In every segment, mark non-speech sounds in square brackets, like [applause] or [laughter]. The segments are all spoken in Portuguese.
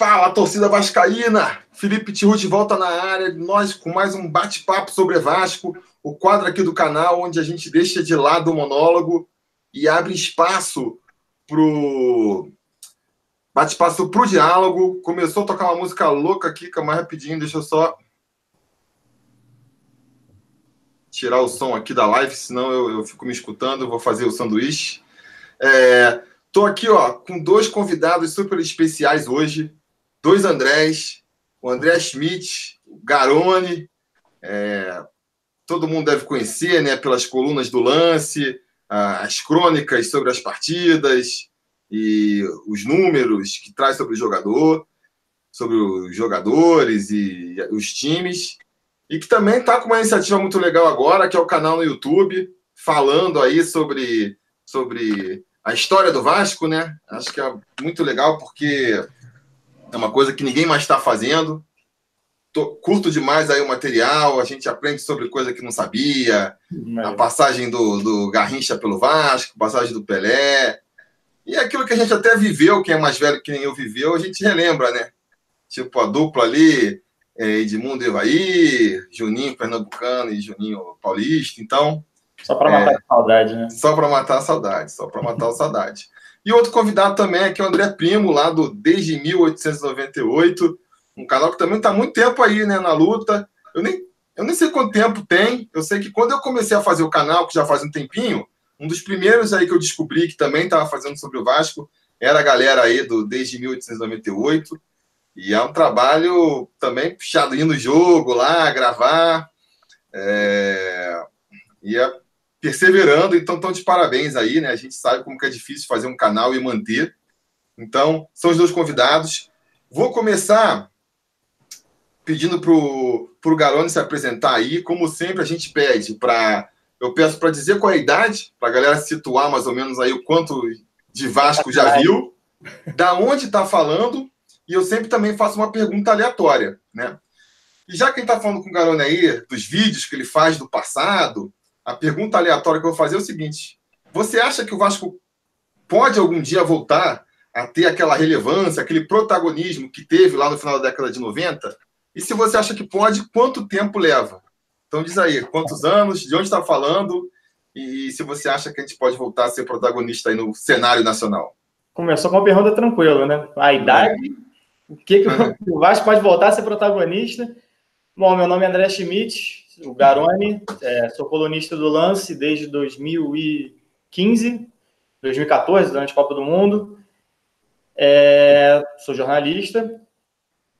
Fala, torcida vascaína! Felipe Tirute volta na área, nós com mais um bate-papo sobre Vasco, o quadro aqui do canal onde a gente deixa de lado o monólogo e abre espaço pro bate-espaço pro diálogo. Começou a tocar uma música louca aqui, calma mais rapidinho, deixa eu só tirar o som aqui da live, senão eu, eu fico me escutando, vou fazer o sanduíche. É, tô aqui, ó, com dois convidados super especiais hoje dois Andrés, o André Schmidt, o Garone, é, todo mundo deve conhecer, né, pelas colunas do lance, as crônicas sobre as partidas e os números que traz sobre o jogador, sobre os jogadores e os times, e que também está com uma iniciativa muito legal agora, que é o canal no YouTube, falando aí sobre, sobre a história do Vasco, né? Acho que é muito legal porque é uma coisa que ninguém mais está fazendo. Tô, curto demais aí o material, a gente aprende sobre coisa que não sabia, a passagem do, do Garrincha pelo Vasco, passagem do Pelé, e aquilo que a gente até viveu, quem é mais velho que nem eu viveu, a gente relembra, né? Tipo a dupla ali, é, Edmundo Evaí, Juninho Pernambucano e Juninho Paulista, então... Só para matar é, a saudade, né? Só para matar a saudade, só para matar a saudade. E outro convidado também que é o André Primo, lá do Desde 1898, um canal que também está muito tempo aí, né, na luta. Eu nem, eu nem sei quanto tempo tem. Eu sei que quando eu comecei a fazer o canal, que já faz um tempinho, um dos primeiros aí que eu descobri que também estava fazendo sobre o Vasco era a galera aí do Desde 1898. E é um trabalho também puxado, ir no jogo lá, gravar. É... E é perseverando, então estão de parabéns aí, né? A gente sabe como que é difícil fazer um canal e manter. Então, são os dois convidados. Vou começar pedindo para o Garone se apresentar aí. Como sempre, a gente pede para. Eu peço para dizer qual é a idade, para a galera situar mais ou menos aí o quanto de Vasco já viu, da onde está falando, e eu sempre também faço uma pergunta aleatória, né? E já quem está falando com o Garone aí, dos vídeos que ele faz do passado, a pergunta aleatória que eu vou fazer é o seguinte: você acha que o Vasco pode algum dia voltar a ter aquela relevância, aquele protagonismo que teve lá no final da década de 90? E se você acha que pode, quanto tempo leva? Então diz aí, quantos anos, de onde está falando e se você acha que a gente pode voltar a ser protagonista aí no cenário nacional. Começou com uma pergunta tranquila, né? A idade, o que, que [laughs] o Vasco pode voltar a ser protagonista? Bom, meu nome é André Schmidt, o Garoni, é, sou colunista do Lance desde 2015, 2014, durante a Copa do Mundo. É, sou jornalista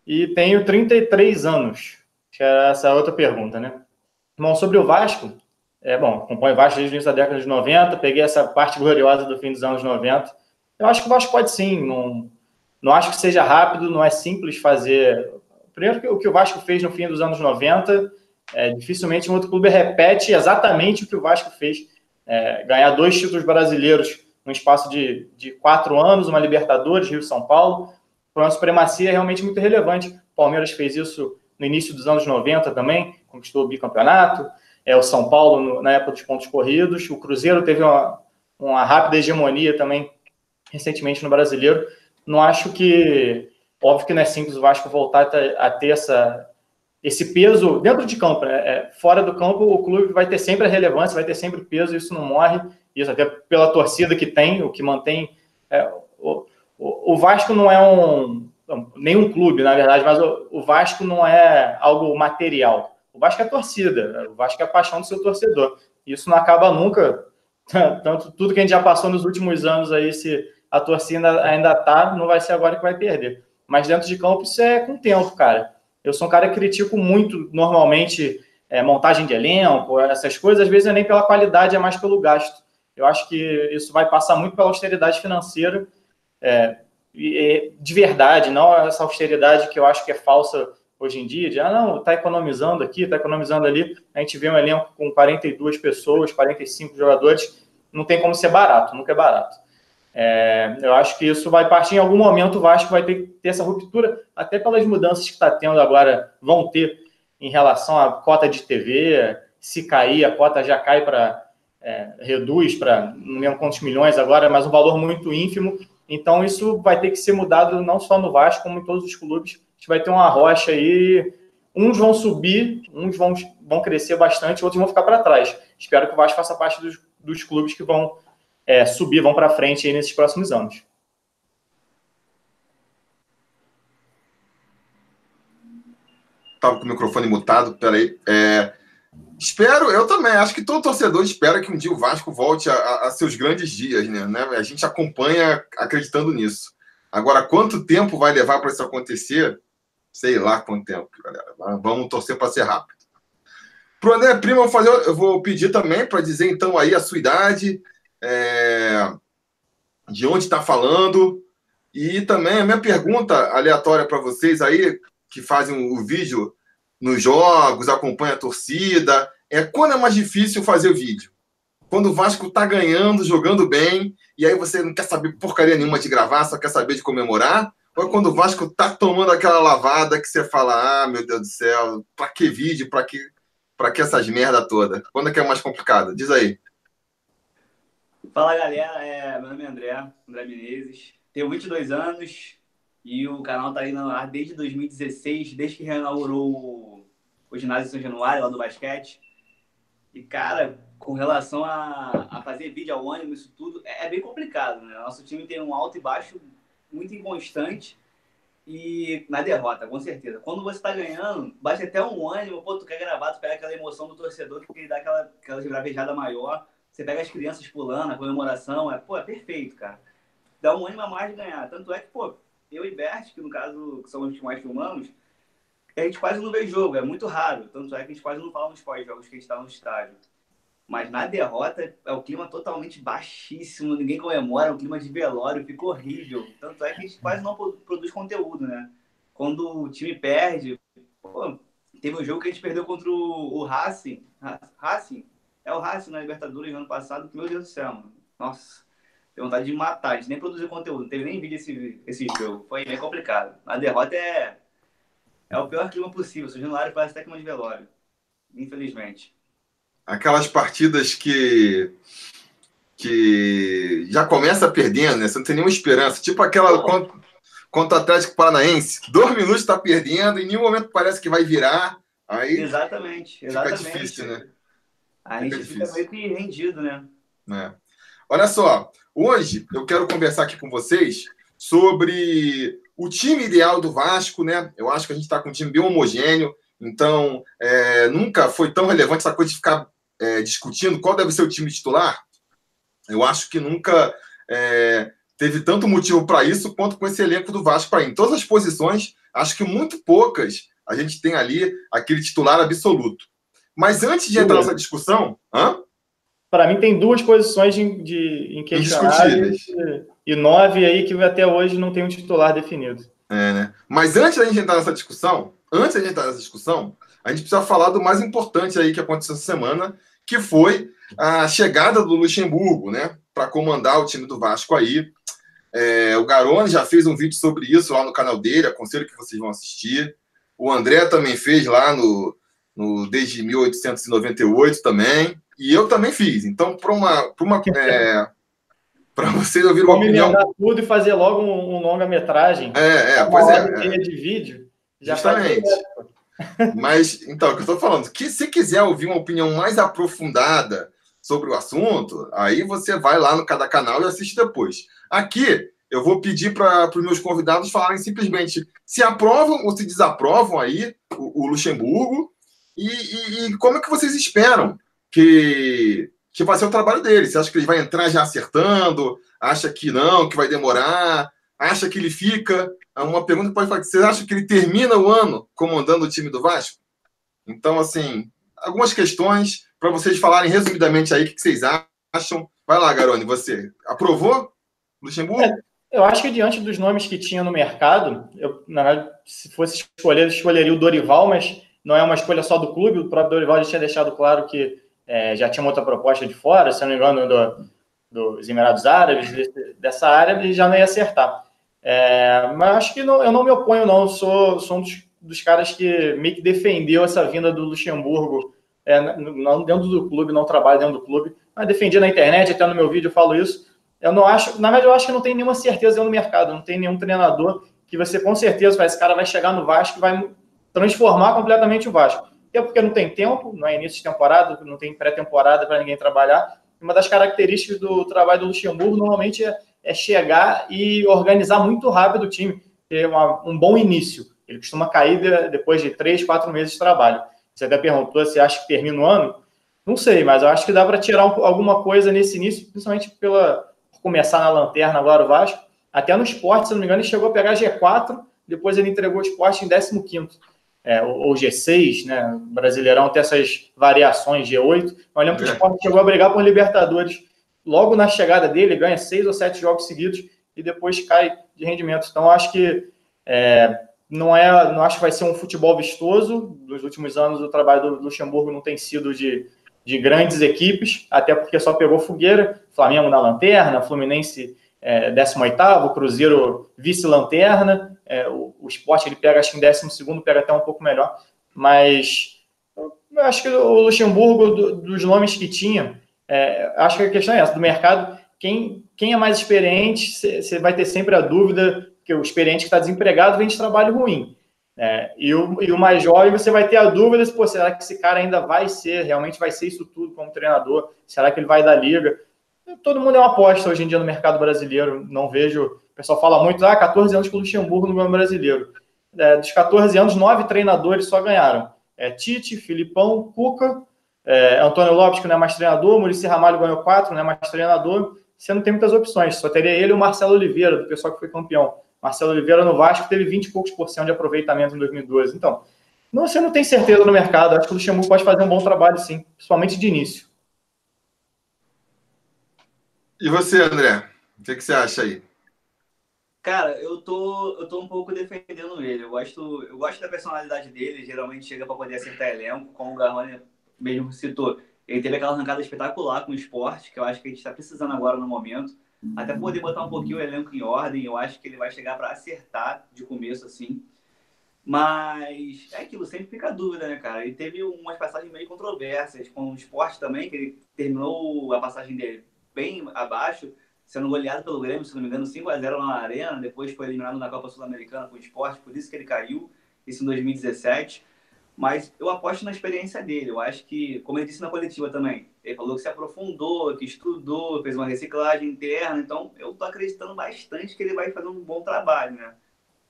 e tenho 33 anos. Que é essa outra pergunta, né? Bom, sobre o Vasco, é bom, acompanho o Vasco desde o início da década de 90, peguei essa parte gloriosa do fim dos anos 90. Eu acho que o Vasco pode sim, não, não acho que seja rápido, não é simples fazer. Primeiro, o que o Vasco fez no fim dos anos 90 é, dificilmente um outro clube repete exatamente o que o Vasco fez. É, ganhar dois títulos brasileiros num espaço de, de quatro anos, uma Libertadores, Rio São Paulo, foi uma supremacia realmente muito relevante. O Palmeiras fez isso no início dos anos 90 também, conquistou o bicampeonato. É, o São Paulo, no, na época dos pontos corridos. O Cruzeiro teve uma, uma rápida hegemonia também recentemente no brasileiro. Não acho que. Óbvio que não é simples o Vasco voltar a ter essa, esse peso dentro de campo, né? É, fora do campo, o clube vai ter sempre a relevância, vai ter sempre peso, isso não morre, isso até pela torcida que tem, o que mantém. É, o, o, Vasco não é um. nenhum clube, na verdade, mas o, o, Vasco não é algo material. O Vasco é torcida, o Vasco é a paixão do seu torcedor. Isso não acaba nunca. [laughs] Tanto tudo que a gente já passou nos últimos anos aí, se a torcida ainda tá, não vai ser agora que vai perder. Mas dentro de campo, isso é com o tempo, cara. Eu sou um cara que critico muito, normalmente, é, montagem de elenco, essas coisas, às vezes é nem pela qualidade, é mais pelo gasto. Eu acho que isso vai passar muito pela austeridade financeira, é, e, de verdade, não essa austeridade que eu acho que é falsa hoje em dia, de, ah, não, está economizando aqui, está economizando ali. A gente vê um elenco com 42 pessoas, 45 jogadores, não tem como ser barato, nunca é barato. É, eu acho que isso vai partir em algum momento, o Vasco vai ter que ter essa ruptura, até pelas mudanças que está tendo agora, vão ter em relação à cota de TV. Se cair, a cota já cai para. É, reduz para não lembro quantos milhões agora, mas um valor muito ínfimo. Então, isso vai ter que ser mudado não só no Vasco, como em todos os clubes. A gente vai ter uma rocha aí. Uns vão subir, uns vão, vão crescer bastante, outros vão ficar para trás. Espero que o Vasco faça parte dos, dos clubes que vão é, subir, vão para frente aí nesses próximos anos. Estava com o microfone mutado, peraí. É, espero, eu também, acho que todo torcedor espera que um dia o Vasco volte a, a, seus grandes dias, né? né? A gente acompanha acreditando nisso. Agora, quanto tempo vai levar para isso acontecer? Sei lá quanto tempo, galera. Vamos torcer para ser rápido. Para o André Prima, eu vou, fazer, eu vou pedir também para dizer então aí a sua idade, é, de onde está falando, e também a minha pergunta aleatória para vocês aí, que fazem o vídeo nos jogos, acompanha a torcida, é quando é mais difícil fazer o vídeo. Quando o Vasco está ganhando, jogando bem, e aí você não quer saber porcaria nenhuma de gravar, só quer saber de comemorar, ou é quando o Vasco está tomando aquela lavada que você fala, ah, meu Deus do céu, para que vídeo, para que, pra que essas merda toda? Quando é que é mais complicado? Diz aí. Fala, galera. É, meu nome é André, André Menezes. Tenho 22 anos, e o canal tá aí no ar desde 2016, desde que reinaugurou o ginásio São Januário, lá do basquete. E, cara, com relação a, a fazer vídeo ao ânimo, isso tudo, é, é bem complicado, né? Nosso time tem um alto e baixo muito inconstante e na derrota, com certeza. Quando você tá ganhando, bate até um ânimo, pô, tu quer gravar, tu pega aquela emoção do torcedor que dá aquela, aquela gravejada maior, você pega as crianças pulando, a comemoração, é, pô, é perfeito, cara. Dá um ânimo a mais de ganhar. Tanto é que, pô, eu e Bert, que no caso são os que mais filmamos, a gente quase não vê jogo, é muito raro. Tanto é que a gente quase não fala nos pós-jogos que a gente está no estádio. Mas na derrota é o clima totalmente baixíssimo, ninguém comemora, é um clima de velório, fica horrível. Tanto é que a gente quase não produz conteúdo, né? Quando o time perde, pô, teve um jogo que a gente perdeu contra o Racing. Racing? É o Racing na Libertadores no ano passado, que, meu Deus do céu, mano. Nossa Deu vontade de matar. Gente nem produziu conteúdo, não teve nem vídeo esse, esse jogo. Foi bem complicado. A derrota é, é o pior clima possível. O Januário parece até clima de velório. Infelizmente. Aquelas partidas que que já começa perdendo, né? Você não tem nenhuma esperança. Tipo aquela contra, contra o Atlético Paranaense. Dois minutos está perdendo, em nenhum momento parece que vai virar. Aí exatamente, exatamente. Fica difícil, né? A gente fica meio que rendido, né? É. Olha só, Hoje eu quero conversar aqui com vocês sobre o time ideal do Vasco, né? Eu acho que a gente está com um time bem homogêneo, então é, nunca foi tão relevante essa coisa de ficar é, discutindo qual deve ser o time titular. Eu acho que nunca é, teve tanto motivo para isso quanto com esse elenco do Vasco para Em todas as posições, acho que muito poucas a gente tem ali aquele titular absoluto. Mas antes de entrar nessa discussão, para mim tem duas posições de, de inquestionáveis e nove aí que até hoje não tem um titular definido. É, né? Mas antes da gente entrar nessa discussão, antes da gente entrar nessa discussão, a gente precisa falar do mais importante aí que aconteceu essa semana, que foi a chegada do Luxemburgo, né? Para comandar o time do Vasco aí. É, o Garone já fez um vídeo sobre isso lá no canal dele, aconselho que vocês vão assistir. O André também fez lá no, no desde 1898 também. E eu também fiz. Então, para uma. Pra uma é, para vocês ouvirem uma opinião. tudo e fazer logo um, um longa-metragem. É, é, pois é. é. de vídeo. Justamente. [laughs] Mas, então, o que eu estou falando, que se quiser ouvir uma opinião mais aprofundada sobre o assunto, aí você vai lá no cada canal e assiste depois. Aqui, eu vou pedir para os meus convidados falarem simplesmente se aprovam ou se desaprovam aí o, o Luxemburgo e, e, e como é que vocês esperam que, que vai ser o trabalho dele. Você acha que ele vai entrar já acertando? Acha que não, que vai demorar? Acha que ele fica? É uma pergunta que pode fazer. Você acha que ele termina o ano comandando o time do Vasco? Então, assim, algumas questões para vocês falarem resumidamente aí o que vocês acham. Vai lá, Garone, você aprovou Luxemburgo? É, eu acho que diante dos nomes que tinha no mercado, eu, na verdade, se fosse escolher, escolheria o Dorival, mas não é uma escolha só do clube. O próprio Dorival já tinha deixado claro que é, já tinha uma outra proposta de fora, se não me engano, do, dos Emirados Árabes, dessa área, ele já não ia acertar. É, mas acho que não, eu não me oponho, não. Sou, sou um dos, dos, caras que meio que defendeu essa vinda do Luxemburgo, é, não dentro do clube, não trabalho dentro do clube, mas defendi na internet, até no meu vídeo eu falo isso. eu não acho, na verdade, eu acho que não tem nenhuma certeza no mercado, não tem nenhum treinador que você com certeza vai, esse cara vai chegar no Vasco e vai transformar completamente o Vasco. Até porque não tem tempo, não é início de temporada, não tem pré-temporada para ninguém trabalhar. Uma das características do trabalho do Luxemburgo normalmente é, é chegar e organizar muito rápido o time, ter uma, um bom início. Ele costuma cair de, depois de três, quatro meses de trabalho. Você até perguntou se acha que termina o ano. Não sei, mas eu acho que dá para tirar um, alguma coisa nesse início, principalmente pela começar na lanterna agora o Vasco. Até no esporte, se não me engano, ele chegou a pegar G4, depois ele entregou o esporte em 15 é, ou G6, né? O Brasileirão tem essas variações, G8. Eu lembro que o é. esporte chegou a brigar por Libertadores. Logo na chegada dele, ganha seis ou sete jogos seguidos e depois cai de rendimento. Então, acho que é, não é, não acho que vai ser um futebol vistoso. Nos últimos anos, o trabalho do Luxemburgo não tem sido de, de grandes equipes, até porque só pegou Fogueira, Flamengo na lanterna, Fluminense é, 18º, Cruzeiro vice-lanterna, é, o, o esporte ele pega acho que em 12 pega até um pouco melhor, mas eu acho que o Luxemburgo, do, dos nomes que tinha, é, acho que a questão é essa, do mercado, quem, quem é mais experiente, você vai ter sempre a dúvida que o experiente que está desempregado vem de trabalho ruim. É, e, o, e o mais jovem, você vai ter a dúvida se, pô, será que esse cara ainda vai ser, realmente vai ser isso tudo como treinador? Será que ele vai dar liga? Todo mundo é uma aposta hoje em dia no mercado brasileiro. Não vejo. O pessoal fala muito, ah, 14 anos com o Luxemburgo no governo brasileiro. É, dos 14 anos, nove treinadores só ganharam. É, Tite, Filipão, Cuca, é, Antônio Lopes, que não é mais treinador, Murici Ramalho ganhou quatro, não é mais treinador. Você não tem muitas opções. Só teria ele e o Marcelo Oliveira, do pessoal que foi campeão. Marcelo Oliveira no Vasco teve 20 e poucos por cento de aproveitamento em 2012. Então, não, você não tem certeza no mercado. Acho que o Luxemburgo pode fazer um bom trabalho, sim, principalmente de início. E você, André? O que, que você acha aí? Cara, eu tô, eu tô um pouco defendendo ele. Eu gosto, eu gosto da personalidade dele. Geralmente chega para poder acertar elenco, como o Garrone mesmo citou. Ele teve aquela arrancada espetacular com o esporte, que eu acho que a gente está precisando agora no momento. Até poder botar um pouquinho o elenco em ordem, eu acho que ele vai chegar para acertar de começo, assim. Mas é aquilo, sempre fica a dúvida, né, cara? Ele teve umas passagens meio controversas com o esporte também, que ele terminou a passagem dele bem abaixo, sendo goleado pelo Grêmio, se não me engano, 5x0 lá na Arena, depois foi eliminado na Copa Sul-Americana com o esporte, por isso que ele caiu, isso em 2017. Mas eu aposto na experiência dele. Eu acho que, como ele disse na coletiva também, ele falou que se aprofundou, que estudou, fez uma reciclagem interna. Então, eu tô acreditando bastante que ele vai fazer um bom trabalho, né?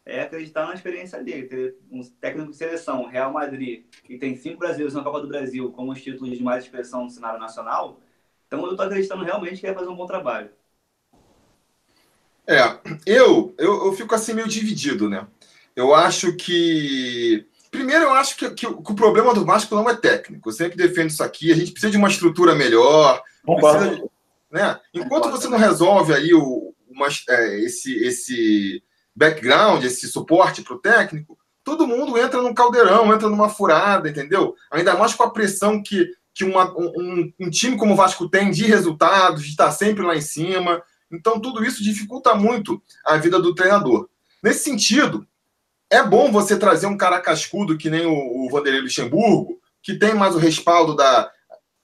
É acreditar na experiência dele. Ter um técnico de seleção, Real Madrid, que tem cinco brasileiros na Copa do Brasil como os títulos de mais expressão no cenário nacional, então eu estou acreditando realmente que vai fazer um bom trabalho. É, eu, eu, eu fico assim meio dividido, né? Eu acho que. Primeiro, eu acho que, que, que o problema do Vasco não é técnico. Eu sempre defendo isso aqui. A gente precisa de uma estrutura melhor. Precisa, né? Enquanto você não resolve aí o, uma, é, esse, esse background, esse suporte para o técnico, todo mundo entra num caldeirão, entra numa furada, entendeu? Ainda mais com a pressão que que uma, um, um, time como o Vasco tem de resultados, de estar sempre lá em cima. Então, tudo isso dificulta muito a vida do treinador. Nesse sentido, é bom você trazer um cara cascudo que nem o, o Vanderlei Luxemburgo, que tem mais o respaldo da.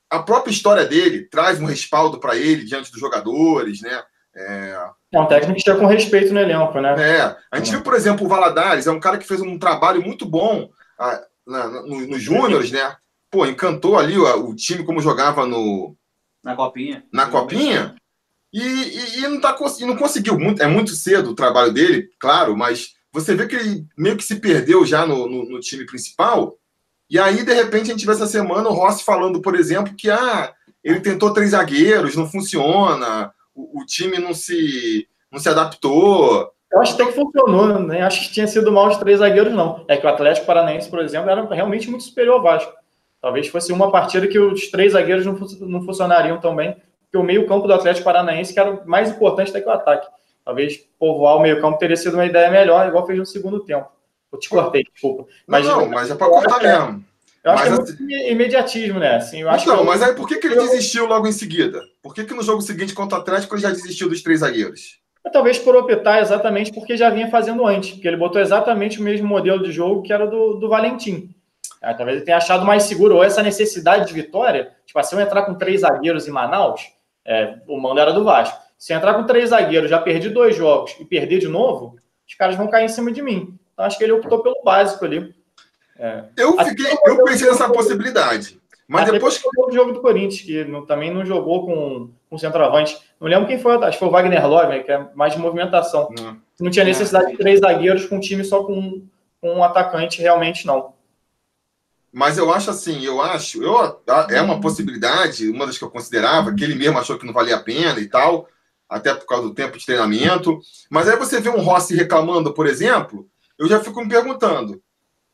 A própria história dele traz um respaldo para ele diante dos jogadores, né? É... é um técnico que está com respeito no elenco, né? É. A gente viu, por exemplo, o Valadares, é um cara que fez um trabalho muito bom ah, na, no, nos Júniores, né? Pô, encantou ali o, o, time como jogava no. Na copinha. Na copinha. E, e, e não, tá, e não conseguiu. Muito, é muito cedo o trabalho dele, claro, mas você vê que ele meio que se perdeu já no, no, no time principal. E aí, de repente, a gente vê essa semana o Rossi falando, por exemplo, que ah, ele tentou três zagueiros, não funciona, o, o time não se, não se adaptou. Eu acho até que funcionou, né? Acho que tinha sido mal os três zagueiros, não. É que o Atlético Paranaense, por exemplo, era realmente muito superior ao Vasco. Talvez fosse uma partida que os três zagueiros não, não funcionariam tão bem, porque o meio-campo do Atlético Paranaense que era mais importante do que o ataque. Talvez povoar o meio-campo teria sido uma ideia melhor, igual fez no segundo tempo. Eu te cortei, desculpa. Mas, não, não mas é para cortar mesmo. Eu acho mas, que é muito imediatismo, né? Assim, eu acho então, eu... mas aí por que, que ele desistiu logo em seguida? Por que, que no jogo seguinte contra o Atlético ele já desistiu dos três zagueiros? Talvez por optar exatamente porque já vinha fazendo antes, porque ele botou exatamente o mesmo modelo de jogo que era do, do Valentim. Talvez ele tenha achado mais seguro, ou essa necessidade de vitória. Tipo, se eu entrar com três zagueiros em Manaus, é, o mando era do Vasco. Se entrar com três zagueiros, já perdi dois jogos e perder de novo, os caras vão cair em cima de mim. Então acho que ele optou pelo básico ali. É. Eu, fiquei, eu pensei nessa possibilidade. Mas Até depois que. o jogo do Corinthians, que não, também não jogou com, com centroavante. Não lembro quem foi, acho que foi o Wagner Love, que é mais de movimentação. Não, não tinha necessidade de três zagueiros com um time só com, com um atacante, realmente não. Mas eu acho assim, eu acho, eu, é uma possibilidade, uma das que eu considerava, que ele mesmo achou que não valia a pena e tal, até por causa do tempo de treinamento. Mas aí você vê um Rossi reclamando, por exemplo, eu já fico me perguntando.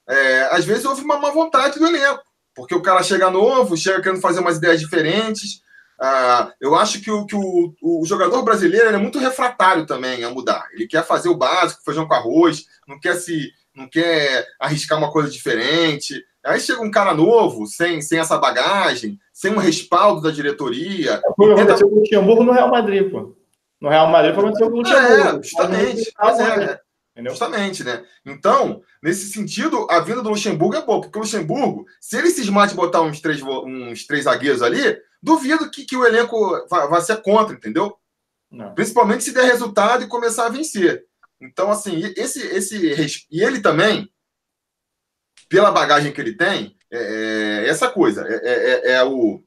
É, às vezes houve uma má vontade do elenco, porque o cara chega novo, chega querendo fazer umas ideias diferentes. Ah, eu acho que, o, que o, o jogador brasileiro é muito refratário também a mudar. Ele quer fazer o básico, feijão com arroz, não quer se não quer arriscar uma coisa diferente. Aí chega um cara novo, sem, sem essa bagagem, sem um respaldo da diretoria. Foi o que aconteceu com o Luxemburgo no Real Madrid, pô. No Real Madrid foi o que aconteceu com o Luxemburgo. É, justamente. Mas é, é. Justamente, né? Então, nesse sentido, a vinda do Luxemburgo é boa, porque o Luxemburgo, se ele se de botar uns três, uns três zagueiros ali, duvido que, que o elenco vá, vá ser contra, entendeu? Não. Principalmente se der resultado e começar a vencer. Então, assim, esse, esse. E ele também, pela bagagem que ele tem, é, é essa coisa. É, é, é, é, o,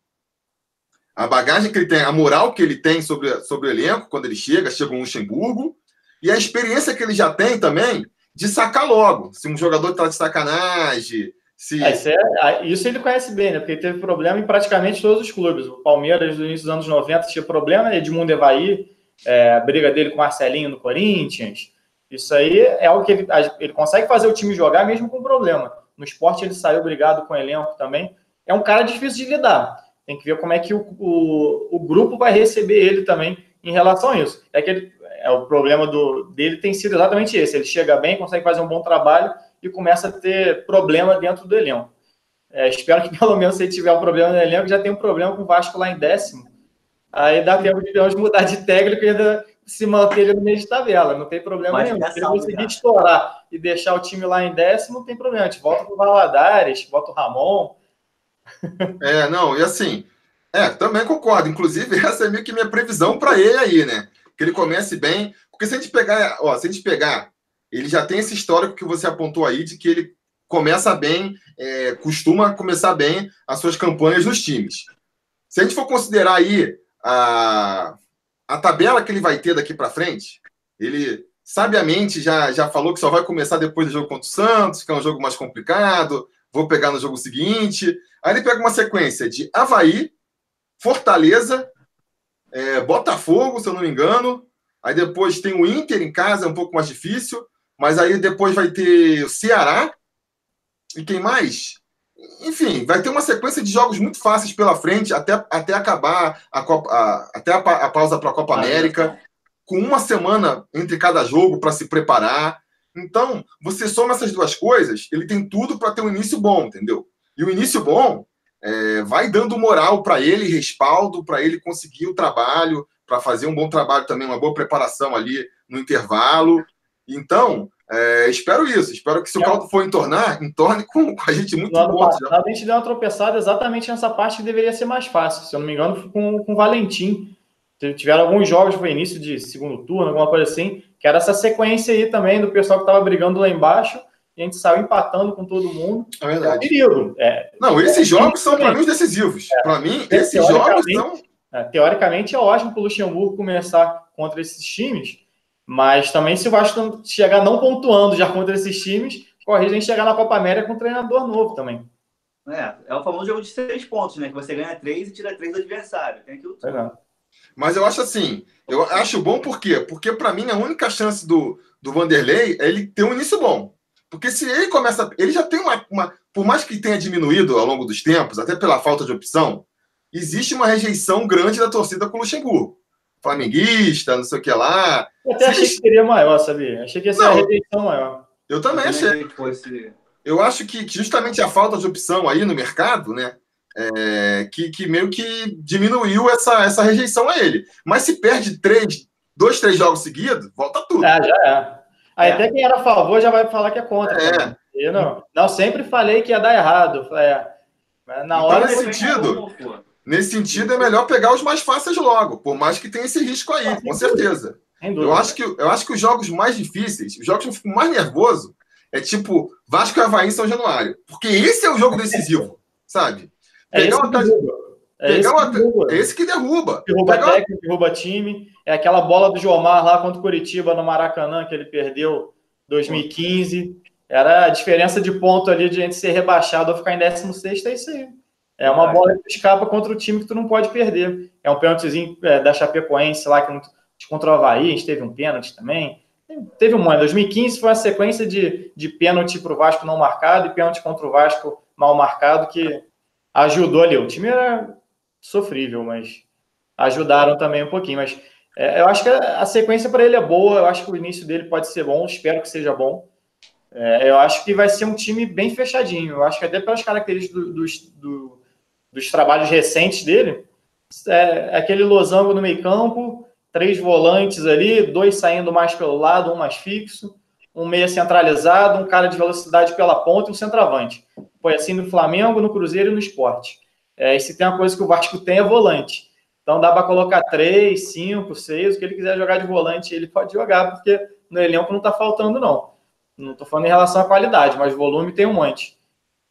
a bagagem que ele tem, a moral que ele tem sobre, sobre o elenco, quando ele chega, chega um Luxemburgo, e a experiência que ele já tem também de sacar logo. Se um jogador está de sacanagem. Se... É, isso, é, isso, ele conhece bem, né? Porque teve problema em praticamente todos os clubes. O Palmeiras, no início dos anos 90, tinha problema, Edmundo Evaí, é, a briga dele com o Marcelinho no Corinthians. Isso aí é algo que ele, ele consegue fazer o time jogar mesmo com problema. No esporte ele saiu brigado com o elenco também. É um cara difícil de lidar. Tem que ver como é que o, o, o grupo vai receber ele também em relação a isso. É que ele, é, o problema do, dele tem sido exatamente esse. Ele chega bem, consegue fazer um bom trabalho e começa a ter problema dentro do elenco. É, espero que [laughs] pelo menos se ele tiver um problema no elenco, já tem um problema com o Vasco lá em décimo. Aí dá tempo de mudar de técnico e ainda se manter ele no meio de tabela, não tem problema Mas nenhum. Se ele conseguir estourar e deixar o time lá em décimo, não tem problema. A gente volta pro Valadares, volta o Ramon. É, não, e assim, é, também concordo. Inclusive, [laughs] essa é meio que minha previsão para ele aí, né? Que ele comece bem. Porque se a gente pegar, ó, se a gente pegar, ele já tem esse histórico que você apontou aí de que ele começa bem, é, costuma começar bem as suas campanhas nos times. Se a gente for considerar aí a a tabela que ele vai ter daqui para frente, ele sabiamente já, já falou que só vai começar depois do jogo contra o Santos, que é um jogo mais complicado, vou pegar no jogo seguinte. Aí ele pega uma sequência de Havaí, Fortaleza, é, Botafogo, se eu não me engano. Aí depois tem o Inter em casa, é um pouco mais difícil. Mas aí depois vai ter o Ceará. E quem mais? Enfim, vai ter uma sequência de jogos muito fáceis pela frente até, até acabar a Copa, a, até a, a pausa para a Copa América, com uma semana entre cada jogo para se preparar. Então, você soma essas duas coisas, ele tem tudo para ter um início bom, entendeu? E o início bom é, vai dando moral para ele, respaldo para ele conseguir o trabalho, para fazer um bom trabalho também, uma boa preparação ali no intervalo. Então, é, espero isso. Espero que se o é. caldo for entornar, entorne com, com a gente muito. Passado, a gente deu uma tropeçada exatamente nessa parte que deveria ser mais fácil. Se eu não me engano, com, com o Valentim. Tiveram alguns jogos, foi início de segundo turno, alguma coisa assim, que era essa sequência aí também do pessoal que estava brigando lá embaixo e a gente saiu empatando com todo mundo. É verdade. É um perigo. É, não, esses é, jogos são para mim os decisivos. É, para mim, esses jogos são. Teoricamente é ótimo para o Luxemburgo começar contra esses times, mas também se o Vasco chegar não pontuando já contra esses times, corre a gente chegar na Copa América com um treinador novo também. É, é o famoso jogo de seis pontos, né? Que você ganha três e tira três do adversário. Tem aquilo tudo. É. Mas eu acho assim, eu acho bom por quê? Porque para mim a única chance do, do Vanderlei é ele ter um início bom. Porque se ele começa. Ele já tem uma, uma. Por mais que tenha diminuído ao longo dos tempos, até pela falta de opção, existe uma rejeição grande da torcida com o Luxemburgo flamenguista, não sei o que lá. Eu até achei que seria maior, sabia? Achei que ia ser não, a rejeição maior. Eu também achei. Eu acho que justamente a falta de opção aí no mercado, né? É, que, que meio que diminuiu essa, essa rejeição a ele. Mas se perde três, dois, três jogos seguidos, volta tudo. Ah, já é. Aí é. até quem era a favor já vai falar que é contra. É. Eu não, não, sempre falei que ia dar errado. É, na então, hora nesse sentido, Nesse sentido, é melhor pegar os mais fáceis logo, por mais que tenha esse risco aí, com certeza. Eu acho, que, eu acho que os jogos mais difíceis, os jogos que eu fico mais nervoso, é tipo Vasco e Havaí em São Januário. Porque esse é o jogo decisivo, sabe? É pegar uma, é, esse uma, é esse que derruba. Derruba pegar... técnico, derruba time. É aquela bola do Jomar lá contra o Curitiba no Maracanã, que ele perdeu 2015. Era a diferença de ponto ali de gente ser rebaixado ou ficar em 16, é isso aí. É uma bola que escapa contra o time que tu não pode perder. É um pênaltizinho é, da Chapecoense lá, que contra o Havaí, a gente teve um pênalti também. Teve um ano. 2015 foi uma sequência de, de pênalti para o Vasco não marcado e pênalti contra o Vasco mal marcado que ajudou ali. O time era sofrível, mas ajudaram também um pouquinho. Mas é, eu acho que a, sequência para ele é boa. Eu acho que o início dele pode ser bom. Espero que seja bom. É, eu acho que vai ser um time bem fechadinho. Eu acho que até pelas características do, dos, do, dos trabalhos recentes dele, é, aquele losango no meio campo, três volantes ali, dois saindo mais pelo lado, um mais fixo, um meia centralizado, um cara de velocidade pela ponta e um centroavante. Foi assim no Flamengo, no Cruzeiro e no esporte. É, e se tem uma coisa que o Vasco tem é volante. Então dá para colocar três, cinco, seis, o que ele quiser jogar de volante, ele pode jogar, porque no elenco não está faltando, não. Não estou falando em relação à qualidade, mas volume tem um monte.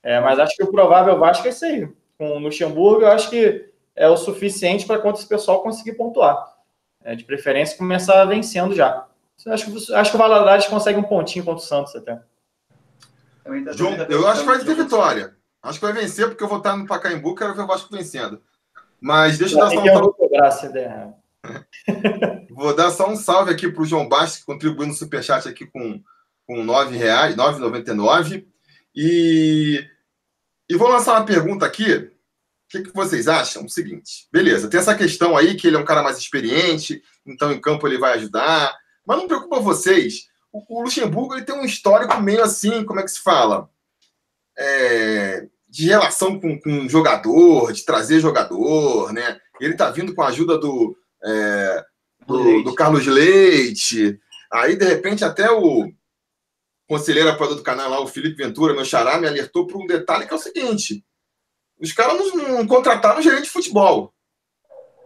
É, mas acho que o provável Vasco é isso aí com o Luxemburgo, eu acho que é o suficiente para contra esse pessoal conseguir pontuar. É, de preferência, começar vencendo já. Acho que, acho que o Valadares consegue um pontinho contra o Santos até. João, eu acho que vai ter vitória. Acho que vai vencer, porque eu vou estar no Pacaembu, quero ver o Vasco vencendo. Mas deixa eu dar só um salve. [laughs] vou dar só um salve aqui para o João Bastos, que contribuiu no Superchat aqui com, com R$ 9,00, 9,99. E e vou lançar uma pergunta aqui. O que, que, vocês acham? O seguinte, beleza, tem essa questão aí que ele é um cara mais experiente, então em campo ele vai ajudar. Mas não preocupa vocês. O, o Luxemburgo ele tem um histórico meio assim, como é que se fala? É, de relação com, com jogador, de trazer jogador, né? Ele tá vindo com a ajuda do, é, do, do Carlos Leite. Aí, de repente, até o, conselheiro apoiador do canal lá, o Felipe Ventura, meu xará, me alertou para um detalhe que é o seguinte: os caras não, não contrataram gerente de futebol.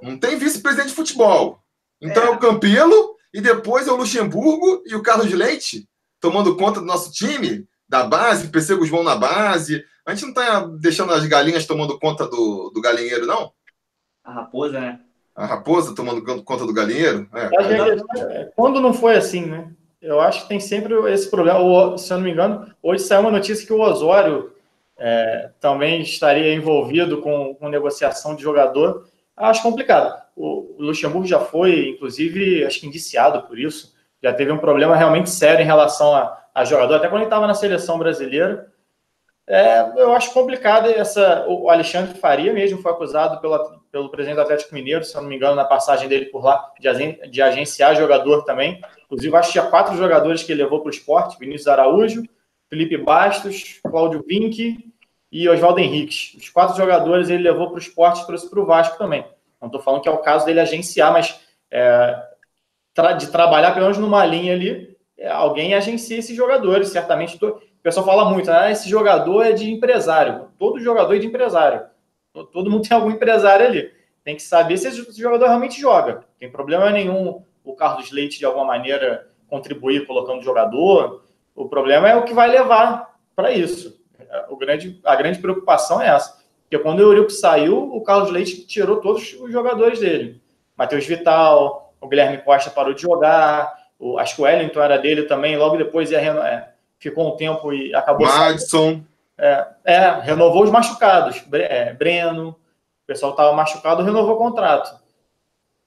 Não tem vice-presidente de futebol. Então é. é. o Campelo e depois é o Luxemburgo e o Carlos Leite tomando conta do nosso time, da base, PC Guzmão na base. A gente não está deixando as galinhas tomando conta do, do galinheiro, não? A raposa, né? A raposa tomando conta do galinheiro? É. é quando não foi assim, né? eu acho que tem sempre esse problema. O, se eu não me engano, hoje saiu uma notícia que o Osório é, também estaria envolvido com, com, negociação de jogador. Acho complicado. O, Luxemburgo já foi, inclusive, acho que indiciado por isso. Já teve um problema realmente sério em relação a, a jogador, até quando ele estava na seleção brasileira. É, eu acho complicado essa. O Alexandre Faria mesmo foi acusado pela, pelo presidente do Atlético Mineiro, se eu não me engano, na passagem dele por lá, de, de agenciar jogador também. Inclusive, acho que tinha quatro jogadores que ele levou para o esporte: Vinícius Araújo, Felipe Bastos, Cláudio Vinck e Oswaldo Henrique. Os quatro jogadores ele levou para o esporte e trouxe para o Vasco também. Não estou falando que é o caso dele agenciar, mas é, de trabalhar pelo menos numa linha ali, é, alguém agencia esses jogadores, certamente. O pessoal fala muito, ah, esse jogador é de empresário. Todo jogador é de empresário. Todo mundo [laughs] tem algum empresário ali. Tem que saber se esse jogador realmente joga. Não tem problema nenhum o Carlos Leite, de alguma maneira, contribuir colocando jogador. O problema é o que vai levar para isso. O grande, a grande preocupação é essa. Porque quando o Eurico saiu, o Carlos Leite tirou todos os jogadores dele. Matheus Vital, o Guilherme Costa parou de jogar, o, acho que o Wellington era dele também, logo depois ia, é, ficou um tempo e acabou. Madison. É, é, renovou os machucados. É, Breno, o pessoal estava machucado, renovou o contrato.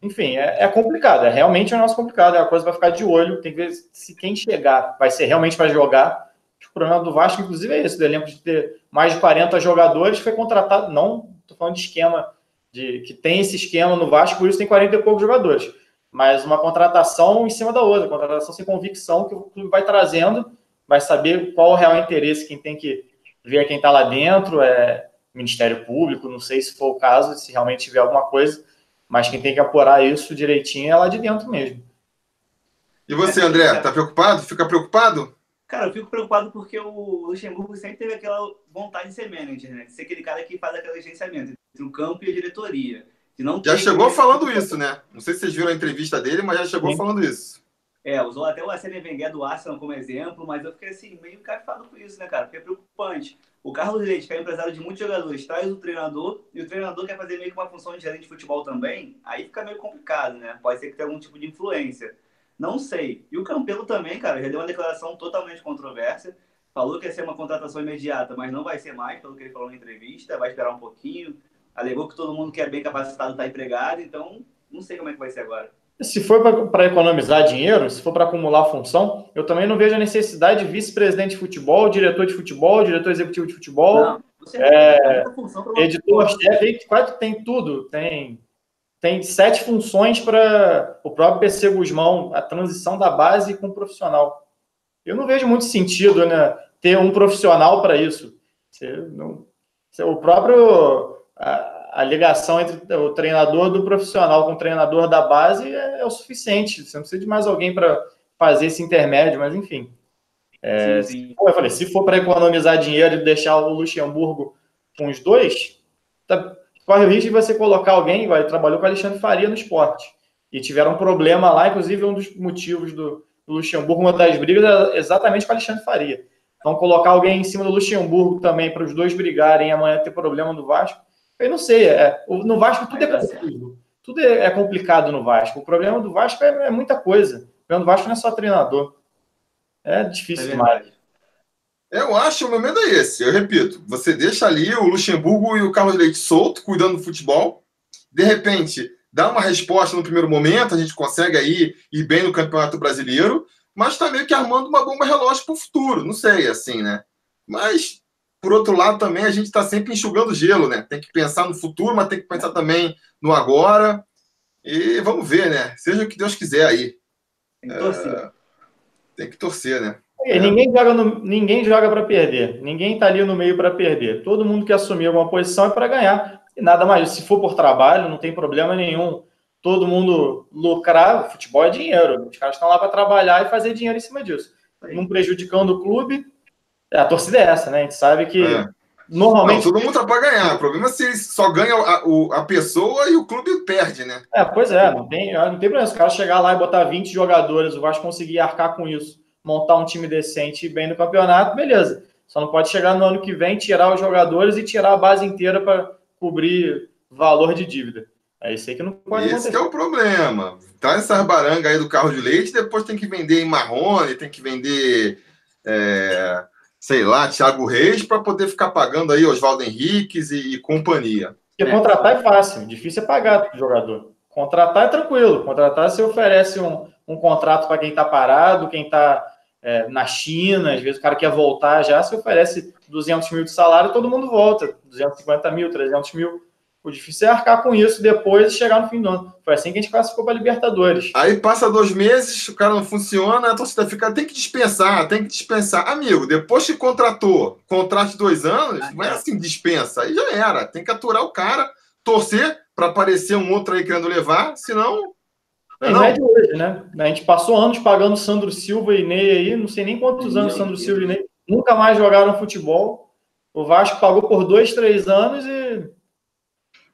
Enfim, é, é, complicado, é realmente um negócio complicado, é uma coisa para ficar de olho, tem que ver se quem chegar vai ser realmente para jogar. O problema do Vasco, inclusive, é esse, do elenco de ter mais de 40 jogadores, foi contratado, não estou falando de esquema, de que tem esse esquema no Vasco, por isso tem 40 e poucos jogadores. Mas uma contratação em cima da outra, contratação sem convicção que o clube vai trazendo, vai saber qual é o real interesse, quem tem que ver quem está lá dentro, é Ministério Público, não sei se for o caso, se realmente tiver alguma coisa, mas quem tem que apurar isso direitinho é lá de dentro mesmo. E você, André, tá preocupado? Fica preocupado? Cara, eu fico preocupado porque o Luxemburgo sempre teve aquela vontade de ser manager, né? De ser aquele cara que faz aquele agenciamento entre o campo e a diretoria. não já chegou falando isso, né? Não sei se vocês viram a entrevista dele, mas já chegou Sim. falando isso. É, usou até o Arsene Wenger do Arsenal como exemplo, mas eu fiquei assim, meio cafado com isso, né, cara? Porque é preocupante. O Carlos Leite, que é empresário de muitos jogadores, traz o treinador, e o treinador quer fazer meio que uma função de gerente de futebol também, aí fica meio complicado, né? Pode ser que tenha algum tipo de influência. Não sei. E o Campelo também, cara, já deu uma declaração totalmente controversa. Falou que ia ser uma contratação imediata, mas não vai ser mais, pelo que ele falou na entrevista. Vai esperar um pouquinho. Alegou que todo mundo que é bem capacitado está empregado, então não sei como é que vai ser agora. Se for para economizar dinheiro, se for para acumular função, eu também não vejo a necessidade de vice-presidente de futebol, diretor de futebol, diretor executivo de futebol, não, é, editor-chefe, quase tem tudo. Tem tem sete funções para o próprio PC Guzmão, a transição da base com o profissional. Eu não vejo muito sentido né, ter um profissional para isso. Você não, você, o próprio a, a, ligação entre o treinador do profissional com o treinador da base é, é o suficiente. Você não precisa de mais alguém para fazer esse intermédio, mas enfim. É, sim, sim. eu falei, se for para economizar dinheiro e deixar o Luxemburgo com os dois, tá, corre o risco de você colocar alguém, vai, trabalhou com o Alexandre Faria no esporte. E tiveram um problema lá, inclusive um dos motivos do, do Luxemburgo, uma das brigas, é exatamente com o Alexandre Faria. Então, colocar alguém em cima do Luxemburgo também para os dois brigarem e amanhã ter problema no Vasco, eu não sei. É, no Vasco tudo é complicado. Tudo é, é, complicado no Vasco. O problema do Vasco é, é muita coisa. O problema do Vasco não é só treinador. É difícil é demais. Eu acho, o medo é esse. Eu repito, você deixa ali o Luxemburgo e o Carlos Leite solto, cuidando do futebol. De repente, dá uma resposta no primeiro momento, a gente consegue aí ir bem no Campeonato Brasileiro, mas está meio que armando uma bomba relógio para o futuro. Não sei, assim, né? Mas, por outro lado, também a gente está sempre enxugando gelo, né? Tem que pensar no futuro, mas tem que pensar também no agora. E vamos ver, né? Seja o que Deus quiser aí. Tem que torcer. É... Tem que torcer, né? É. Ninguém joga, no, ninguém joga para perder. Ninguém está ali no meio para perder. Todo mundo que assumir alguma posição é para ganhar. E nada mais. Se for por trabalho, não tem problema nenhum. Todo mundo lucrar, futebol é dinheiro. Os caras estão lá para trabalhar e fazer dinheiro em cima disso. Não prejudicando o clube. A torcida é essa, né? A gente sabe que é. normalmente. Não, todo mundo está para ganhar. O problema é se só ganha a, a, pessoa e o clube perde, né? É, pois é. Não tem, não tem problema. Se o cara chegar lá e botar 20 jogadores, o Vasco conseguir arcar com isso montar um time decente e bem no campeonato, beleza. Só não pode chegar no ano que vem, tirar os jogadores e tirar a base inteira para cobrir valor de dívida. É isso aí que não pode Esse acontecer. é o problema. Tá essa baranga aí do carro de leite, depois tem que vender em Marrone, tem que vender, é, sei lá, Thiago Reis, para poder ficar pagando aí Oswaldo Henriques e, e companhia. Porque contratar é fácil, difícil é pagar o jogador. Contratar é tranquilo. Contratar você oferece um, um contrato para quem está parado, quem está é, na China, às vezes o cara quer voltar já, se oferece 200 mil de salário, todo mundo volta, 250 mil, 300 mil. O difícil é arcar com isso depois e chegar no fim do ano. Foi assim que a gente classificou para Libertadores. Aí passa dois meses, o cara não funciona, a torcida fica, tem que dispensar, tem que dispensar. Amigo, depois que contratou, contrato de dois anos, não é assim, dispensa. Aí já era. Tem que aturar o cara, torcer para aparecer um outro aí querendo levar, senão é, não é de hoje, né? A gente passou anos pagando Sandro Silva e Ney aí, não sei nem quantos anos Sandro Silva e Ney nunca mais jogaram futebol. O Vasco pagou por dois, três anos e.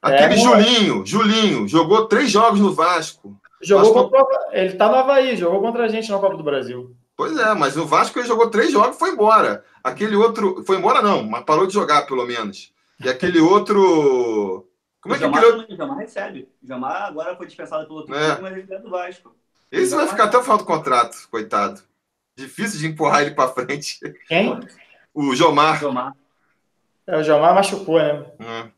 Aquele é, Julinho, Julinho, jogou três jogos no Vasco. Jogou Vasco... contra... Ele tá no Havaí, jogou contra a gente na Copa do Brasil. Pois é, mas no Vasco ele jogou três jogos e foi embora. Aquele outro. Foi embora, não, mas parou de jogar, pelo menos. E aquele outro. Como é que Jamar, aquele... Jamar recebe. Jamar agora foi dispensado pelo outro é. mas ele é do Vasco. Esse vai ficar até o final do contrato, coitado. Difícil de empurrar ele para frente. Quem? O Jomar. Jomar. É, o Jomar machucou, né? É.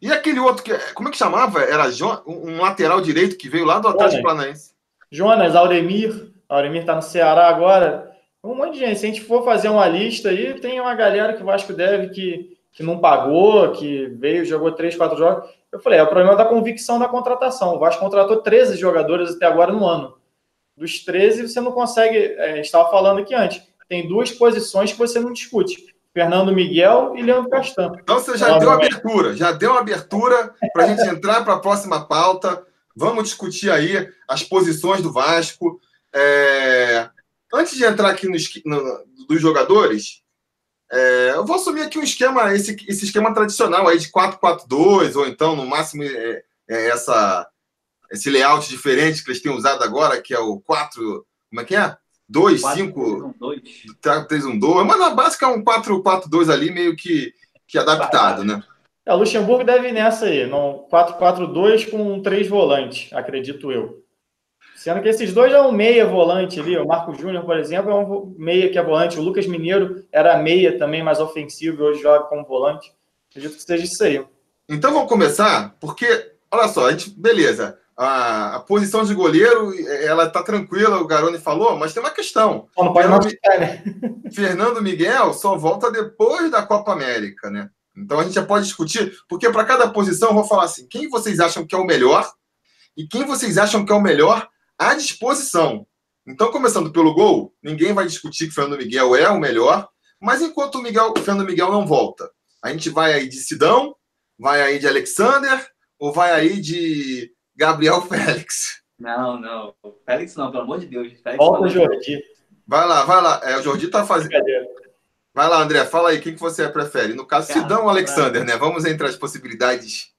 E aquele outro que. Como é que chamava? Era um lateral direito que veio lá do Atlético Paranaense. Jonas, Auremir. Auremir tá no Ceará agora. Um monte de gente. Se a gente for fazer uma lista aí, tem uma galera que o Vasco deve que que não pagou, que veio, jogou três, quatro jogos. Eu falei, é o problema da convicção da contratação. O Vasco contratou 13 jogadores até agora no ano. Dos 13, você não consegue. É, a gente estava falando aqui antes. Tem duas posições que você não discute. Fernando Miguel e Leandro Castan. Então você já deu abertura, já deu abertura para a gente entrar para a próxima pauta. Vamos discutir aí as posições do Vasco. É... antes de entrar aqui no, no dos jogadores, é, eu vou assumir aqui um esquema, esse, esse esquema tradicional aí de 4-4-2, ou então, no máximo, é, é essa, esse layout diferente que eles têm usado agora, que é o 4. Como é que é? 2, 5. 3, 1, 2. Mas na básica é um 4-4-2 ali, meio que, que adaptado, né? É, o Luxemburgo deve ir nessa aí, 4-4-2 com três volantes, acredito eu. Sendo que esses dois é um meia volante ali. O Marco Júnior, por exemplo, é um meia que é volante. O Lucas Mineiro era meia também, mais ofensivo, e hoje joga como volante. Acredito que seja isso aí. Então vamos começar, porque, olha só, a gente, beleza. A, a posição de goleiro, ela tá tranquila, o Garoni falou, mas tem uma questão. Não, não pode Fernando, ficar, né? [laughs] Fernando Miguel só volta depois da Copa América, né? Então a gente já pode discutir, porque para cada posição eu vou falar assim: quem vocês acham que é o melhor e quem vocês acham que é o melhor à disposição. Então, começando pelo gol, ninguém vai discutir que o Fernando Miguel é o melhor, mas enquanto o, Miguel, o Fernando Miguel não volta, a gente vai aí de Sidão, vai aí de Alexander ou vai aí de Gabriel Félix? Não, não. Félix não, pelo amor de Deus. Félix Volta o Jordi. Vai lá, vai lá. É, o Jordi tá fazendo. Vai lá, André, fala aí, quem que você prefere? No caso, Sidão ou Alexander, né? Vamos entrar as possibilidades.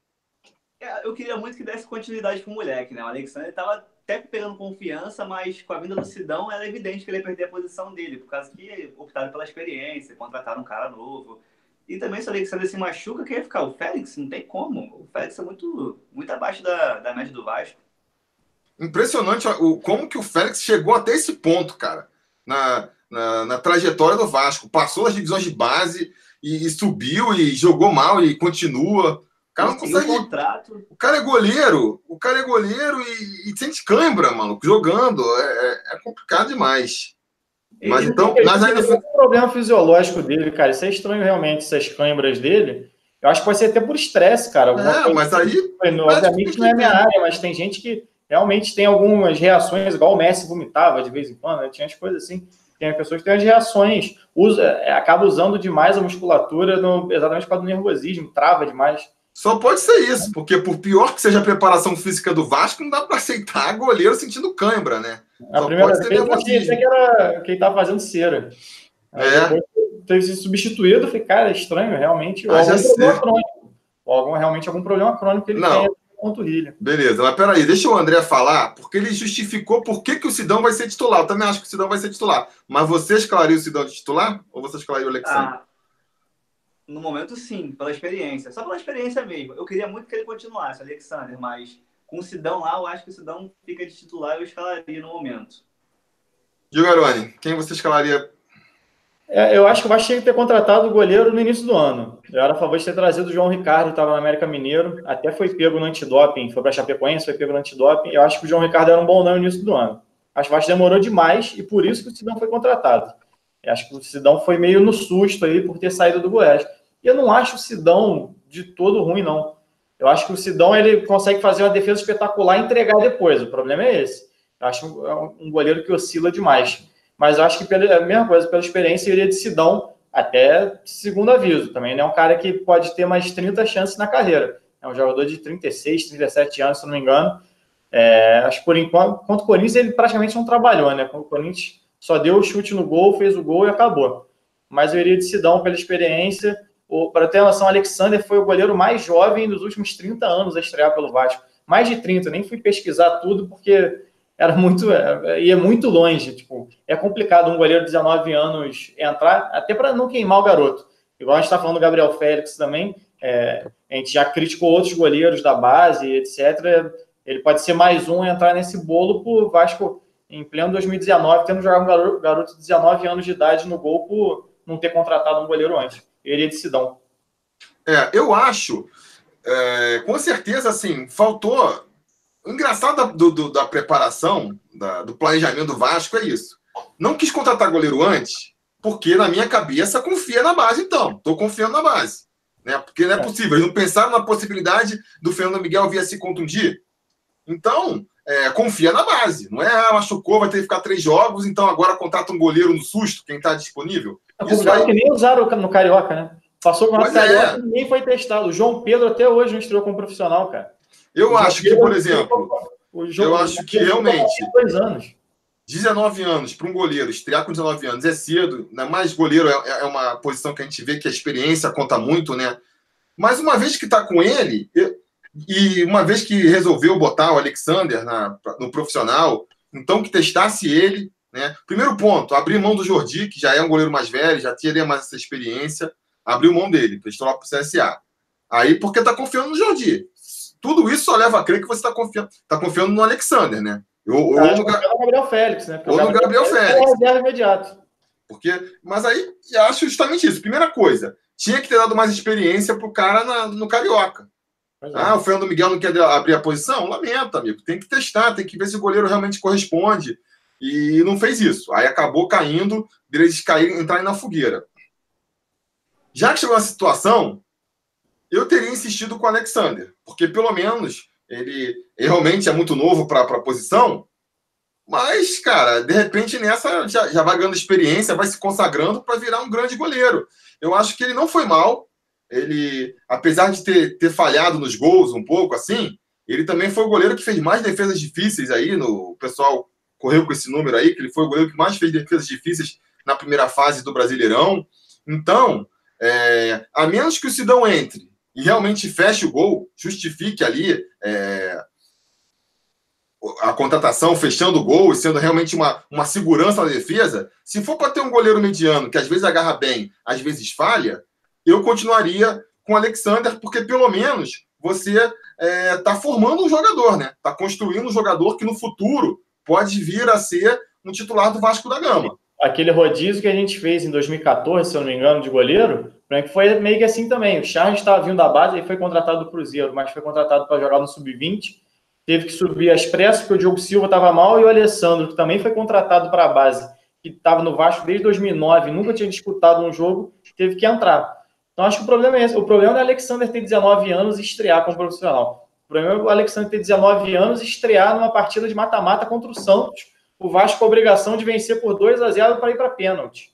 É, eu queria muito que desse continuidade pro moleque, né? O Alexander tava até pegando confiança, mas com a vinda do Sidão era evidente que ele ia perder a posição dele, por causa que optaram pela experiência, contrataram um cara novo. E também se o Alexandre se machuca, quem ia ficar? O Félix? Não tem como. O Félix é muito, muito abaixo da, da média do Vasco. Impressionante o, como que o Félix chegou até esse ponto, cara, na, na, na trajetória do Vasco. Passou as divisões de base e, e subiu e jogou mal e continua cara não consegue. Um contrato. O cara é goleiro, o cara é goleiro e, e sente cãibra, mano, jogando. É, é, é complicado demais. Ele mas então, mas ainda foi. um problema fisiológico dele, cara. Isso é estranho realmente, essas câimbras dele. Eu acho que pode ser até por estresse, cara. É, mas aí. Obviamente não é minha área, mas tem gente que realmente tem algumas reações, igual o Messi vomitava de vez em quando, né? tinha as coisas assim. Tem pessoas que têm as reações, usa, é, acaba usando demais a musculatura no, exatamente por causa do nervosismo, trava demais. Só pode ser isso, porque por pior que seja a preparação física do Vasco, não dá para aceitar goleiro sentindo cãibra, né? A Só primeira vez eu achei que era quem estava fazendo cera. Aí é. teve sido substituído, eu falei, cara, é estranho, realmente. Ah, algum problema crônico. Algum, realmente algum problema crônico que ele não. tem panturrilha. Beleza, mas peraí, deixa o André falar, porque ele justificou por que, que o Sidão vai ser titular. Eu também acho que o Sidão vai ser titular. Mas você escalaria o Sidão de titular? Ou você escalaria o Alexandre? Ah, no momento, sim, pela experiência. Só pela experiência mesmo. Eu queria muito que ele continuasse, Alexander, mas com o Sidão lá, eu acho que o Sidão fica de titular e eu escalaria no momento. Gilgaroni, quem você escalaria? É, eu acho que o Vasco tinha que ter contratado o goleiro no início do ano. Eu era a favor de ter trazido o João Ricardo, que estava no América Mineiro, até foi pego no antidoping, foi para Chapecoense, foi pego no antidoping. Eu acho que o João Ricardo era um bom nome no início do ano. Acho que o Vasco demorou demais e por isso que o Sidão foi contratado. Eu acho que o Sidão foi meio no susto aí por ter saído do Goiás. E eu não acho o Sidão de todo ruim, não. Eu acho que o Sidão ele consegue fazer uma defesa espetacular e entregar depois. O problema é esse. Eu acho um, é um goleiro que oscila demais. Mas eu acho que pela a mesma coisa, pela experiência, eu iria de Sidão até segundo aviso. Também não é um cara que pode ter mais 30 chances na carreira. É um jogador de 36, 37 anos, se não me engano. É, acho que por enquanto, contra o Corinthians, ele praticamente não trabalhou, né? O Corinthians só deu o chute no gol, fez o gol e acabou. Mas eu iria de Sidão pela experiência para ter noção, Alexander foi o goleiro mais jovem dos últimos 30 anos a estrear pelo Vasco. Mais de 30, nem fui pesquisar tudo porque era muito é, ia muito longe. Tipo, é complicado um goleiro de 19 anos entrar, até para não queimar o garoto. Igual a gente está falando do Gabriel Félix também, é, a gente já criticou outros goleiros da base, etc. Ele pode ser mais um entrar nesse bolo por Vasco em pleno 2019, tendo jogado um garoto de 19 anos de idade no gol por não ter contratado um goleiro antes Sidão. É, eu acho, é, com certeza, assim, faltou. O engraçado do, do, da preparação, da, do planejamento do Vasco é isso. Não quis contratar goleiro antes, porque na minha cabeça confia na base, então. Estou confiando na base. Né? Porque não é, é. possível. Eles não pensaram na possibilidade do Fernando Miguel vir a se contundir. Então, é, confia na base. Não é, ah, machucou, vai ter que ficar três jogos, então agora contrata um goleiro no susto, quem está disponível. É Isso aí... que nem usaram no Carioca, né? Passou com o Carioca é. ninguém foi testado. O João Pedro até hoje não estreou como profissional, cara. Eu acho que, por exemplo, eu acho que realmente. Dois anos. 19 anos para um goleiro estrear com 19 anos é cedo, né? mais goleiro é, é, uma posição que a gente vê que a experiência conta muito, né? Mas uma vez que está com ele, e uma vez que resolveu botar o Alexander na, no profissional, então que testasse ele, né? Primeiro ponto, abrir mão do Jordi, que já é um goleiro mais velho, já teria mais essa experiência, abriu mão dele, prestou lá para o CSA. Aí, porque está confiando no Jordi. Tudo isso só leva a crer que você está confiando, tá confiando no Alexander, né? Ou, ou no Gabriel Félix, né? Porque ou no Gabriel, Félix. É imediato. Porque, mas aí, acho justamente isso. Primeira coisa, tinha que ter dado mais experiência pro cara na, no Carioca. É. Ah, o Fernando Miguel não quer abrir a posição? Lamenta, amigo. Tem que testar, tem que ver se o goleiro realmente corresponde. E não fez isso. Aí acabou caindo, eles caírem, entrarem na fogueira. Já que chegou na situação, eu teria insistido com o Alexander, porque pelo menos ele realmente é muito novo para a posição, mas, cara, de repente nessa já, já vai ganhando experiência, vai se consagrando para virar um grande goleiro. Eu acho que ele não foi mal. Ele, apesar de ter, ter falhado nos gols um pouco assim, ele também foi o goleiro que fez mais defesas difíceis aí. No, o pessoal correu com esse número aí, que ele foi o goleiro que mais fez defesas difíceis na primeira fase do Brasileirão. Então, é, a menos que o Sidão entre e realmente feche o gol, justifique ali é, a contratação, fechando o gol e sendo realmente uma, uma segurança na defesa, se for para ter um goleiro mediano que às vezes agarra bem, às vezes falha, eu continuaria com o Alexander, porque pelo menos você está é, tá formando um jogador, né? Está construindo um jogador que no futuro pode vir a ser um titular do Vasco da Gama. Aquele rodízio que a gente fez em 2014, se eu não me engano, de goleiro, que foi meio que assim também. O Charles estava vindo da base e foi contratado do Cruzeiro, mas foi contratado para jogar no Sub-20. Teve que subir a expresso, porque o Diogo Silva estava mal, e o Alessandro, que também foi contratado para a base, que estava no Vasco desde 2009, nunca tinha disputado um jogo, teve que entrar. Então acho que o problema é esse. O problema é o Alexander ter 19 anos e estrear como profissional. O problema é o Alexander ter 19 anos e estrear numa partida de mata-mata contra o Santos. O Vasco com a obrigação de vencer por 2 a 0 para ir para pênalti.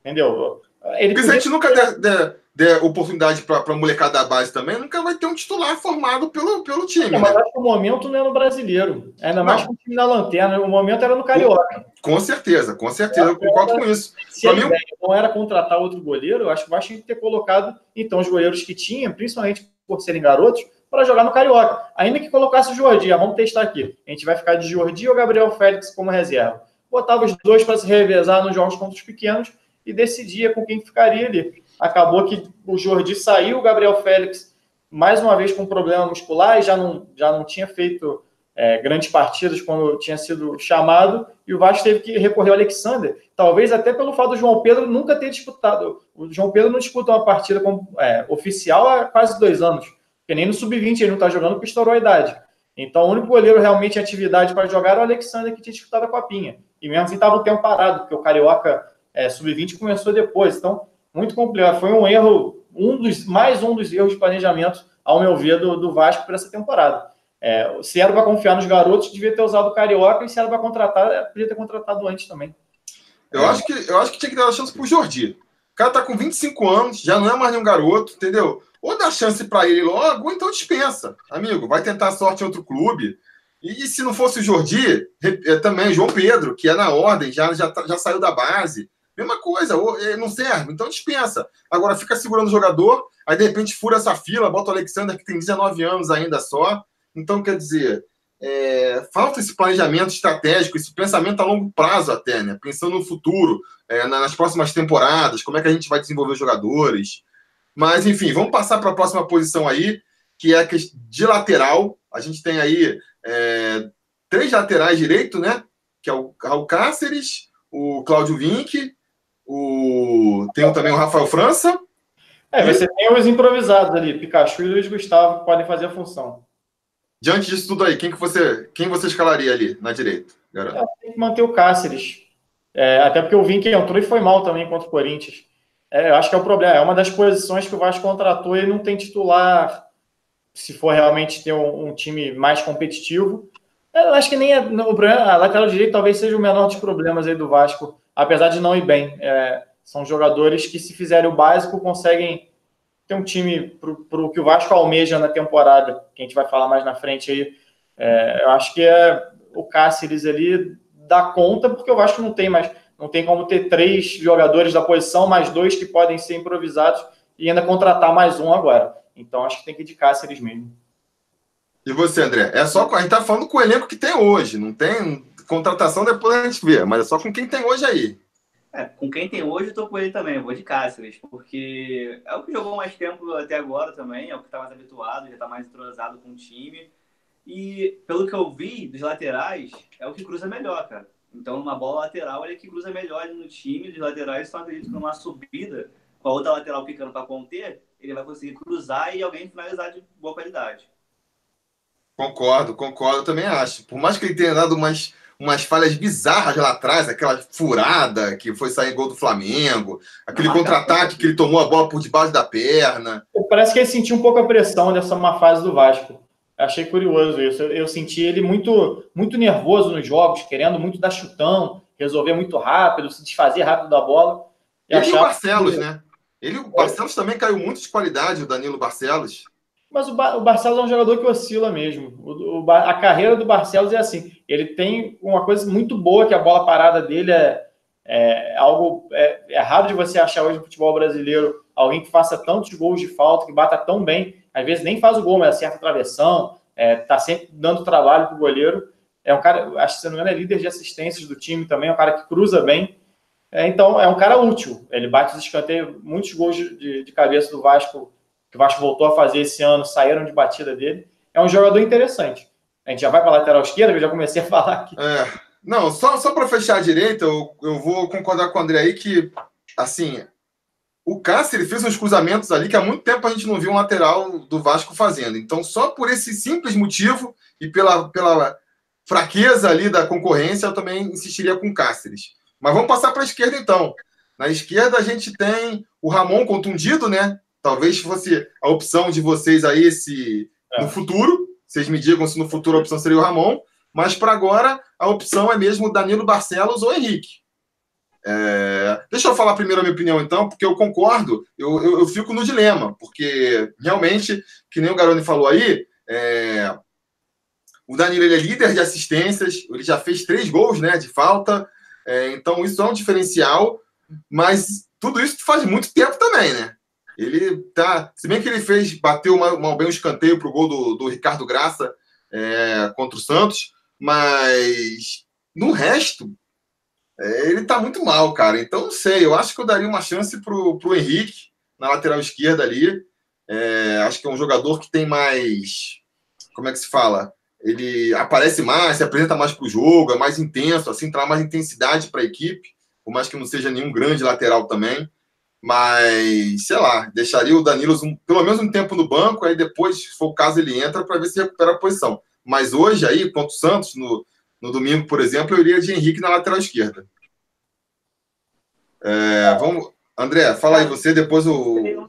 Entendeu? Ele Porque se a gente nunca der, der, der oportunidade para a molecada da base também, nunca vai ter um titular formado pelo, pelo time. Não, né? Mas o momento não é no brasileiro. Ainda não. mais com o time da lanterna. O momento era no Carioca. Com certeza, com certeza, eu concordo com isso. Se a mim, não era contratar outro goleiro, eu acho que o Vasco tinha que ter colocado, então, os goleiros que tinha, principalmente por serem garotos, para jogar no Carioca. Ainda que colocasse o Jordi, vamos testar aqui. A gente vai ficar de Jordi ou Gabriel Félix como reserva. Botava os dois para se revezar nos jogos contra os pequenos e decidia com quem ficaria ali. Acabou que o Jordi saiu, o Gabriel Félix, mais uma vez com problema muscular, e já não, já não tinha feito é, grandes partidas quando tinha sido chamado, e o Vasco teve que recorrer ao Alexander, talvez até pelo fato do João Pedro nunca ter disputado. O João Pedro não disputa uma partida como, é, oficial há quase dois anos, porque nem no sub-20 ele não está jogando porque estourou a idade. Então, o único goleiro realmente em atividade para jogar era o Alexander, que tinha disputado a Copinha. E mesmo assim estava o tempo parado, porque o Carioca é, sub-20 começou depois. Então, muito complicado. Foi um erro, um dos mais um dos erros de planejamento, ao meu ver, do, do Vasco para essa temporada. É, se era para confiar nos garotos, devia ter usado o Carioca, e se era para contratar, podia ter contratado antes também. Eu acho que, eu acho que tinha que dar a chance para o Jordi. O cara tá com 25 anos, já não é mais nenhum garoto, entendeu? Ou dá chance para ele logo, ou então dispensa. Amigo, vai tentar sorte em outro clube. E se não fosse o Jordi, é, também João Pedro, que é na ordem, já, já, já saiu da base. Mesma coisa, é, não serve, então dispensa. Agora fica segurando o jogador, aí de repente fura essa fila, bota o Alexander que tem 19 anos ainda só. Então, quer dizer, é, falta esse planejamento estratégico, esse pensamento a longo prazo até, né? Pensando no futuro, é, nas próximas temporadas, como é que a gente vai desenvolver os jogadores. Mas, enfim, vamos passar para a próxima posição aí, que é a de lateral. A gente tem aí é, três laterais direito, né? Que é o Raul Cáceres, o Cláudio Vinck o... Tem também o Rafael França. É, você tem os improvisados ali, Pikachu e Luiz Gustavo, que podem fazer a função. Diante disso tudo aí, quem que você, quem você escalaria ali na direita? É, tem que manter o Cáceres. É, até porque o Vink entrou e foi mal também contra o Corinthians. É, eu acho que é o problema. É uma das posições que o Vasco contratou e não tem titular se for realmente ter um, um time mais competitivo. Eu acho que nem é, o problema, a lateral direito talvez seja o menor dos problemas aí do Vasco apesar de não ir bem. É, são jogadores que, se fizerem o básico, conseguem ter um time para o que o Vasco almeja na temporada, que a gente vai falar mais na frente aí. É, eu acho que é o Cáceres ali dar conta, porque o Vasco não tem mais, não tem como ter três jogadores da posição, mais dois que podem ser improvisados e ainda contratar mais um agora. Então acho que tem que ir de Cáceres mesmo. E você, André? É só a gente tá falando com o elenco que tem hoje, não tem contratação depois a gente vê, mas é só com quem tem hoje aí. É, com quem tem hoje eu tô com ele também, eu vou de Cáceres, porque é o que jogou mais tempo até agora também, é o que tá mais habituado, já tá mais entrosado com o time. E pelo que eu vi dos laterais, é o que cruza melhor, cara. Então, numa bola lateral, ele é que cruza melhor no time. Dos laterais, só acredito que numa subida, com a outra lateral picando para conter, ele vai conseguir cruzar e alguém finalizar de boa qualidade. Concordo, concordo, também acho. Por mais que ele tenha dado umas, umas falhas bizarras lá atrás, aquela furada que foi sair gol do Flamengo, aquele contra-ataque que ele tomou a bola por debaixo da perna. Parece que ele sentiu um pouco a pressão dessa má fase do Vasco. Achei curioso isso. Eu, eu, senti ele muito, muito nervoso nos jogos, querendo muito dar chutão, resolver muito rápido, se desfazer rápido da bola. E ele e o Barcelos, né? Ele, o Barcelos também caiu muito de qualidade, o Danilo Barcelos. Mas o, Bar o Barcelos é um jogador que oscila mesmo. O, o, a carreira do Barcelos é assim. Ele tem uma coisa muito boa, que a bola parada dele é, é algo... É, é raro de você achar hoje no futebol brasileiro alguém que faça tantos gols de falta, que bata tão bem às vezes nem faz o gol, mas acerta a travessão, é, tá sempre dando trabalho para o goleiro. É um cara, acho que se não me engano, é líder de assistências do time também, é um cara que cruza bem. É, então, é um cara útil. Ele bate os escanteios, muitos gols de, de, cabeça do Vasco, que o Vasco voltou a fazer esse ano, saíram de batida dele. É um jogador interessante. A gente já vai para a lateral esquerda, que eu já comecei a [laughs] falar aqui. É, não, só, só para fechar a direita, eu, eu vou concordar com o André aí que, assim, o Cássio ele fez uns cruzamentos ali que há muito tempo a gente não viu um lateral do Vasco fazendo. Então, só por esse simples motivo e pela, pela fraqueza ali da concorrência, eu também insistiria com o Cáceres. Mas vamos passar para a esquerda, então. Na esquerda, a gente tem o Ramon contundido, né? Talvez fosse a opção de vocês aí se, é. no futuro. Vocês me digam se no futuro a opção seria o Ramon. Mas para agora, a opção é mesmo Danilo Barcelos ou Henrique. É... Deixa eu falar primeiro a minha opinião, então, porque eu concordo, eu, eu, eu, fico no dilema, porque realmente, que nem o Garoni falou aí, é... o Danilo é líder de assistências, ele já fez três gols né, de falta, é... então isso é um diferencial, mas tudo isso faz muito tempo também, né? Ele tá. Se bem que ele fez, bateu mal, mal bem um escanteio para o gol do, do Ricardo Graça é, contra o Santos, mas no resto, ele tá muito mal, cara. Então, não sei. Eu acho que eu daria uma chance pro, pro Henrique na lateral esquerda ali. É, acho que é um jogador que tem mais. Como é que se fala? Ele aparece mais, se apresenta mais pro jogo, é mais intenso, assim, traz mais intensidade para a equipe, por mais que não seja nenhum grande lateral também. Mas, sei lá, deixaria o Danilo um, pelo menos um tempo no banco, aí depois, se for o caso, ele entra para ver se recupera a posição. Mas hoje, aí, contra o Santos, no, no domingo, por exemplo, eu iria de Henrique na lateral esquerda. É, vamos, André, fala aí você, depois o.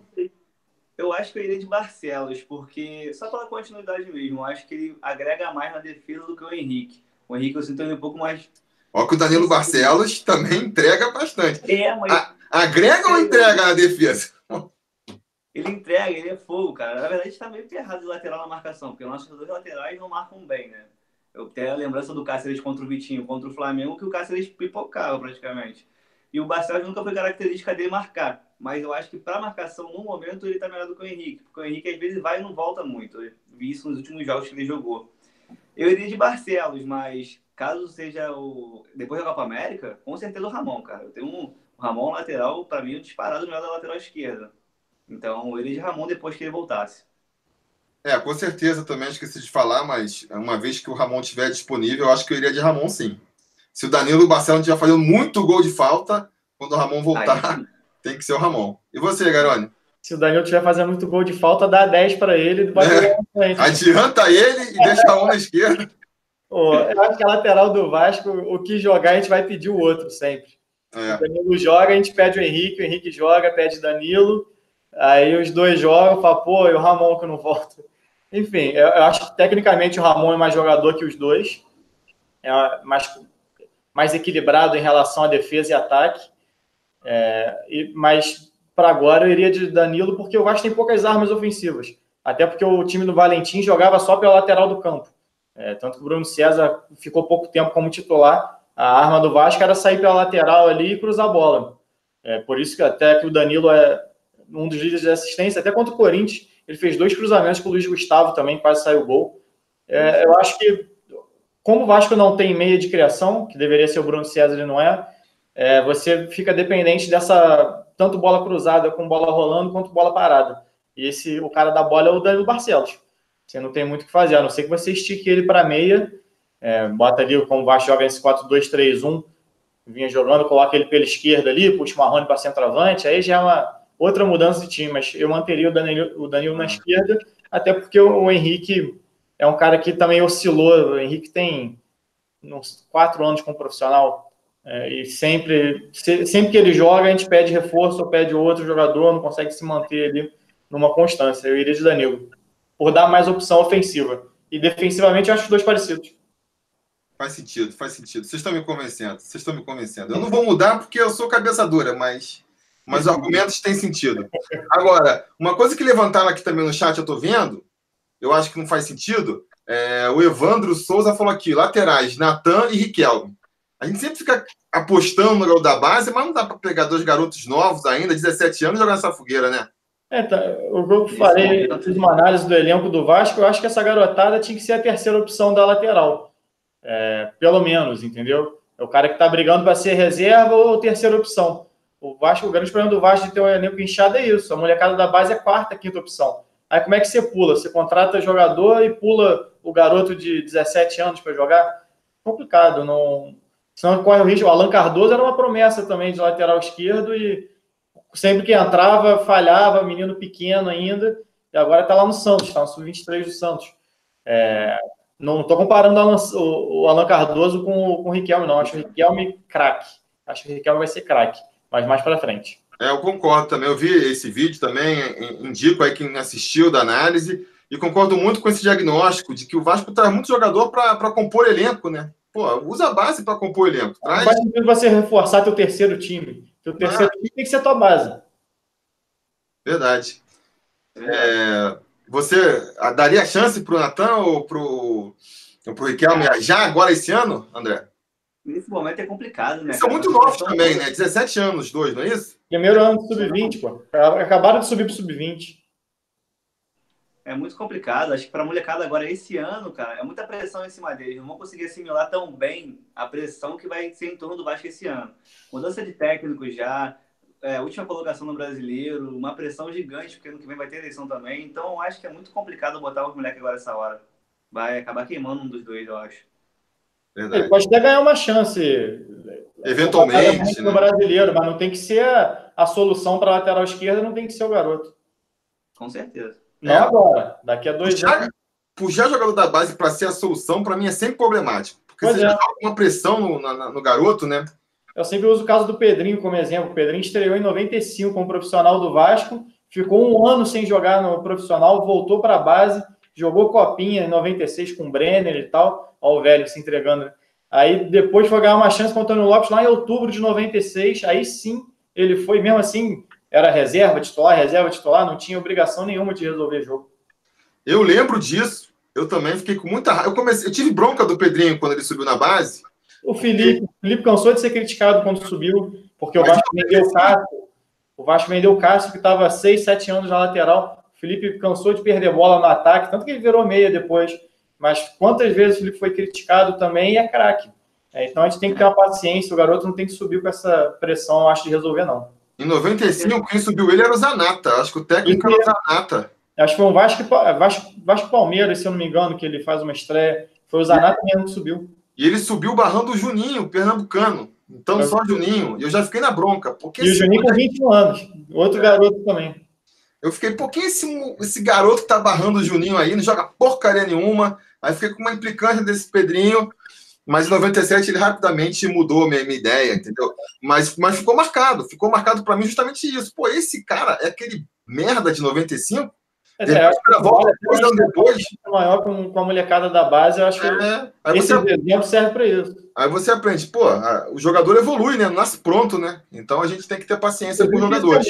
Eu acho que eu iria de Barcelos, porque só pela continuidade mesmo, eu acho que ele agrega mais na defesa do que o Henrique. O Henrique eu sinto ele um pouco mais. Ó, que o Danilo Barcelos também entrega bastante. É, mas... A, agrega ou entrega na defesa? Ele entrega, ele é fogo, cara. Na verdade, está meio errado de lateral na marcação, porque nossos dois laterais não marcam bem, né? Eu tenho a lembrança do Cáceres contra o Vitinho, contra o Flamengo, que o Cáceres pipocava praticamente. E o Barcelos nunca foi característica dele marcar. Mas eu acho que para marcação, no momento, ele está melhor do que o Henrique. Porque o Henrique, às vezes, vai e não volta muito. Eu vi isso nos últimos jogos que ele jogou. Eu iria de Barcelos, mas caso seja o. Depois da Copa América, com certeza o Ramon, cara. Eu tenho um. O Ramon lateral, para mim, disparado melhor da lateral esquerda. Então, eu iria de Ramon depois que ele voltasse. É, com certeza também esqueci de falar, mas uma vez que o Ramon estiver disponível, eu acho que eu iria de Ramon sim. Se o Danilo o Barcelona estiver fazendo muito gol de falta, quando o Ramon voltar, Aí, [laughs] tem que ser o Ramon. E você, Garoni? Se o Danilo estiver fazendo muito gol de falta, dá 10 para ele. É. Adianta ele e deixa a um na esquerda. Oh, eu acho que a lateral do Vasco, o que jogar, a gente vai pedir o outro sempre. É. O Danilo joga, a gente pede o Henrique, o Henrique joga, pede Danilo. Aí os dois jogam, fala, pô, e o Ramon que não volta. Enfim, eu, eu, acho que tecnicamente o Ramon é mais jogador que os dois, é mais, mais equilibrado em relação à defesa e ataque. É, e, mas para agora eu iria de Danilo, porque o Vasco tem poucas armas ofensivas. Até porque o time do Valentim jogava só pela lateral do campo. É, tanto que o Bruno César ficou pouco tempo como titular a arma do Vasco era sair pela lateral ali e cruzar a bola. É, por isso que até que o Danilo é um dos líderes de assistência, até contra o Corinthians, ele fez dois cruzamentos com o Luiz Gustavo também, quase saiu o gol. É, eu acho que, como o Vasco não tem meia de criação, que deveria ser o Bruno César, ele não é, é você fica dependente dessa tanto bola cruzada com bola rolando quanto bola parada. E esse, o cara da bola é o Danilo Barcelos. Você não tem muito o que fazer, a não ser que você estique ele para meia, é, bota ali como o Vasco joga esse 4-2-3-1, vinha jogando, coloca ele pela esquerda ali, puxa o Marrone para centroavante, aí já é uma outra mudança de time, mas eu manteria o Danilo, o Danilo na ah. esquerda, até porque o, Henrique é um cara que também oscilou, o Henrique tem uns quatro anos como profissional, é, e sempre, sempre que ele joga, a gente pede reforço ou pede outro jogador, não consegue se manter ali numa constância. Eu iria de Danilo, por dar mais opção ofensiva. E defensivamente, eu acho os dois parecidos. Faz sentido, faz sentido. Vocês estão me convencendo, vocês estão me convencendo. Eu não vou mudar porque eu sou cabeça dura, mas, mas os argumentos têm sentido. Agora, uma coisa que levantaram aqui também no chat, eu estou vendo, eu acho que não faz sentido. É, o Evandro Souza falou aqui: laterais, Natan e Riquelme. A gente sempre fica apostando no gol da base, mas não dá para pegar dois garotos novos ainda, 17 anos, e jogar nessa fogueira, né? É, tá. O que eu falei, fiz uma análise do elenco do Vasco, eu acho que essa garotada tinha que ser a terceira opção da lateral. É, pelo menos, entendeu? É o cara que está brigando para ser reserva ou terceira opção. O Vasco, o grande problema do Vasco de ter um elenco inchado é isso. A molecada da base é quarta, quinta opção. Aí como é que você pula? Você contrata jogador e pula o garoto de 17 anos para jogar? Complicado, não. Senão corre o risco. O Alan Cardoso era uma promessa também de lateral esquerdo e sempre que entrava, falhava, menino pequeno ainda, e agora está lá no Santos, está no sub-23 do Santos. É, não estou comparando o, Alan Cardoso com, o, com o Riquelme, não. Acho o Riquelme craque. Acho que o Riquelme vai ser craque, mas mais para frente. É, eu concordo também. Eu vi esse vídeo também, indico aí quem assistiu da análise, e concordo muito com esse diagnóstico de que o Vasco traz muito jogador para compor elenco, né? Pô, usa a base para compor elenco. Traz... Faz sentido você reforçar teu terceiro time. Teu terceiro ah. time tem que ser a tua base. Verdade. É, você daria chance para o Natan ou para o Riquelme já agora esse ano, André? Nesse momento é complicado, né? São muito novos também, né? 17 anos, dois, não é isso? Primeiro ano do sub-20, pô. Acabaram de subir para o sub-20. É muito complicado. Acho que para a molecada agora, esse ano, cara, é muita pressão em cima deles. Não vão conseguir assimilar tão bem a pressão que vai ser em torno do Vasco esse ano. Mudança de técnico já, é, última colocação no brasileiro, uma pressão gigante, porque ano que vem vai ter eleição também. Então, acho que é muito complicado botar os moleques agora essa hora. Vai acabar queimando um dos dois, eu acho. Verdade. Ele pode até ganhar uma chance. Eventualmente. No né? brasileiro, mas não tem que ser a, a solução para a lateral esquerda, não tem que ser o garoto. Com certeza. Não é. agora, daqui a dois puxar, anos. Puxar jogador da base para ser a solução, para mim, é sempre problemático. Porque pois você é. já joga uma pressão no, no, no garoto, né? Eu sempre uso o caso do Pedrinho como exemplo. O Pedrinho estreou em 95 como profissional do Vasco, ficou um ano sem jogar no profissional, voltou para a base, jogou copinha em 96 com o Brenner e tal. Olha o velho se entregando. Aí depois foi ganhar uma chance com o Antônio Lopes lá em outubro de 96. Aí sim ele foi, mesmo assim, era reserva titular, reserva titular, não tinha obrigação nenhuma de resolver jogo. Eu lembro disso. Eu também fiquei com muita raiva. Eu, comecei, eu tive bronca do Pedrinho quando ele subiu na base o Felipe, o Felipe cansou de ser criticado quando subiu, porque o Vasco vendeu o Cássio. O Vasco vendeu o Cássio, que estava 6, 7 anos na lateral. O Felipe cansou de perder bola no ataque, tanto que ele virou meia depois. Mas quantas vezes o Felipe foi criticado também e é craque. É, então a gente tem que ter uma paciência, o garoto não tem que subir com essa pressão, eu acho, de resolver, não. Em 95, quem subiu ele era o Zanata. Acho que o técnico era o Zanata. Acho que foi um Vasco, Vasco, Vasco Palmeiras, se eu não me engano, que ele faz uma estreia. Foi o Zanata mesmo que subiu. E ele subiu barrando o Juninho, pernambucano. Então, só Juninho. E eu já fiquei na bronca. Porque e o Juninho com 21 anos. Outro é. garoto também. Eu fiquei, por que esse, esse garoto que tá barrando o Juninho aí, não joga porcaria nenhuma? Aí fiquei com uma implicância desse Pedrinho. Mas em 97 ele rapidamente mudou minha, minha ideia, entendeu? Mas, mas ficou marcado. Ficou marcado para mim justamente isso. Pô, esse cara é aquele merda de 95 é, depois, é, volta, depois, anos depois. maior com, com a molecada da base, eu acho que é, esse você, exemplo serve para isso. Aí você aprende, pô, a, o jogador evolui, né? Nasce pronto, né? Então a gente tem que ter paciência com os jogadores.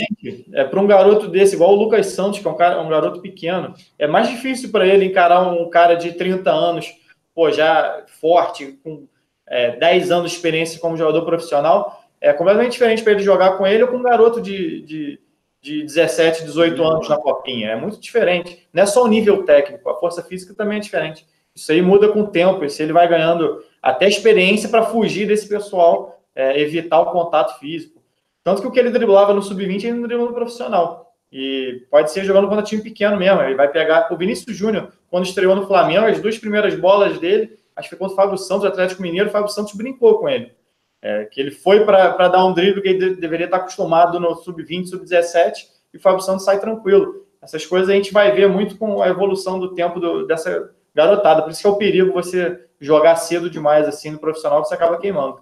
É para um garoto desse, igual o Lucas Santos, que é um, cara, um garoto pequeno, é mais difícil para ele encarar um cara de 30 anos, pô, já forte, com é, 10 anos de experiência como jogador profissional, é completamente diferente para ele jogar com ele ou com um garoto de, de, de 17, 18 anos na copinha. É muito diferente. Não é só o nível técnico, a força física também é diferente. Isso aí muda com o tempo, isso ele vai ganhando até experiência para fugir desse pessoal, é, evitar o contato físico. Tanto que o que ele driblava no sub-20, ele não driblou no profissional. E pode ser jogando contra time pequeno mesmo. Ele vai pegar o Vinícius Júnior, quando estreou no Flamengo, as duas primeiras bolas dele, acho que foi contra o Fábio Santos, o Atlético Mineiro, o Fábio Santos brincou com ele. É, que ele foi para dar um drible que ele deveria estar acostumado no sub-20, sub-17, e o Fábio Santos sai tranquilo. Essas coisas a gente vai ver muito com a evolução do tempo do, dessa garotada. Por isso que é o perigo você jogar cedo demais assim no profissional, que você acaba queimando.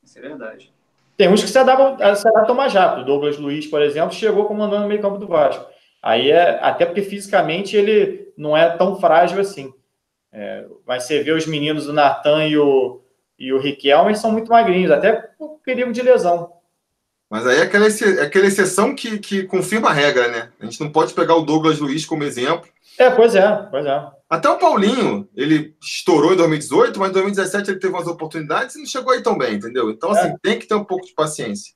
Isso é verdade. Tem uns que se adaptam, se adaptam mais rápido. O Douglas Luiz, por exemplo, chegou comandando o meio campo do Vasco. Aí é até porque fisicamente ele não é tão frágil assim. É, mas você vê os meninos, o Natan e o, e o Riquelme, são muito magrinhos, até por perigo de lesão. Mas aí é aquela, é aquela exceção que, que confirma a regra, né? A gente não pode pegar o Douglas Luiz como exemplo. É, pois é, pois é. Até o Paulinho, ele estourou em 2018, mas em 2017 ele teve umas oportunidades e não chegou aí tão bem, entendeu? Então, assim, é. tem que ter um pouco de paciência.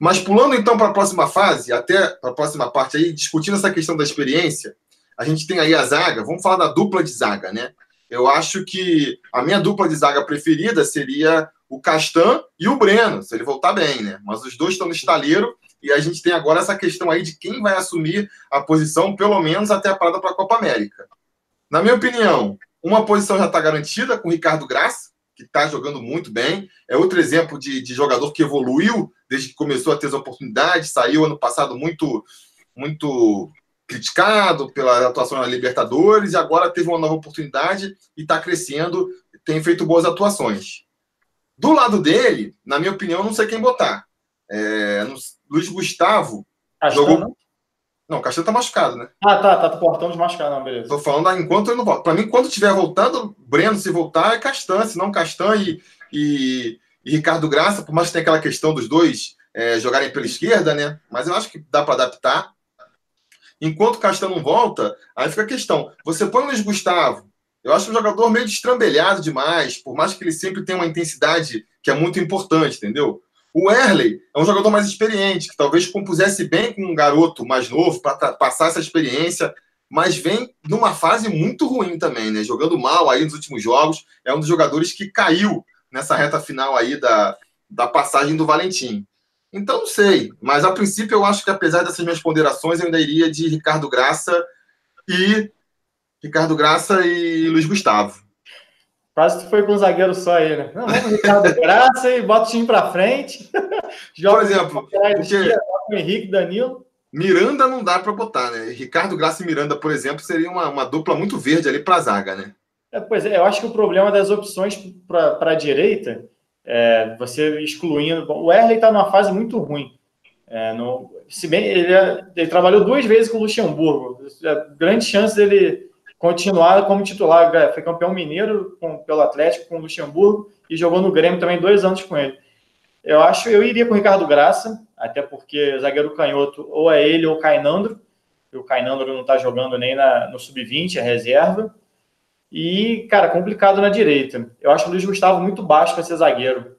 Mas pulando então para a próxima fase, até para a próxima parte aí, discutindo essa questão da experiência, a gente tem aí a zaga, vamos falar da dupla de zaga, né? Eu acho que a minha dupla de zaga preferida seria o Castan e o Breno, se ele voltar bem, né? Mas os dois estão no estaleiro e a gente tem agora essa questão aí de quem vai assumir a posição, pelo menos até a parada para a Copa América. Na minha opinião, uma posição já está garantida com o Ricardo Graça, que está jogando muito bem. É outro exemplo de, de, jogador que evoluiu desde que começou a ter as oportunidades. Saiu ano passado muito, muito criticado pela atuação na Libertadores e agora teve uma nova oportunidade e está crescendo, tem feito boas atuações. Do lado dele, na minha opinião, não sei quem botar. É, Luiz Gustavo jogou. Não? O Castanho tá machucado, né? Ah, tá, tá, portão de machucado, não, beleza. Tô falando ah, enquanto ele não volta. Pra mim, quando tiver voltando, Breno, se voltar, é Castan, se não Castan e, e, e, Ricardo Graça, por mais que tenha aquela questão dos dois é, jogarem pela esquerda, né? Mas eu acho que dá para adaptar. Enquanto o Castan não volta, aí fica a questão. Você põe o Luiz Gustavo, eu acho um jogador meio destrambelhado demais, por mais que ele sempre tenha uma intensidade que é muito importante, entendeu? O Erley é um jogador mais experiente, que talvez compusesse bem com um garoto mais novo para passar essa experiência, mas vem numa fase muito ruim também, né? Jogando mal aí nos últimos jogos. É um dos jogadores que caiu nessa reta final aí da, da passagem do Valentim. Então, não sei. Mas a princípio, eu acho que apesar dessas minhas ponderações, eu ainda iria de Ricardo Graça e Ricardo Graça e Luiz Gustavo. Quase tu foi com um zagueiro só aí, né? Não, vamos Ricardo [laughs] Graça e bota o time para frente. Joga Por exemplo, porque... o Henrique Danilo. Miranda não dá para botar, né? Ricardo Graça e Miranda, por exemplo, seria uma, uma dupla muito verde ali para a zaga, né? É, pois é, eu acho que o problema das opções para a direita, é, você excluindo. Bom, o Erley está numa fase muito ruim. É, no, se bem ele, é, ele, trabalhou duas vezes com o Luxemburgo, é, grande chance dele continuar como titular. É, foi campeão mineiro com, pelo Atlético com o Luxemburgo e jogou no Grêmio também dois anos com ele. Eu acho eu iria com o Ricardo Graça, até porque zagueiro canhoto ou é ele ou o Cainandro. O Cainandro não está jogando nem na, no sub-20, é reserva. E, cara, complicado na direita. Eu acho o Luiz Gustavo muito baixo para ser zagueiro.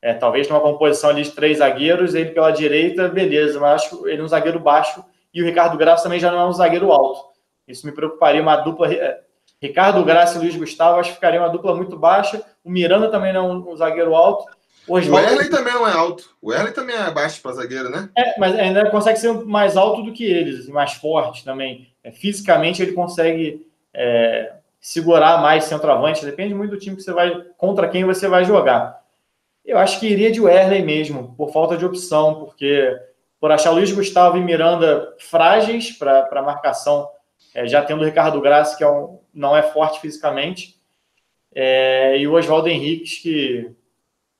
É, talvez numa composição ali de três zagueiros, ele pela direita, beleza, mas acho ele um zagueiro baixo e o Ricardo Graça também já não é um zagueiro alto. Isso me preocuparia uma dupla. É, Ricardo Graça e Luiz Gustavo, acho que ficaria uma dupla muito baixa. O Miranda também não é um, um zagueiro alto. O, Erlen também não é alto. O Erlen também é baixo para zagueiro, né? É, mas ainda consegue ser mais alto do que eles, mais forte também. É, fisicamente ele consegue é, segurar mais centroavante. Depende muito do time que você vai, contra quem você vai jogar. Eu acho que iria de Werley mesmo, por falta de opção, porque por achar Luiz Gustavo e Miranda frágeis para marcação é, já tendo o Ricardo Graça, que é um, não é forte fisicamente, é, e o Oswaldo Henrique, que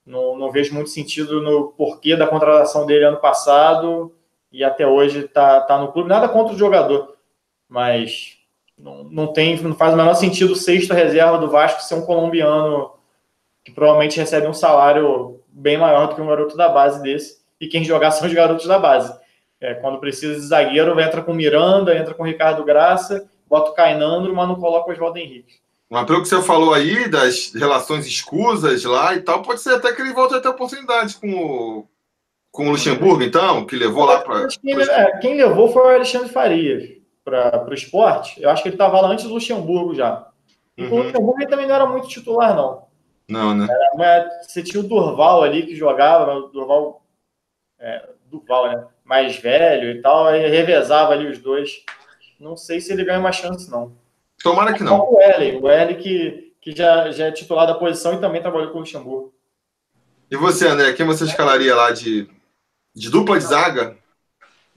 não, não, vejo muito sentido no porquê da contratação dele ano passado e até hoje está tá no clube. Nada contra o jogador, mas não, não, tem, não faz o menor sentido o sexto reserva do Vasco ser um colombiano que provavelmente recebe um salário bem maior do que um garoto da base desse, e quem jogar são os garotos da base. É, quando precisa de zagueiro, entra com Miranda, entra com Ricardo Graça, bota o Cainandro, mas não coloca o Oswaldo Henrique. Mas pelo que você falou aí, das relações escusas lá e tal, pode ser até que ele volte a ter oportunidade com o, com o Luxemburgo, então, que levou lá para. Quem, é, quem, levou foi o Alexandre Farias para o esporte. Eu acho que ele estava lá antes do Luxemburgo já. E uhum. o Luxemburgo ele também não era muito titular, não. Não, né? Era, você tinha o Durval ali que jogava, o Durval, é, Durval, né? Mais velho e tal, aí revezava ali os dois. Não sei se ele ganha uma chance, não. Tomara que não. O L, o L que, que já, já é titular da posição e também trabalhou com o Luxemburgo. E você, André, quem você escalaria lá de, de dupla de zaga?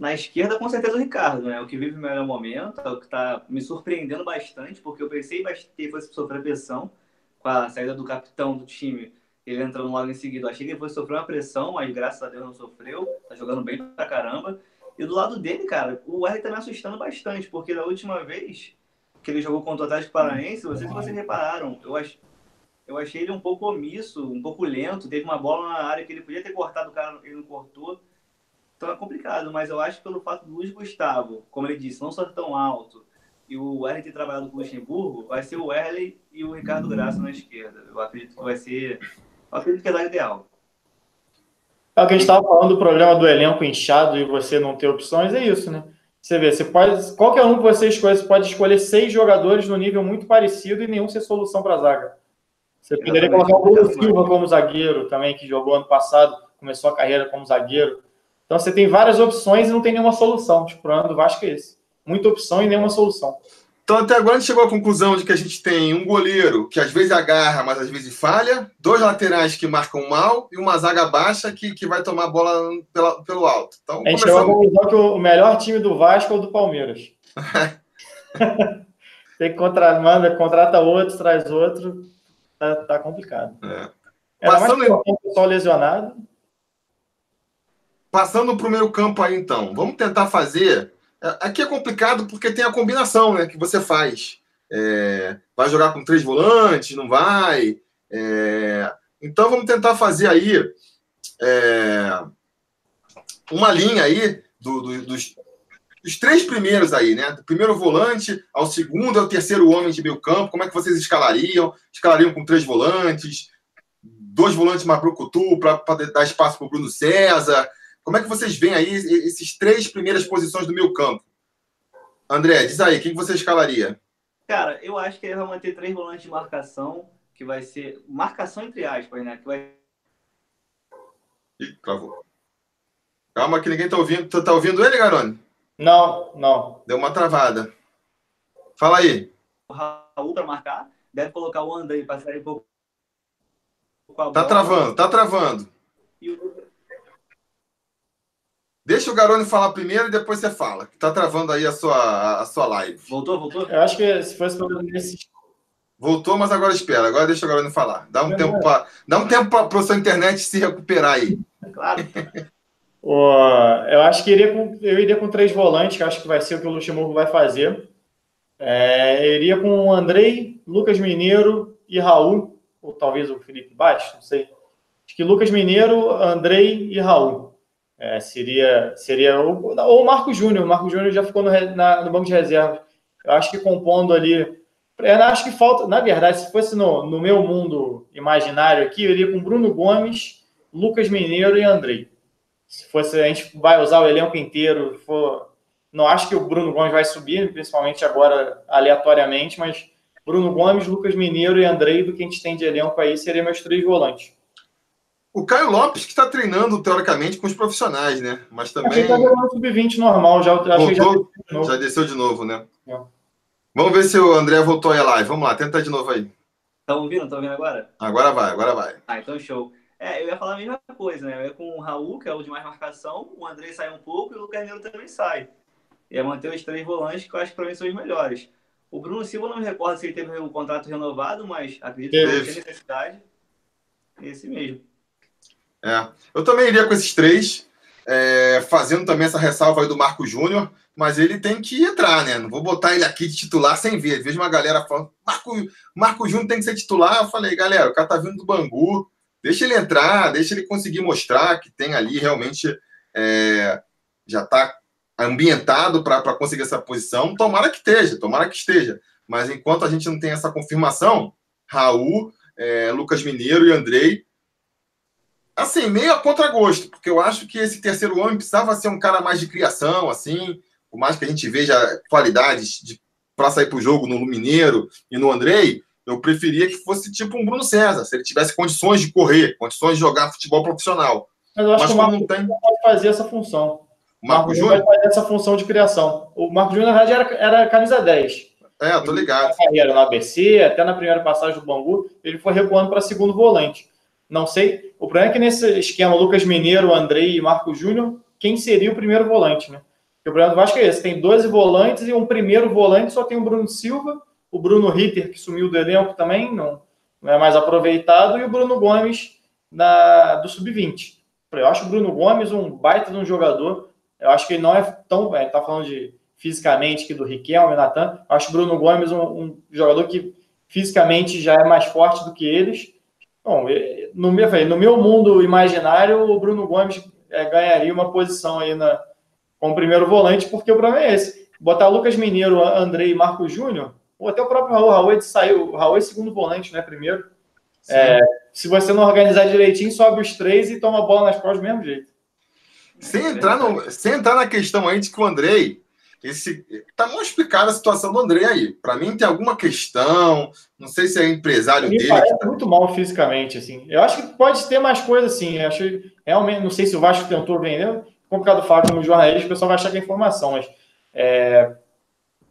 Na esquerda, com certeza, o Ricardo, né? O que vive o melhor momento, é o que está me surpreendendo bastante, porque eu pensei que fosse sofrer pressão com a saída do capitão do time, ele entrando logo em seguida. Eu achei que ele fosse sofrer uma pressão, mas graças a Deus não sofreu, tá jogando bem pra caramba. E do lado dele, cara, o R tá me assustando bastante, porque da última vez que ele jogou contra o Atlético Paranaense, sei se vocês repararam, eu, ach, eu achei ele um pouco omisso, um pouco lento, teve uma bola na área que ele podia ter cortado o cara, ele não cortou. Então é complicado, mas eu acho que pelo fato do Luiz Gustavo, como ele disse, não ser tão alto, e o Erley ter trabalhado com o Luxemburgo, vai ser o Erley e o Ricardo Graça na esquerda. Eu acredito que vai ser. Eu acredito que é o ideal. É o que a gente estava falando do problema do elenco inchado e você não ter opções, é isso, né? Você vê, você pode, qualquer um que você escolher, você pode escolher seis jogadores no nível muito parecido e nenhum ser solução para a zaga. Você poderia colocar o Bruno Silva como zagueiro também, que jogou ano passado, começou a carreira como zagueiro. Então você tem várias opções e não tem nenhuma solução. Tipo, o problema do Vasco é esse. Muita opção e nenhuma solução. Então, até agora a gente chegou à conclusão de que a gente tem um goleiro que às vezes agarra, mas às vezes falha, dois laterais que marcam mal e uma zaga baixa que, que vai tomar a bola pela, pelo alto. Então, a gente chegou à conclusão que o melhor time do Vasco é o do Palmeiras. [laughs] tem que contratar, manda, contrata outro, traz outro. Tá, tá complicado. É. Passando mais em... pessoal lesionado. Passando para o meio campo aí, então. Vamos tentar fazer Aqui é complicado porque tem a combinação né, que você faz. É, vai jogar com três volantes, não vai. É, então vamos tentar fazer aí é, uma linha aí do, do, dos, dos, três primeiros aí, né? Do primeiro volante ao segundo ao terceiro homem de meio campo. Como é que vocês escalariam? Escalariam com três volantes, dois volantes mais para o Cutu para dar espaço para o Bruno César. Como é que vocês veem aí esses três primeiras posições do meu campo? André, diz aí, quem você escalaria? Cara, eu acho que ele vai manter três volantes de marcação, que vai ser. Marcação entre aspas, né? Que vai. Ih, travou. Calma que ninguém tá ouvindo. Tu tá ouvindo ele, Garone? Não, não. Deu uma travada. Fala aí. O Raul para marcar, deve colocar o André para sair um pouco. Tá travando, tá travando. E o Deixa o Garone falar primeiro e depois você fala. Tá travando aí a sua, a sua live. Voltou, voltou? Eu acho que se fosse pelo nesse. Voltou, mas agora espera. Agora deixa o Garone falar. Dá um é, tempo para dá um tempo para a sua internet se recuperar aí. Claro. eu acho que iria com, eu iria com três volantes, que acho que vai ser o que o Luxemburgo vai fazer. É, eu iria com o Andrei, Lucas Mineiro e Raul, ou talvez o Felipe Baixo, não sei. Acho que Lucas Mineiro, Andrei e Raul. É, seria seria o, ou o Marco Júnior. O Marco Júnior já ficou no, na, no banco de reserva. Eu acho que compondo ali. Eu acho que falta, na verdade, se fosse no, no meu mundo imaginário aqui, eu iria com Bruno Gomes, Lucas Mineiro e Andrei. Se fosse, a gente vai usar o elenco inteiro, for, não acho que o Bruno Gomes vai subir, principalmente agora aleatoriamente, mas Bruno Gomes, Lucas Mineiro e Andrei, do que a gente tem de elenco aí, seriam meus três volantes. O Caio Lopes, que está treinando, teoricamente, com os profissionais, né? Mas também. Achei que tá sub-20 normal, já, voltou, já, desceu de novo. já desceu de novo, né? É. Vamos ver se o André voltou aí a live. Vamos lá, tenta de novo aí. Estão ouvindo? Estão ouvindo agora? Agora vai, agora vai. Ah, então show. É, eu ia falar a mesma coisa, né? Eu ia com o Raul, que é o de mais marcação, o André sai um pouco e o Lucas Nilo também sai. Ia manter os três volantes, que eu acho que para mim são os melhores. O Bruno Silva não me recordo se ele teve um contrato renovado, mas acredito que não tem necessidade. Esse mesmo. É. Eu também iria com esses três, é, fazendo também essa ressalva aí do Marco Júnior, mas ele tem que entrar, né? Não vou botar ele aqui de titular sem ver. Vejo uma galera falando, Marco, Marco Júnior tem que ser titular. Eu falei, galera, o cara tá vindo do Bangu, deixa ele entrar, deixa ele conseguir mostrar que tem ali realmente é, já tá ambientado para conseguir essa posição. Tomara que esteja, tomara que esteja. Mas enquanto a gente não tem essa confirmação, Raul, é, Lucas Mineiro e Andrei, assim, meio a contragosto, porque eu acho que esse terceiro homem precisava ser um cara mais de criação, assim, por mais que a gente veja qualidades para sair para o jogo no Mineiro e no Andrei, eu preferia que fosse tipo um Bruno César, se ele tivesse condições de correr, condições de jogar futebol profissional. Mas eu acho Mas que o Marco não tem... pode fazer essa função. O Marco, Marco Júnior vai fazer essa função de criação. O Marco Júnior, na verdade, era, era camisa 10. É, eu tô ligado. Na carreira no ABC, até na primeira passagem do Bangu, ele foi recuando para segundo volante. Não sei. O problema é que nesse esquema Lucas Mineiro, Andrei e Marco Júnior, quem seria o primeiro volante, né? Porque o problema do Vasco é esse: tem 12 volantes e um primeiro volante só tem o Bruno Silva, o Bruno Ritter, que sumiu do elenco também, não, não é mais aproveitado, e o Bruno Gomes da, do Sub-20. Eu acho o Bruno Gomes um baita de um jogador. Eu acho que ele não é tão. É, tá falando de fisicamente que do Riquelme, Natan. Eu acho o Bruno Gomes um, um, jogador que fisicamente já é mais forte do que eles. Bom, no meu, no meu mundo imaginário, o Bruno Gomes é, ganharia uma posição aí na, como primeiro volante, porque o problema é esse. Botar Lucas Mineiro, Andrei e Marco Júnior, ou até o próprio Raul, Raul saiu, Raul é segundo volante, né? Primeiro. É, se você não organizar direitinho, sobe os três e toma a bola nas costas do mesmo jeito. Sem entrar, no, sem entrar na questão aí de que o Andrei esse tá mal explicada a situação do André aí. Para mim tem alguma questão, não sei se é empresário Me dele. Parece tá... muito mal fisicamente assim. Eu acho que pode ter mais coisa assim. Eu acho realmente, não sei se o Vasco tentou vender, complicado falar como jornalista, o pessoal vai achar que é informação, mas é,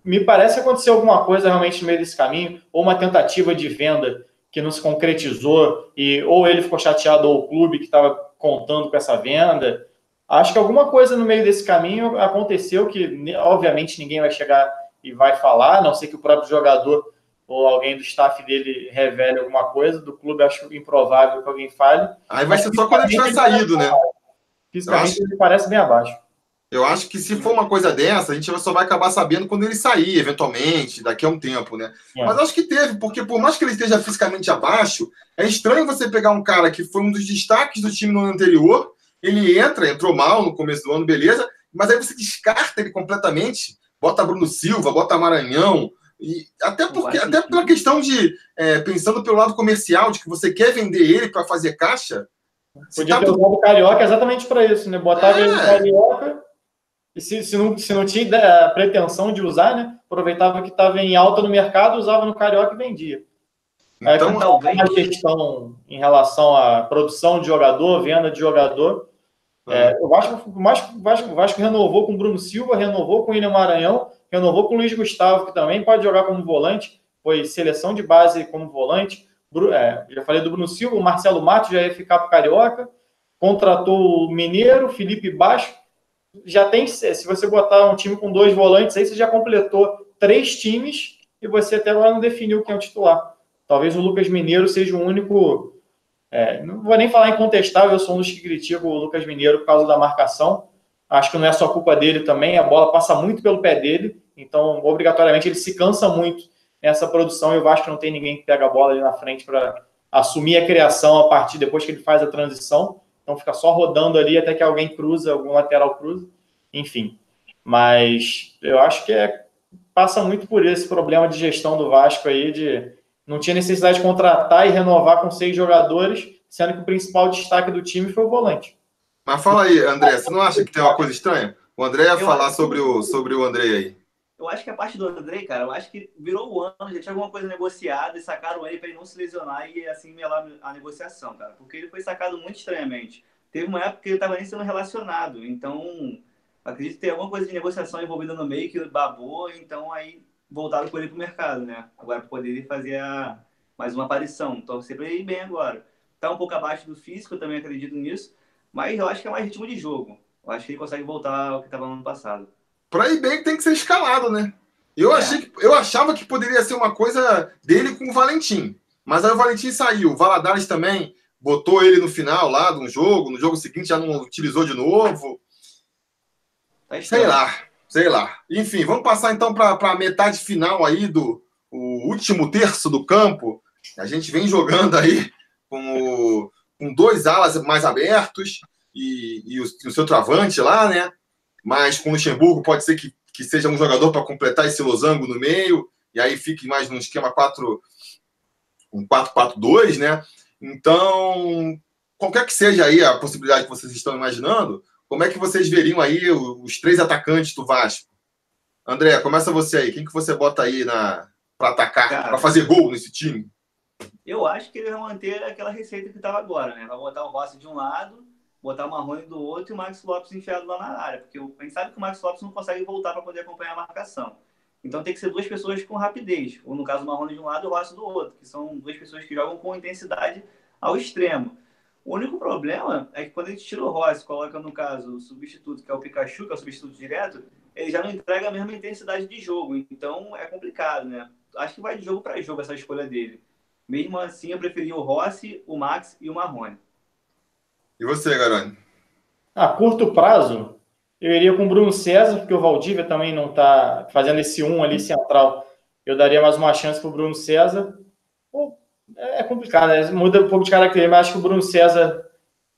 me parece que aconteceu alguma coisa realmente no meio desse caminho, ou uma tentativa de venda que não se concretizou, e ou ele ficou chateado, ou o clube que estava contando com essa venda. Acho que alguma coisa no meio desse caminho aconteceu que, obviamente, ninguém vai chegar e vai falar, a não ser que o próprio jogador ou alguém do staff dele revele alguma coisa. Do clube, acho improvável que alguém fale. Aí vai ser só quando ele tiver saído, né? Fisicamente, acho... ele parece bem abaixo. Eu acho que se for uma coisa dessa, a gente só vai acabar sabendo quando ele sair, eventualmente, daqui a um tempo, né? É. Mas acho que teve, porque por mais que ele esteja fisicamente abaixo, é estranho você pegar um cara que foi um dos destaques do time no ano anterior ele entra, entrou mal no começo do ano, beleza, mas aí você descarta ele completamente, bota Bruno Silva, bota Maranhão, e até porque até pela questão de é, pensando pelo lado comercial, de que você quer vender ele para fazer caixa. Podia tá ter usado o Carioca exatamente para isso, né? Botava é. ele no Carioca e se, se, não, se não tinha a pretensão de usar, né? Aproveitava que estava em alta no mercado, usava no Carioca e vendia. Então, é, talvez... uma questão em relação à produção de jogador, venda de jogador, é, o Vasco, o Vasco, Vasco, Vasco renovou com o Bruno Silva, renovou com o William Maranhão, renovou com o Luiz Gustavo, que também pode jogar como volante, foi seleção de base como volante. É, já falei do Bruno Silva, o Marcelo Matos já ia ficar para o Carioca, contratou o Mineiro, Felipe Baixo. Já tem, se você botar um time com dois volantes, aí você já completou três times e você até agora não definiu quem é o titular. Talvez o Lucas Mineiro seja o único é, não vou nem falar incontestável, eu sou um dos que critico o Lucas Mineiro por causa da marcação. Acho que não é só culpa dele também, a bola passa muito pelo pé dele, então obrigatoriamente ele se cansa muito nessa produção. Eu acho que não tem ninguém que pega a bola ali na frente para assumir a criação a partir depois que ele faz a transição. Então fica só rodando ali até que alguém cruza, algum lateral cruza, enfim. Mas eu acho que é, passa muito por esse problema de gestão do Vasco aí de não tinha necessidade de contratar e renovar com seis jogadores, sendo que o principal destaque do time foi o volante. Mas fala aí, André, você não acha que tem uma coisa estranha? O André ia eu falar sobre o, sobre o André aí. Eu acho que a parte do André, cara, eu acho que virou o ano, já tinha alguma coisa negociada e sacaram ele para ele não se lesionar e assim melar a negociação, cara. Porque ele foi sacado muito estranhamente. Teve uma época que ele estava nem sendo relacionado, então acredito que tem alguma coisa de negociação envolvida no meio que babou, então aí voltado com ele para o mercado, né? Agora para poder fazer a, mais uma aparição. Então sempre ele ir bem agora. Tá um pouco abaixo do físico, eu também acredito nisso, mas eu acho que é mais ritmo de jogo. Eu acho que ele consegue voltar ao que estava no ano passado. Para ir bem tem que ser escalado, né? Eu, é. achei que, eu achava que poderia ser uma coisa dele com o Valentim. Mas aí o Valentim saiu. O Valadares também botou ele no final lá de um jogo. No jogo seguinte já não utilizou de novo. Tá Sei lá sei lá. Enfim, vamos passar então para a metade final aí do o último terço do campo. A gente vem jogando aí com, o, com dois alas mais abertos e, e, o, o, seu travante lá, né? Mas com o Luxemburgo pode ser que, que seja um jogador para completar esse losango no meio. e aí fique mais num esquema 4, um 4-4-2, né? Então, qualquer que seja aí a possibilidade que vocês estão imaginando, como é que vocês veriam aí os três atacantes do Vasco? André, começa você aí. Quem que você bota aí na para atacar, para fazer gol nesse time? Eu acho que ele vai manter aquela receita que estava agora, né? Vai botar o Rossi de um lado, botar o Marrone do outro e o Max Lopes enfiado lá na área, porque a gente sabe que o Max Lopes não consegue voltar para poder acompanhar a marcação. Então tem que ser duas pessoas com rapidez, ou no caso o Marrone de um lado e o Rossi do outro, que são duas pessoas que jogam com intensidade ao extremo. O único problema é que quando a gente tira o Rossi, coloca no caso o substituto, que é o Pikachu, que é o substituto direto, ele já não entrega a mesma intensidade de jogo. Então é complicado, né? Acho que vai de jogo para jogo essa escolha dele. Mesmo assim, eu preferi o Rossi, o Max e o Marrone. E você, Garani? A curto prazo, eu iria com o Bruno César, porque o Valdívia também não está fazendo esse um ali central. Eu daria mais uma chance para o Bruno César. É complicado, né? muda um pouco de característica, mas acho que o Bruno César,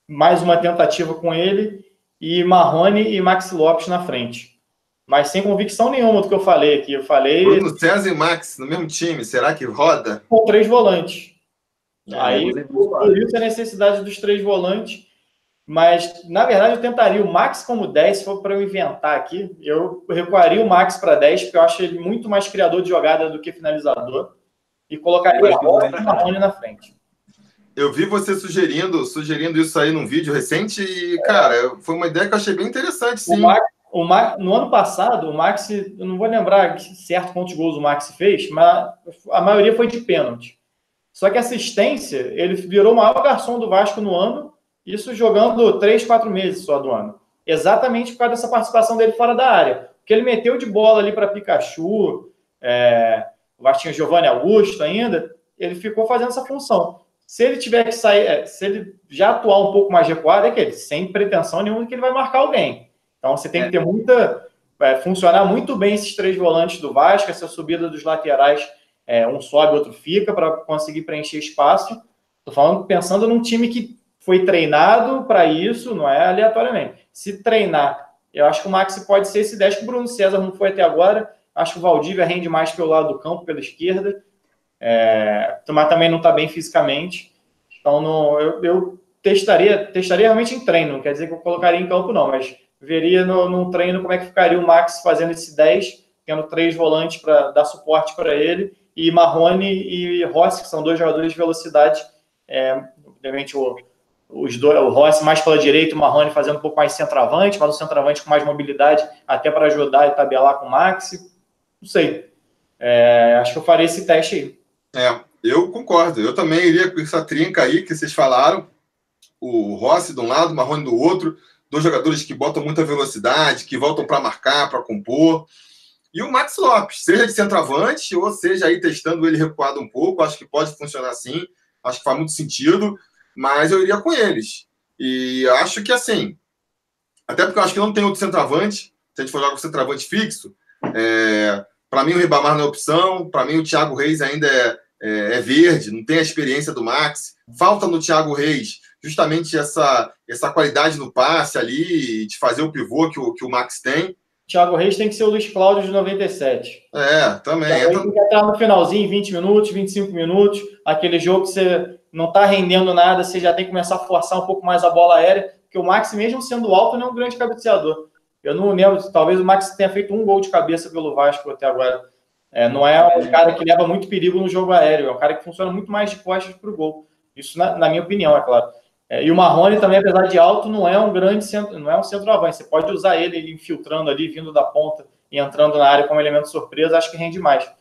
mais uma tentativa com ele, e Marrone e Max Lopes na frente. Mas sem convicção nenhuma do que eu falei aqui. Eu falei. Bruno César e Max no mesmo time, será que roda? Com três volantes. É, Aí, por isso a necessidade dos três volantes. Mas, na verdade, eu tentaria o Max como 10, se for para eu inventar aqui. Eu recuaria o Max para 10, porque eu acho ele muito mais criador de jogada do que finalizador. E colocaria o Marrone na frente. Eu vi você sugerindo, sugerindo isso aí num vídeo recente e, cara, foi uma ideia que eu achei bem interessante, sim. O Max, o Max, no ano passado, o Max, eu não vou lembrar certo quantos gols o Max fez, mas a maioria foi de pênalti. Só que assistência, ele virou o maior garçom do Vasco no ano isso jogando três, quatro meses só do ano. Exatamente por causa dessa participação dele fora da área. Porque ele meteu de bola ali para Pikachu, é, o Vastinho Giovanni Augusto ainda, ele ficou fazendo essa função. Se ele tiver que sair, é, se ele já atuar um pouco mais recuado, é que ele, sem pretensão nenhuma que ele vai marcar alguém. Então você tem que ter muita. É, funcionar muito bem esses três volantes do Vasco, essa subida dos laterais, é, um sobe, outro fica, para conseguir preencher espaço. Estou falando pensando num time que foi treinado para isso, não é aleatoriamente. Se treinar, eu acho que o Maxi pode ser esse 10 que o Bruno César não foi até agora. Acho que o Valdívia rende mais pelo lado do campo, pela esquerda. É, mas também não está bem fisicamente. Então, não, eu, eu, testaria, testaria realmente em treino. Não quer dizer que eu colocaria em campo, não, mas veria no, num treino como é que ficaria o Max fazendo esse 10, tendo três volantes para dar suporte para ele, e Marrone e Rossi, que são dois jogadores de velocidade. É, obviamente, o os dois, o Rossi mais pela direita, o Marrone fazendo um pouco mais centroavante, mas o centroavante com mais mobilidade, até para ajudar e tabelar com o Maxi. Não sei. É, acho que eu farei esse teste aí. É, eu concordo. Eu também iria com essa trinca aí que vocês falaram. O Rossi de um lado, o Marrone do outro. Dois jogadores que botam muita velocidade, que voltam para marcar, para compor. E o Max Lopes, seja de centroavante, ou seja aí testando ele recuado um pouco, acho que pode funcionar assim. Acho que faz muito sentido mas eu iria com eles. E acho que assim, até porque eu acho que não tem outro centroavante, se a gente for jogar com centroavante fixo, é, para mim o Ribamar não é opção, para mim o Thiago Reis ainda é, é, é, verde, não tem a experiência do Max. Falta no Thiago Reis justamente essa, essa qualidade no passe ali, de fazer o pivô que o, que o Max tem. Thiago Reis tem que ser o Luiz Cláudio de 97. É, também. Thiago tem que entrar no finalzinho, 20 minutos, 25 minutos, aquele jogo que você não está rendendo nada, você já tem que começar a forçar um pouco mais a bola aérea, porque o Max, mesmo sendo alto, não é um grande cabeceador. Eu não lembro, talvez o Max tenha feito um gol de cabeça pelo Vasco até agora. É, não é um cara que leva muito perigo no jogo aéreo, é um cara que funciona muito mais de costas para o gol. Isso na, na, minha opinião, é claro. É, e o Marrone também, apesar de alto, não é um grande centro, não é um centroavante. Você pode usar ele infiltrando ali, vindo da ponta e entrando na área como elemento surpresa, acho que rende mais.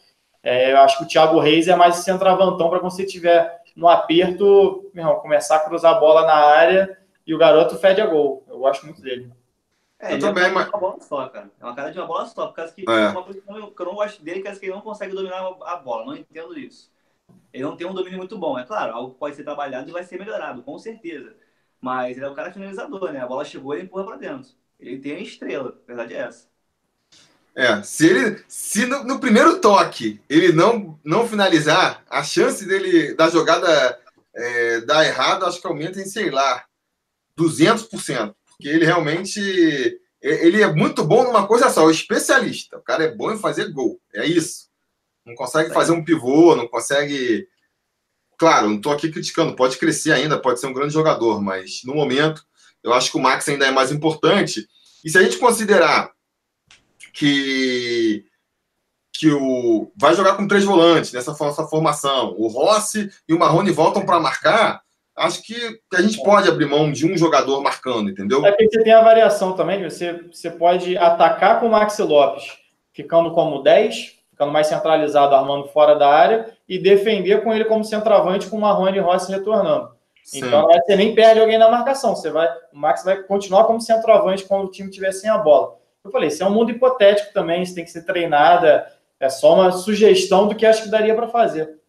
É, eu acho que o Thiago Reis é mais centroavantão para quando você tiver no aperto, irmão, começar a cruzar a bola na área e o garoto fede a gol. Eu gosto muito dele. É, eu também, é mas... uma bola só, cara. É uma cara de uma bola só. Por causa que é. uma coisa que eu não gosto dele é que ele não consegue dominar a bola. Não entendo isso. Ele não tem um domínio muito bom. É claro, algo pode ser trabalhado e vai ser melhorado, com certeza. Mas ele é o cara finalizador, né? A bola chegou e empurra para dentro. Ele tem a estrela, a verdade é essa. É, se ele, se no, no, primeiro toque ele não, não finalizar, a chance dele da jogada é, dar errado, acho que aumenta em, sei lá, 200%, porque ele realmente ele é muito bom numa coisa só, o especialista. O cara é bom em fazer gol, é isso. Não consegue fazer um pivô, não consegue. Claro, não estou aqui criticando, pode crescer ainda, pode ser um grande jogador, mas no momento eu acho que o Max ainda é mais importante. E se a gente considerar que que o vai jogar com três volantes nessa formação, o Rossi e o Marrone voltam para marcar, acho que, a gente pode abrir mão de um jogador marcando, entendeu? É que você tem a variação também, você, você pode atacar com o Maxi Lopes, ficando como 10, ficando mais centralizado, armando fora da área, e defender com ele como centroavante, com o Marrone e Rossi retornando. Sim. Então você nem perde alguém na marcação, você vai, o Max vai continuar como centroavante quando o time estiver sem a bola. Eu falei, isso é um mundo hipotético também, isso tem que ser treinada, é só uma sugestão do que acho que daria para fazer.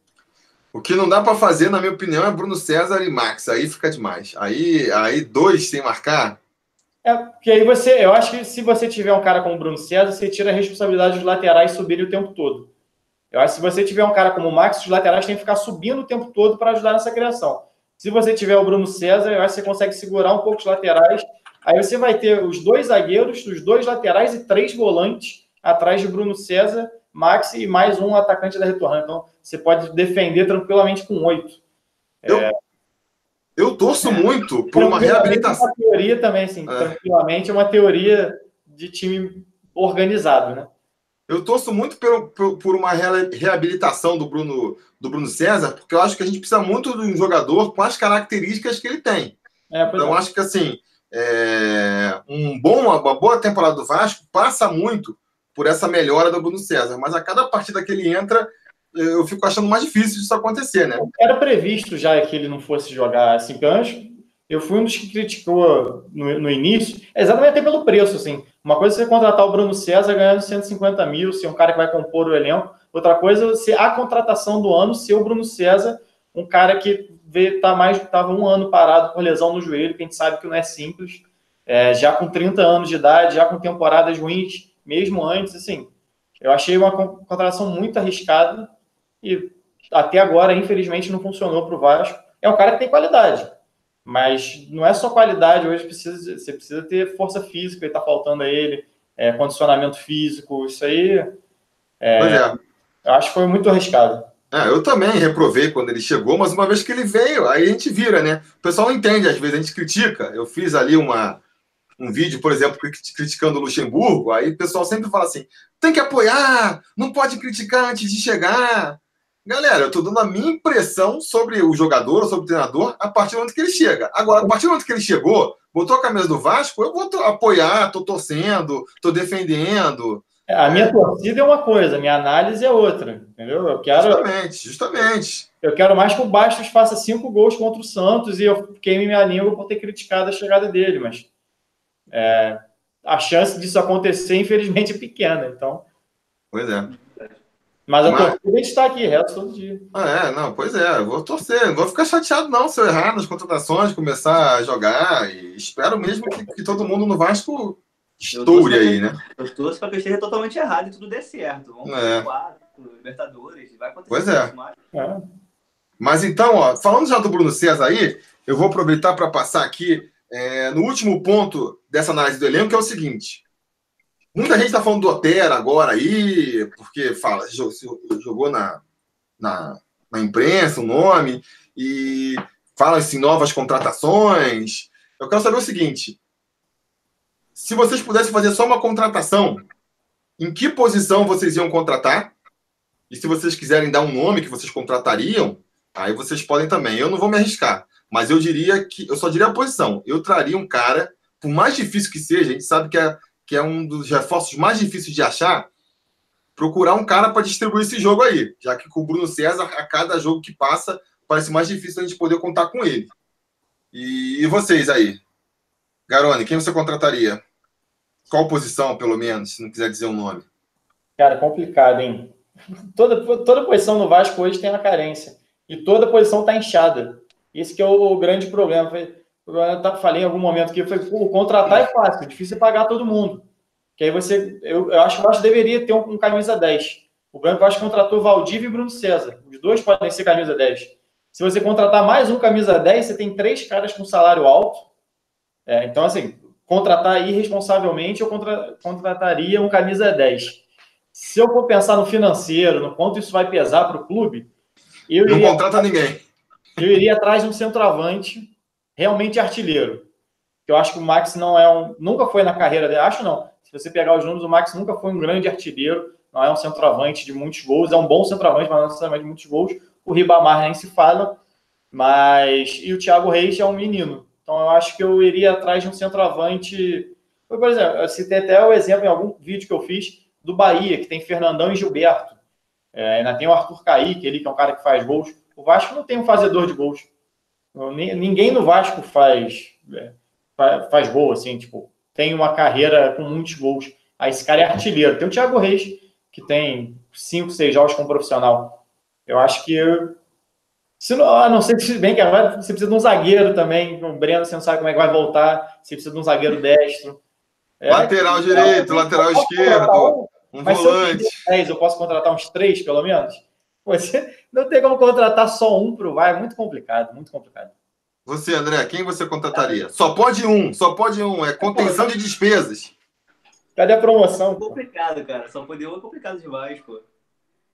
O que não dá para fazer, na minha opinião, é Bruno César e Max. Aí fica demais. Aí, aí dois sem marcar. É, porque aí você, eu acho que se você tiver um cara como Bruno César, você tira a responsabilidade dos laterais subirem o tempo todo. Eu acho que se você tiver um cara como o Max, os laterais têm que ficar subindo o tempo todo para ajudar nessa criação. Se você tiver o Bruno César, eu acho que você consegue segurar um pouco os laterais. Aí você vai ter os dois zagueiros, os dois laterais e três volantes atrás de Bruno César Max e mais um atacante da retornando. Então, você pode defender tranquilamente com oito. Eu, é... eu torço é. muito por uma reabilitação. Uma teoria também, assim, é. tranquilamente, é uma teoria de time organizado, né? Eu torço muito por, por, por, uma reabilitação do Bruno, do Bruno César, porque eu acho que a gente precisa muito de um jogador com as características que ele tem. É, então, é. acho que assim, é, um bom, uma boa temporada do Vasco passa muito por essa melhora do Bruno César. Mas a cada partida que ele entra, eu fico achando mais difícil disso acontecer, né? Era previsto já que ele não fosse jogar assim, gancho. Eu fui um dos que criticou no, no início, exatamente até pelo preço, assim. Uma coisa é você contratar o Bruno César ganhando 150 mil, ser um cara que vai compor o elenco. Outra coisa é ser a contratação do ano, ser o Bruno César, um cara que vê, tá mais, estava um ano parado por lesão no joelho, que a gente sabe que não é simples. É, já com 30 anos de idade, já com temporadas ruins, mesmo antes, assim, eu achei uma contratação muito arriscada e até agora, infelizmente, não funcionou para o Vasco. É um cara que tem qualidade, mas não é só qualidade, hoje precisa, você precisa ter força física, está faltando a ele, é, condicionamento físico, isso aí. É, é. Eu acho que foi muito arriscado. É, eu também reprovei quando ele chegou, mas uma vez que ele veio, aí a gente vira, né? O pessoal não entende, às vezes a gente critica. Eu fiz ali uma, um vídeo, por exemplo, criticando o Luxemburgo, aí o pessoal sempre fala assim: tem que apoiar, não pode criticar antes de chegar. Galera, eu estou dando a minha impressão sobre o jogador, sobre o treinador, a partir do momento que ele chega. Agora, a partir do momento que ele chegou, botou a camisa do Vasco, eu vou apoiar, estou torcendo, estou defendendo. É, a minha torcida é uma coisa, a minha análise é outra, entendeu? Eu quero. Justamente, justamente. Eu quero mais que o Bastos faça cinco gols contra o Santos e eu queime minha língua por ter criticado a chegada dele, mas é, a chance disso acontecer, infelizmente, é pequena. Então. Pois é. Mas a Mas... torcida está aqui, resto todo dia. Ah, é, não, pois é, eu vou torcer, não vou ficar chateado, não, se eu errar nas contratações, começar a jogar. E espero mesmo que, que todo mundo no Vasco estoure aí, né? Eu torço para que eu esteja totalmente errado e tudo dê certo. Vamos é. quatro, Libertadores, vai acontecer pois é. mais. é. Mas então, ó, falando já do Bruno César aí, eu vou aproveitar para passar aqui é, no último ponto dessa análise do elenco, que é o seguinte. Muita gente está falando do Otero agora aí, porque fala, jogou na, na, na imprensa o nome, e fala-se em novas contratações. Eu quero saber o seguinte: se vocês pudessem fazer só uma contratação, em que posição vocês iam contratar? E se vocês quiserem dar um nome que vocês contratariam, aí vocês podem também. Eu não vou me arriscar. Mas eu diria que eu só diria a posição. Eu traria um cara, por mais difícil que seja, a gente sabe que é, que é um dos reforços mais difíceis de achar, procurar um cara para distribuir esse jogo aí, já que com o Bruno César, a cada jogo que passa, parece mais difícil a gente poder contar com ele. E, e vocês aí? Garone, quem você contrataria? Qual posição, pelo menos, se não quiser dizer o um nome? Cara, complicado, hein? Toda, toda posição no Vasco hoje tem uma carência. E toda posição está inchada. Esse que é o grande problema. Eu falei em algum momento que foi, contratar é fácil, difícil é pagar todo mundo. Que aí você, eu, eu acho que o Vasco deveria ter um, um camisa 10. O Branco Vasco contratou Valdívia e Bruno César. Os dois podem ser camisa 10. Se você contratar mais um camisa 10, você tem três caras com salário alto. É, então, assim, contratar irresponsavelmente, eu contra, contrataria um camisa 10. se eu for pensar no financeiro, no quanto isso vai pesar para o clube, eu Não iria, contrata ninguém. Eu iria atrás de um centroavante realmente artilheiro. Eu acho que o Max não é um. Nunca foi na carreira dele. Acho não. Se você pegar os números, o Max nunca foi um grande artilheiro. Não é um centroavante de muitos gols. É um bom centroavante, mas não necessariamente de muitos gols. O Ribamar nem se fala. Mas. E o Thiago Reis é um menino. Então eu acho que eu iria atrás de um centroavante. Por exemplo, eu citei até o exemplo em algum vídeo que eu fiz do Bahia, que tem Fernandão e Gilberto. É, ainda tem o Arthur Kaique, ele que é um cara que faz gols. O Vasco não tem um fazedor de gols. Ninguém no Vasco faz, é, faz gol, assim, tipo, tem uma carreira com muitos gols. Aí esse cara é artilheiro. Tem o Thiago Reis, que tem cinco, seis jogos como profissional. Eu acho que. Se não, a não ser que, bem que agora você precisa de um zagueiro também. O Breno, você não sabe como é que vai voltar. Você precisa de um zagueiro destro. É, lateral é, direito, lateral esquerdo, um volante. Eu, 10, eu posso contratar uns três, pelo menos? Você não tem como contratar só um para o VAR, é muito complicado, muito complicado. Você, André, quem você contrataria? Só pode um, só pode um, é contenção de despesas. Cadê a promoção? É complicado, cara. Só poder um é complicado demais, pô.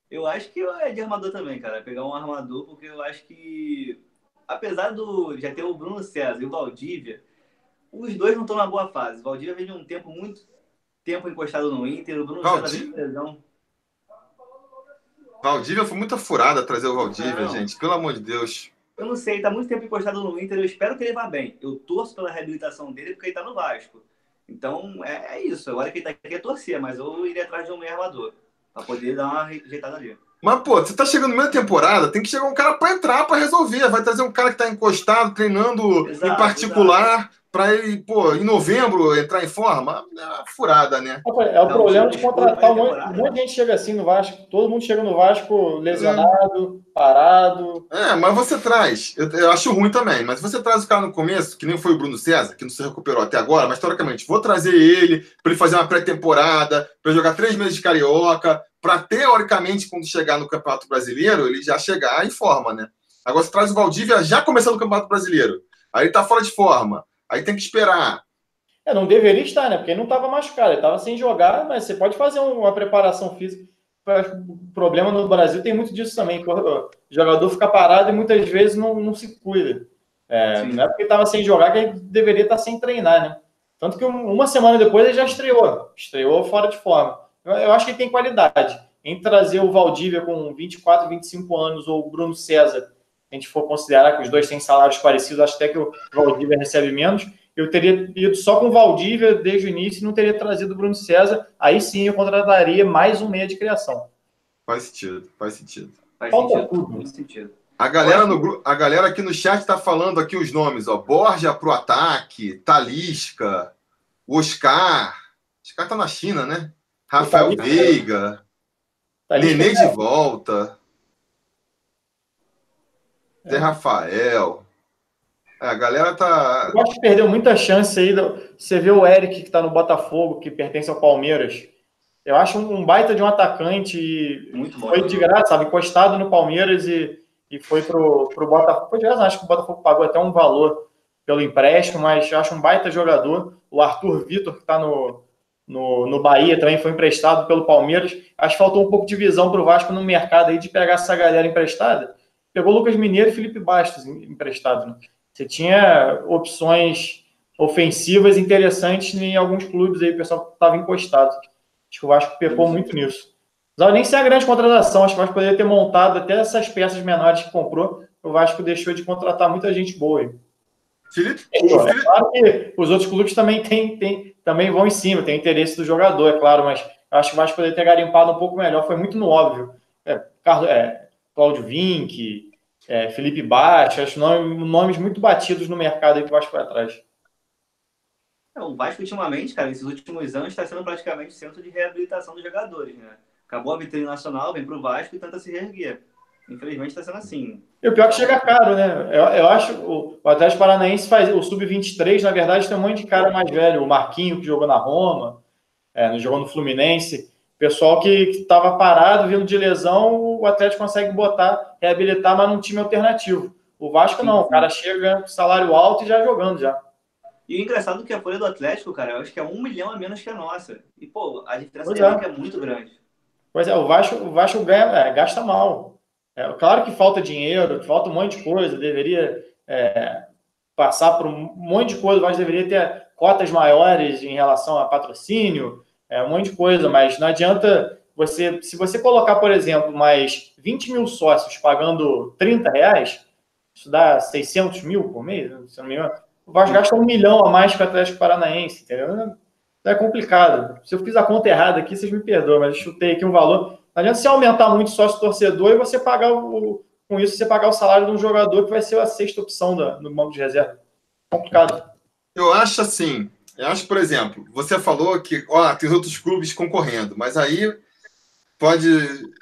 Eu acho que é de armador também, cara. Pegar um armador, porque eu acho que. Apesar do. Já ter o Bruno César e o Valdívia, os dois não estão na boa fase. O Valdívia vem de um tempo muito tempo encostado no Inter, o Bruno César vem de lesão. Valdívia foi muita furada trazer o Valdívia, não. gente. Pelo amor de Deus. Eu não sei, tá muito tempo encostado no Inter. Eu espero que ele vá bem. Eu torço pela reabilitação dele porque ele tá no Vasco. Então é, é isso. Agora que ele tá aqui é torcer, mas eu iria atrás de um meio armador. Pra poder dar uma rejeitada ali. Mas, pô, você tá chegando no meio da temporada, tem que chegar um cara para entrar, para resolver. Vai trazer um cara que tá encostado, treinando exato, em particular. Exato para ele, pô, em novembro entrar em forma, é furada, né? É o problema de contratar um monte, um monte de gente chega assim no Vasco, todo mundo chega no Vasco lesionado, é. parado. É, mas você traz, eu, eu, acho ruim também, mas você traz o cara no começo, que nem foi o Bruno César, que não se recuperou até agora, mas teoricamente, vou trazer ele para ele fazer uma pré-temporada, para jogar três meses de carioca, para teoricamente, quando chegar no Campeonato Brasileiro, ele já chegar em forma, né? Agora você traz o Valdívia já começando o Campeonato Brasileiro. Aí ele tá fora de forma. Aí tem que esperar. É, não deveria estar, né? Porque ele não estava machucado, ele estava sem jogar, mas você pode fazer uma preparação física. O problema no Brasil tem muito disso também, que o jogador fica parado e muitas vezes não, não se cuida. É, não é porque estava sem jogar que ele deveria estar sem treinar, né? Tanto que uma semana depois ele já estreou, estreou fora de forma. Eu, eu acho que ele tem qualidade. Em trazer o Valdívia com 24, 25 anos ou o Bruno César a gente for considerar que os dois têm salários parecidos, acho até que o Valdívia recebe menos. Eu teria ido só com o Valdívia desde o início e não teria trazido o Bruno César. Aí sim eu contrataria mais um meia de criação. Faz sentido, faz sentido. Faz Falta sentido, tudo. Faz sentido. A galera, no, a galera aqui no chat está falando aqui os nomes, ó. Borja pro ataque, Talisca, Oscar. Oscar tá na China, né? Rafael Veiga. Nenê de volta. Zé Rafael. É, a galera tá. Eu acho que perdeu muita chance aí. Você vê o Eric que tá no Botafogo, que pertence ao Palmeiras. Eu acho um baita de um atacante. Muito bom. Foi de graça, sabe? Encostado no Palmeiras e, e foi pro, pro Botafogo. Foi de graça, acho que o Botafogo pagou até um valor pelo empréstimo, mas eu acho um baita jogador. O Arthur Vitor, que tá no, no, no Bahia, também foi emprestado pelo Palmeiras. Acho que faltou um pouco de visão pro Vasco no mercado aí de pegar essa galera emprestada pegou Lucas Mineiro e Felipe Bastos emprestado. Né? Você tinha opções ofensivas interessantes em alguns clubes aí, o pessoal estava encostado. Acho que o Vasco pecou muito nisso. Não nem ser a grande contratação, acho que o Vasco poderia ter montado até essas peças menores que comprou. O Vasco deixou de contratar muita gente boa aí. Felipe? É, é claro que os outros clubes também, tem, tem, também vão em cima, tem interesse do jogador, é claro, mas acho que o Vasco poderia ter garimpado um pouco melhor, foi muito no óbvio. É, Carlos, é, Cláudio Vinck, é, Felipe Baixa, acho nomes, nomes muito batidos no mercado aí que o Vasco foi atrás. É, o Vasco, ultimamente, cara, nesses últimos anos, está sendo praticamente centro de reabilitação dos jogadores, né? Acabou a vitrine nacional, vem para o Vasco e tenta se reerguer. Infelizmente está sendo assim. E o pior é que chega caro, né? Eu, eu acho o, o Atlético Paranaense faz o Sub-23, na verdade, tem um monte de cara mais velho. O Marquinho, que jogou na Roma, é, jogou no Fluminense. Pessoal que estava parado, vindo de lesão, o Atlético consegue botar, reabilitar, mas num time alternativo. O Vasco não, o cara chega com salário alto e já jogando já. E o engraçado é que a folha do Atlético, cara, eu acho que é um milhão a menos que a nossa. E, pô, a diferença é. é muito grande. Pois é, o Vasco, o Vasco ganha, é, gasta mal. É, claro que falta dinheiro, falta um monte de coisa, deveria é, passar por um monte de coisa, o Vasco deveria ter cotas maiores em relação a patrocínio, é, um monte de coisa, mas não adianta você, se você colocar, por exemplo, mais 20 mil sócios pagando 30 reais, isso dá 600 mil por mês, se não me engano, o Vasco gasta um milhão a mais que o Atlético Paranaense, entendeu? É complicado. Se eu fiz a conta errada aqui, vocês me perdoam, mas eu chutei aqui um valor. Não adianta você aumentar muito sócio torcedor e você pagar o, com isso, você pagar o salário de um jogador que vai ser a sexta opção no banco de reserva. Complicado. Eu acho assim, eu acho, por exemplo, você falou que ó, tem outros clubes concorrendo, mas aí pode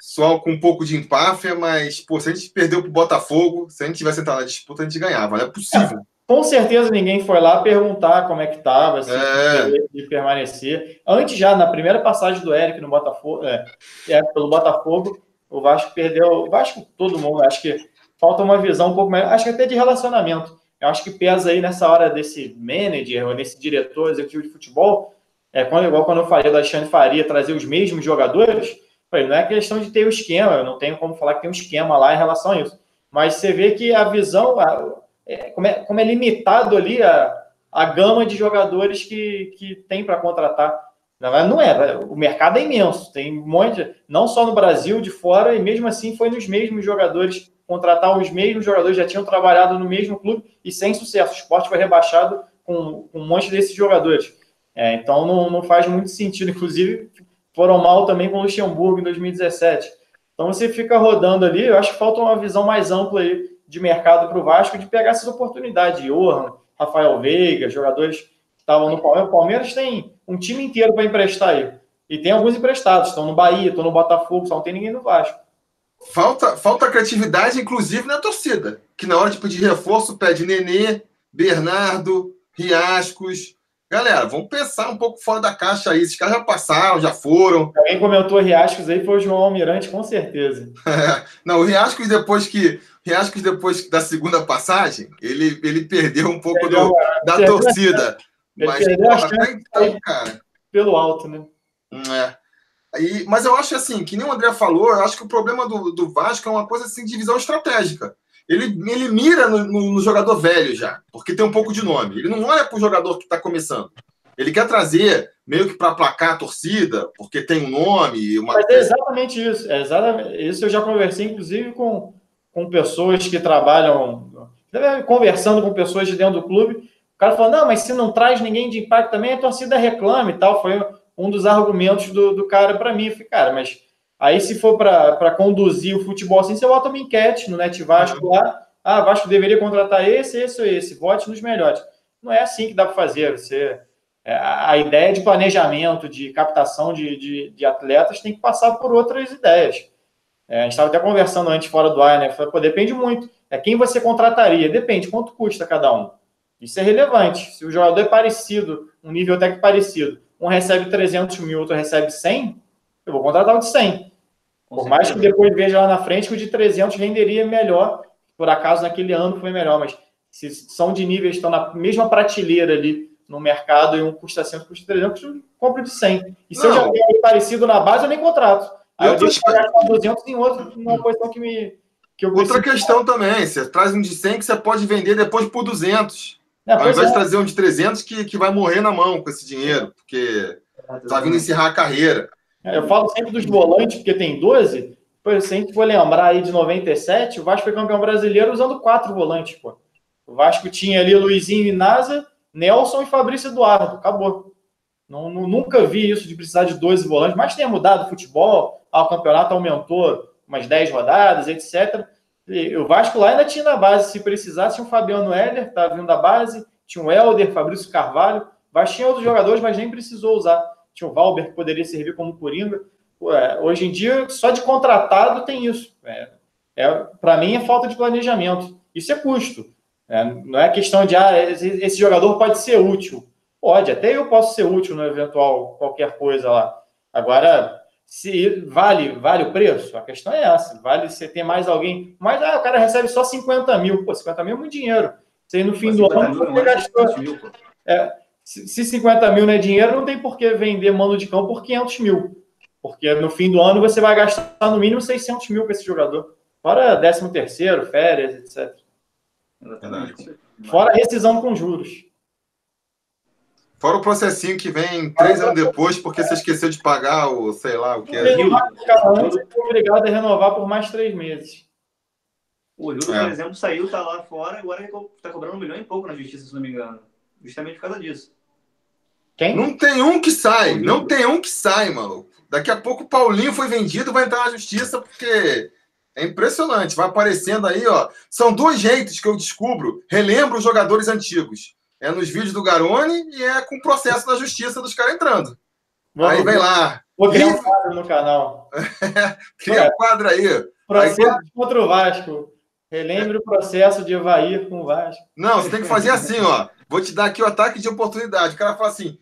soar com um pouco de empáfia, mas pô, se a gente perdeu para o Botafogo, se a gente tivesse entrado na disputa, a gente ganhava. Não é possível. É. Com certeza ninguém foi lá perguntar como é que estava, se é. de permanecer. Antes já, na primeira passagem do Eric no Botafogo, é, é, pelo Botafogo, o Vasco perdeu, o Vasco, todo mundo, acho que falta uma visão um pouco mais, acho que até de relacionamento. Eu acho que pesa aí nessa hora desse manager ou nesse diretor executivo de futebol, é quando, igual quando eu falei do Alexandre Faria trazer os mesmos jogadores, não é questão de ter o um esquema, eu não tenho como falar que tem um esquema lá em relação a isso. Mas você vê que a visão, a, é, como, é, como é limitado ali a, a gama de jogadores que, que tem para contratar. Não é, o mercado é imenso, tem um monte, não só no Brasil, de fora, e mesmo assim foi nos mesmos jogadores, contratar os mesmos jogadores, já tinham trabalhado no mesmo clube e sem sucesso. O esporte foi rebaixado com, com um monte desses jogadores. É, então não, não faz muito sentido, inclusive foram mal também com o Luxemburgo em 2017. Então você fica rodando ali, eu acho que falta uma visão mais ampla aí de mercado para o Vasco de pegar essas oportunidades. Johan, Rafael Veiga, jogadores que estavam no Palmeiras. O Palmeiras tem um time inteiro para emprestar aí. E tem alguns emprestados, estão no Bahia, estão no Botafogo, só não tem ninguém no Vasco. Falta, falta criatividade, inclusive, na torcida. Que na hora de pedir reforço, pede Nenê, Bernardo, Riascos. Galera, vamos pensar um pouco fora da caixa aí. Esses caras já passaram, já foram. [laughs] Quem comentou Riascos aí foi o João Almirante, com certeza. não, o Riascos, depois que Riascos, depois da segunda passagem, ele, ele perdeu um pouco perdeu, do, da torcida. Mas, porra, até então, cara. Pelo alto, né? É. E, mas eu acho assim, que nem o André falou, eu acho que o problema do, do Vasco é uma coisa assim, de visão estratégica. Ele, ele mira no, no, no jogador velho já, porque tem um pouco de nome. Ele não olha para o jogador que está começando. Ele quer trazer meio que para placar a torcida, porque tem um nome. Uma... Mas é exatamente isso. É exatamente isso eu já conversei, inclusive, com, com pessoas que trabalham, conversando com pessoas de dentro do clube, o cara falou, não, mas se não traz ninguém de impacto também, a torcida reclama e tal. Foi um dos argumentos do, do cara para mim. Eu falei, cara, mas aí se for para conduzir o futebol assim, você bota uma enquete no Net Vasco lá, ah, Vasco deveria contratar esse, esse ou esse, vote nos melhores. Não é assim que dá para fazer. Você, é, a ideia de planejamento, de captação de, de, de atletas tem que passar por outras ideias. É, a gente estava até conversando antes fora do ar, né? Falei, pô, depende muito. É quem você contrataria, depende quanto custa cada um. Isso é relevante. Se o jogador é parecido, um nível até que parecido, um recebe 300 mil, outro recebe 100, eu vou contratar o de 100. Por mais que depois veja lá na frente que o de 300 renderia melhor, por acaso naquele ano foi melhor, mas se são de níveis estão na mesma prateleira ali no mercado e um custa 100, custa 300, eu compro de 100. E se Não. eu já tenho parecido na base, eu nem contrato. Aí eu deixo pagar 200 em outro, numa posição que me. Que eu Outra questão também, você traz um de 100 que você pode vender depois por 200. É, Ao invés é. de trazer um de 300 que, que vai morrer na mão com esse dinheiro, porque tá vindo encerrar a carreira. É, eu falo sempre dos volantes, porque tem 12. Pois, se a gente for lembrar aí de 97, o Vasco foi campeão brasileiro usando quatro volantes, pô. O Vasco tinha ali Luizinho Inaza, Nelson e Fabrício Eduardo. Acabou. Não, não, nunca vi isso de precisar de 12 volantes, mas tenha mudado o futebol, ah, o campeonato aumentou umas 10 rodadas, etc. O Vasco lá ainda tinha na base, se precisasse, tinha o Fabiano Heller, estava vindo da base, tinha o Helder, Fabrício Carvalho, o Vasco tinha outros jogadores, mas nem precisou usar. Tinha o Valber, que poderia servir como coringa. É, hoje em dia, só de contratado tem isso. É, é Para mim, é falta de planejamento. Isso é custo. É, não é questão de, ah, esse, esse jogador pode ser útil. Pode, até eu posso ser útil no eventual qualquer coisa lá. Agora, se vale, vale o preço? A questão é essa. Vale você ter mais alguém. Mas ah, o cara recebe só 50 mil. Pô, 50 mil é muito dinheiro. Você no fim do ano você gastou. Mil, é, se, se 50 mil não é dinheiro, não tem por que vender mano de cão por 500 mil. Porque no fim do ano você vai gastar no mínimo 600 mil com esse jogador. Fora 13 terceiro, férias, etc. Fora rescisão com juros. Fora o processinho que vem três anos depois, porque você esqueceu de pagar o, sei lá, o que é. Obrigado a renovar por mais três meses. O Rio, É. por exemplo, saiu, tá lá fora, agora ele co- tá cobrando um milhão e pouco na justiça, se não me engano. Justamente por causa disso. Quem? Não tem um que sai, não tem um que sai, maluco. Daqui a pouco o Paulinho foi vendido, vai entrar na justiça, porque é impressionante. Vai aparecendo aí, ó. São dois jeitos que eu descubro, relembro os jogadores antigos. É nos vídeos do Garone e é com processo na justiça dos caras entrando. Aí vem lá, Vou criar um quadro no canal. [laughs] cria um quadro aí. Processo contra o Vasco. Relembre o processo de Evair com o Vasco. Não, você tem que fazer assim, ó. Vou te dar aqui o ataque de oportunidade. O cara fala assim,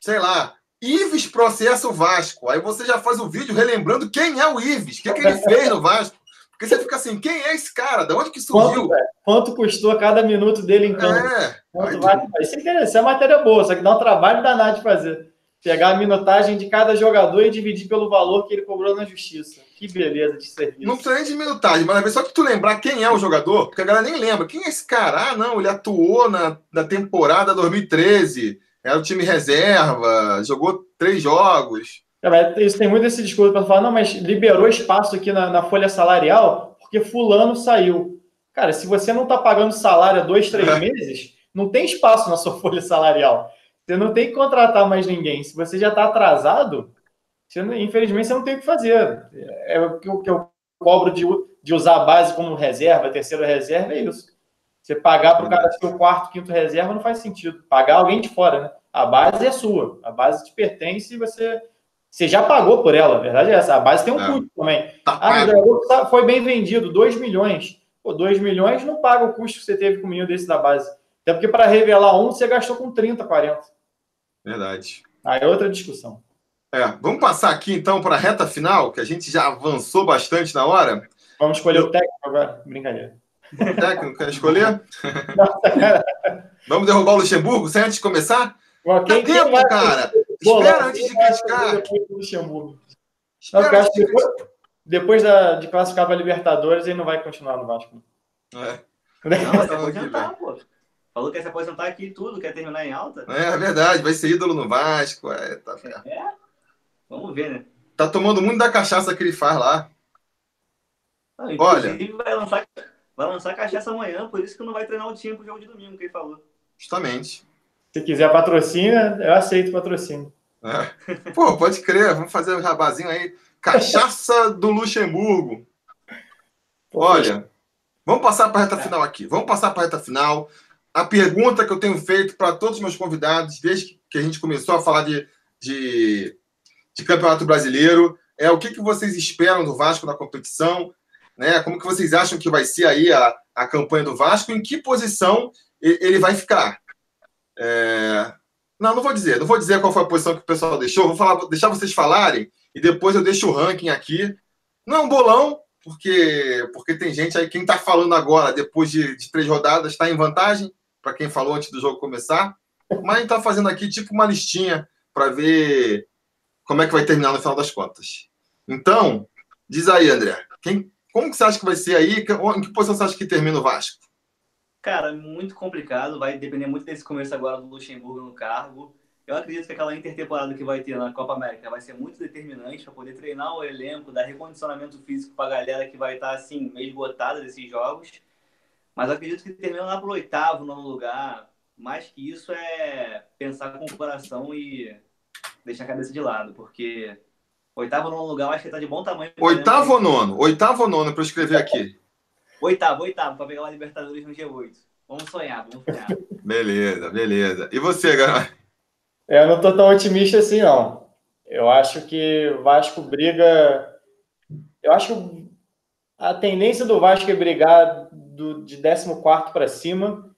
sei lá, Ives processa o Vasco. Aí você já faz o vídeo relembrando quem é o Ives, o que, que ele fez no Vasco. Porque você fica assim, quem é esse cara? Da onde que surgiu? Quanto, velho? Quanto custou cada minuto dele em campo? É. Quanto Aí, vai- Isso é isso é matéria boa, só que dá um trabalho danado de fazer. Pegar a minutagem de cada jogador e dividir pelo valor que ele cobrou na justiça. Que beleza de serviço. Não precisa nem de minutagem, mas só que tu lembrar quem é o jogador, porque a galera nem lembra. Quem é esse cara? Ah, não, ele atuou na, na temporada 2013, era o time reserva, jogou três jogos. É, Isso tem muito esse discurso para falar, não, mas liberou espaço aqui na, na folha salarial porque fulano saiu. Cara, se você não está pagando salário há dois, três É. meses, não tem espaço na sua [laughs] folha salarial. Você não tem que contratar mais ninguém. Se você já está atrasado, você não- infelizmente você não tem o que fazer. É o que eu, que eu cobro de, de usar a base como reserva, terceira reserva, é isso. Você pagar para o cara ser o quarto, quinto reserva não faz sentido. Pagar alguém de fora, né? A base é sua. A base te pertence e você você já pagou por ela, a verdade é essa. A base tem um É. custo também. Tá Ah, tá- foi bem vendido, 2 milhões. Pô, 2 milhões não paga o custo que você teve com o menino desse da base. Até porque para revelar um, você gastou com 30, 40. Verdade. Aí é outra discussão. É, vamos passar aqui então para a reta final, que a gente já avançou bastante na hora. Vamos escolher o técnico agora? Brincadeira. O técnico quer escolher? [laughs] Nossa. Vamos derrubar o Luxemburgo sem antes de começar? Bom, Dá quem, quem tempo, vai cara. Espera antes de criticar. depois do Luxemburgo? Não, depois, da, de classificar para Libertadores, ele não vai continuar no Vasco. É. Não, vai se que aposentar, pô. Falou que ia se aposentar aqui e tudo, quer terminar em alta. É, é verdade, vai ser ídolo no Vasco. É, tá, É. Vamos ver, né? tá tomando muito da cachaça que ele faz lá. Não, Olha. inclusive, vai lançar, vai lançar cachaça amanhã, por isso que não vai treinar o time pro jogo de domingo, que ele falou. Justamente. Se quiser patrocínio, eu aceito patrocínio. É. Pô, pode crer, vamos fazer um jabazinho aí. Cachaça do Luxemburgo. Olha, vamos passar para a reta final aqui. Vamos passar para a reta final. A pergunta que eu tenho feito para todos os meus convidados, desde que a gente começou a falar de, de, de Campeonato Brasileiro, é o que, que vocês esperam do Vasco na competição? Né? Como que vocês acham que vai ser aí a, a campanha do Vasco? Em que posição ele vai ficar? É, Não, não vou dizer. Não vou dizer qual foi a posição que o pessoal deixou. Vou falar, deixar vocês falarem e depois eu deixo o ranking aqui. Não é um bolão, porque, porque tem gente aí, quem está falando agora, depois de, de três rodadas, está em vantagem, para quem falou antes do jogo começar. Mas a gente está fazendo aqui tipo uma listinha para ver como é que vai terminar no final das contas. Então, diz aí, André, quem, como que você acha que vai ser aí? Em que posição você acha que termina o Vasco? Cara, muito complicado, vai depender muito desse começo agora do Luxemburgo no cargo. Eu acredito que aquela intertemporada que vai ter na Copa América vai ser muito determinante para poder treinar o elenco, dar recondicionamento físico para a galera que vai estar assim, meio esgotada desses jogos. Mas eu acredito que termina lá pro oitavo, nono lugar. Mais que isso é pensar com o coração e deixar a cabeça de lado, porque oitavo, nono lugar eu acho que tá de bom tamanho. Oitavo ou nono? Oitavo ou nono para eu escrever aqui? Oitavo, oitavo, para pegar uma Libertadores no G8. Vamos sonhar, vamos sonhar. Beleza, beleza. E você, galera? É, Eu não tô tão otimista assim, não. Eu acho que o Vasco briga. Eu acho que a tendência do Vasco é brigar do, de 14 para cima.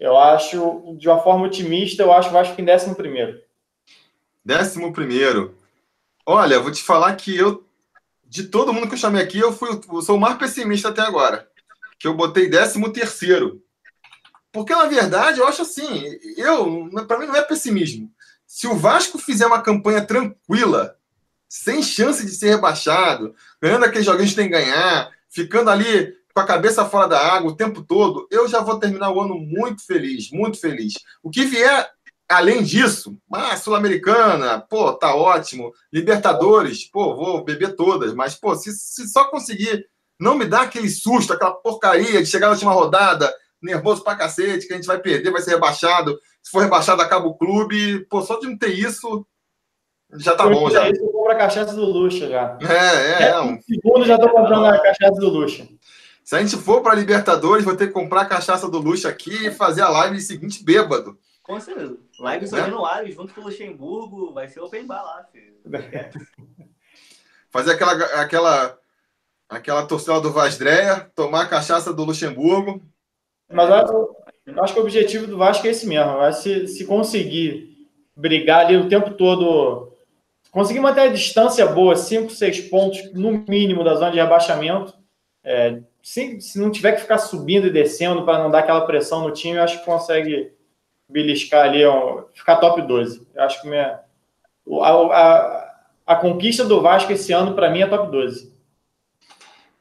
Eu acho, de uma forma otimista, eu acho o Vasco em 11. Décimo primeiro. Olha, vou te falar que eu, de todo mundo que eu chamei aqui, eu, fui, eu sou o mais pessimista até agora. Que eu botei décimo terceiro. Porque, na verdade, eu acho assim, eu, para mim não é pessimismo. Se o Vasco fizer uma campanha tranquila, sem chance de ser rebaixado, ganhando aqueles joguinhos que tem que ganhar, ficando ali com a cabeça fora da água o tempo todo, eu já vou terminar o ano muito feliz, muito feliz. O que vier além disso, ah, Sul-Americana, pô, tá ótimo. Libertadores, pô, vou beber todas, mas, pô, se, se só conseguir não me dar aquele susto, aquela porcaria de chegar na última rodada, nervoso pra cacete, que a gente vai perder, vai ser rebaixado. Se for rebaixado, acaba o clube. Pô, só de não ter isso, já tá bom, já. Isso eu compro a cachaça do luxo já. É, é. é um... Segundo, já tô comprando a cachaça do luxo. Se a gente for para Libertadores, vou ter que comprar a cachaça do luxo aqui e fazer a live seguinte bêbado. Com certeza. Live São né? Januário, junto com o Luxemburgo, vai ser open bar lá, filho. [laughs] Fazer aquela, aquela, aquela torcida do Vasdreia, tomar a cachaça do Luxemburgo. Mas eu, eu acho que o objetivo do Vasco é esse mesmo. Vai se, se conseguir brigar ali o tempo todo, conseguir manter a distância boa, 5, 6 pontos no mínimo da zona de rebaixamento. É, se, se não tiver que ficar subindo e descendo para não dar aquela pressão no time, acho que consegue beliscar ali, ó, ficar top 12. Eu acho que minha, a, a, a conquista do Vasco esse ano, para mim, é top 12.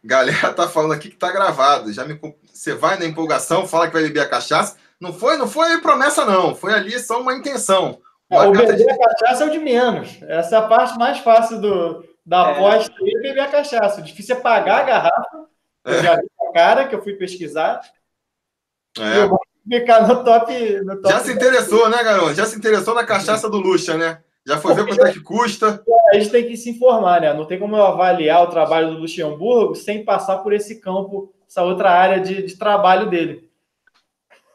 Galera tá falando aqui que tá gravado. Já me, você vai na empolgação, fala que vai beber a cachaça. Não foi, não foi promessa, não. Foi ali só uma intenção. Uma é, o beber de... a cachaça é o de menos. Essa é a parte mais fácil do, da é. aposta é beber a cachaça. O difícil é pagar a garrafa. É. Eu já vi a cara que eu fui pesquisar. É. Eu ficar no top, no top. Já se interessou, né, garoto? Já se interessou na cachaça do Lucha, né? Já foi ver quanto é que custa. A gente tem que se informar, né? Não tem como eu avaliar o trabalho do Luxemburgo sem passar por esse campo, essa outra área de, de trabalho dele.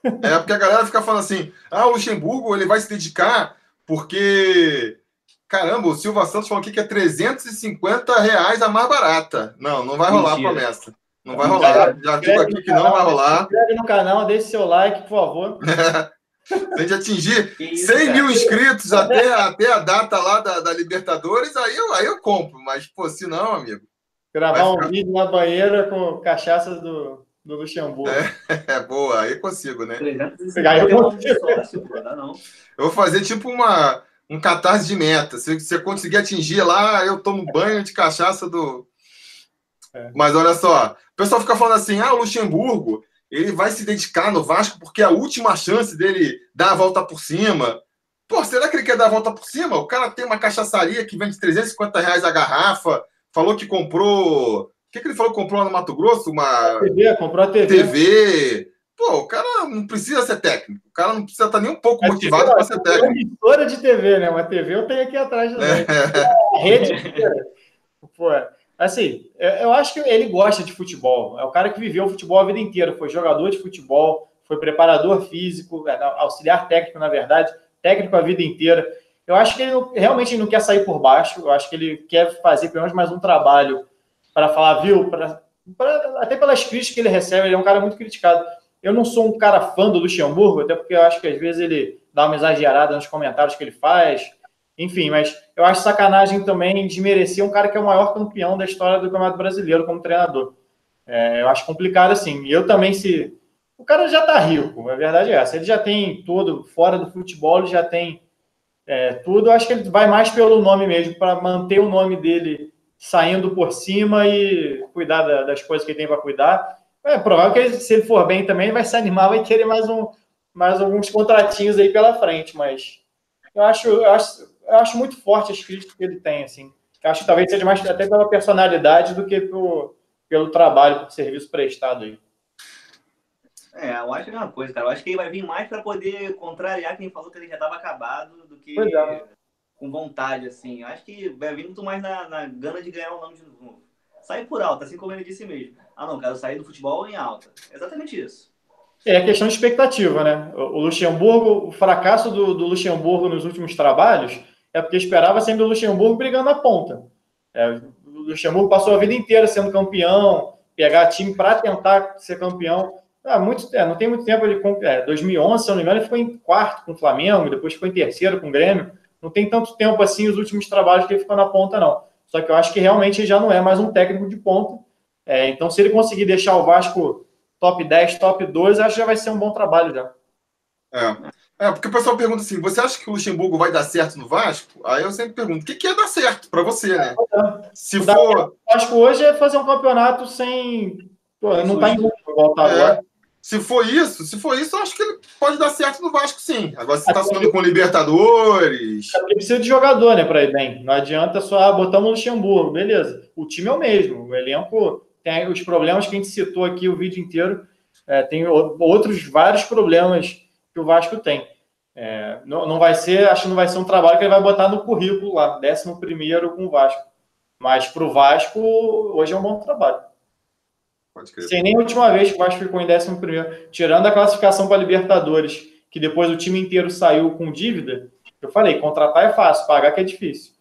É, porque a galera fica falando assim: ah, o Luxemburgo ele vai se dedicar porque. Caramba, o Silva Santos falou aqui que é 350 reais a mais barata. Não, não vai rolar Mentira. a promessa. Não vai rolar. Já digo aqui que não vai rolar. Se inscreve no canal, deixe seu like, por favor. [laughs] Se a gente atingir isso, 100 cara? mil inscritos até, até a data lá da, da Libertadores, aí eu, aí eu compro. Mas, pô, se não, amigo. Gravar ficar... um vídeo na banheira com cachaça do, do Luxemburgo. É, [laughs] é boa, aí eu consigo, né? Aí eu, consigo. eu vou fazer tipo uma, um catarse de meta. Se você conseguir atingir lá, eu tomo banho de cachaça do. É. Mas olha só, o pessoal fica falando assim: ah, o Luxemburgo ele vai se dedicar no Vasco porque é a última chance dele dar a volta por cima. Pô, será que ele quer dar a volta por cima? O cara tem uma cachaçaria que vende 350 reais a garrafa, falou que comprou. O que, que ele falou que comprou lá no Mato Grosso? Uma. TV, comprou a TV. TV. Pô, o cara não precisa ser técnico. O cara não precisa estar nem um pouco Mas motivado para ser técnico. É emissora de TV, né? Uma TV eu tenho aqui atrás também. É. Rede. [laughs] Pô, Assim, eu acho que ele gosta de futebol. É o cara que viveu o futebol a vida inteira. Foi jogador de futebol, foi preparador físico, é, auxiliar técnico, na verdade, técnico a vida inteira. Eu acho que ele não, realmente não quer sair por baixo. Eu acho que ele quer fazer pelo menos mais um trabalho para falar, viu? Pra, pra, até pelas críticas que ele recebe, ele é um cara muito criticado. Eu não sou um cara fã do Luxemburgo, até porque eu acho que às vezes ele dá uma exagerada nos comentários que ele faz enfim, mas eu acho sacanagem também desmerecer um cara que é o maior campeão da história do Campeonato Brasileiro como treinador. É, eu acho complicado assim. E eu também, se. O cara já tá rico, a verdade é essa. Ele já tem tudo, fora do futebol, ele já tem é, tudo. Eu acho que ele vai mais pelo nome mesmo, para manter o nome dele saindo por cima e cuidar da, das coisas que ele tem para cuidar. É provável que ele, se ele for bem também, vai se animar, vai querer mais, um, mais alguns contratinhos aí pela frente, mas eu acho, eu acho eu acho muito forte as críticas que ele tem, assim. Eu acho que talvez seja mais até pela personalidade do que pelo, pelo trabalho, pelo serviço prestado aí. É, eu acho que é uma coisa, cara. Eu acho que ele vai vir mais para poder contrariar quem falou que ele já estava acabado do que é. com vontade, assim. Eu acho que vai vir muito mais na, na gana de ganhar o nome de novo. Sair por alta, assim como ele disse mesmo. Ah, não, quero sair do futebol em alta. exatamente isso. É a questão de expectativa, né? O Luxemburgo, o fracasso do, do Luxemburgo nos últimos trabalhos é porque esperava sempre o Luxemburgo brigando na ponta. É, o Luxemburgo passou a vida inteira sendo campeão, pegar time para tentar ser campeão. Ah, muito, é, não tem muito tempo. Ele, é, 2011, se não me engano, ele ficou em quarto com o Flamengo, depois ficou em terceiro com o Grêmio. Não tem tanto tempo assim os últimos trabalhos que ele ficou na ponta, não. Só que eu acho que realmente ele já não é mais um técnico de ponta. É, então, se ele conseguir deixar o Vasco top 10, top 12, acho que já vai ser um bom trabalho já. É. é, porque o pessoal pergunta assim: você acha que o Luxemburgo vai dar certo no Vasco? Aí eu sempre pergunto: o que, que é dar certo para você, né? É. Se o for. O Vasco hoje é fazer um campeonato sem. Pô, não tá em voltar é. agora. Se for isso, se for isso, eu acho que ele pode dar certo no Vasco, sim. Agora você está sonhando com Libertadores. É porque precisa de jogador, né, para ir bem. Não adianta só ah, botar o Luxemburgo, beleza. O time é o mesmo. O elenco tem os problemas que a gente citou aqui o vídeo inteiro. É, tem outros vários problemas que o Vasco tem. É, não, não vai ser, acho que não vai ser um trabalho que ele vai botar no currículo lá, 11 primeiro com o Vasco. Mas para o Vasco, hoje é um bom trabalho. Pode crer. Sem nem a última vez que o Vasco ficou em 11 primeiro, tirando a classificação para Libertadores, que depois o time inteiro saiu com dívida, eu falei, contratar é fácil, pagar que é difícil.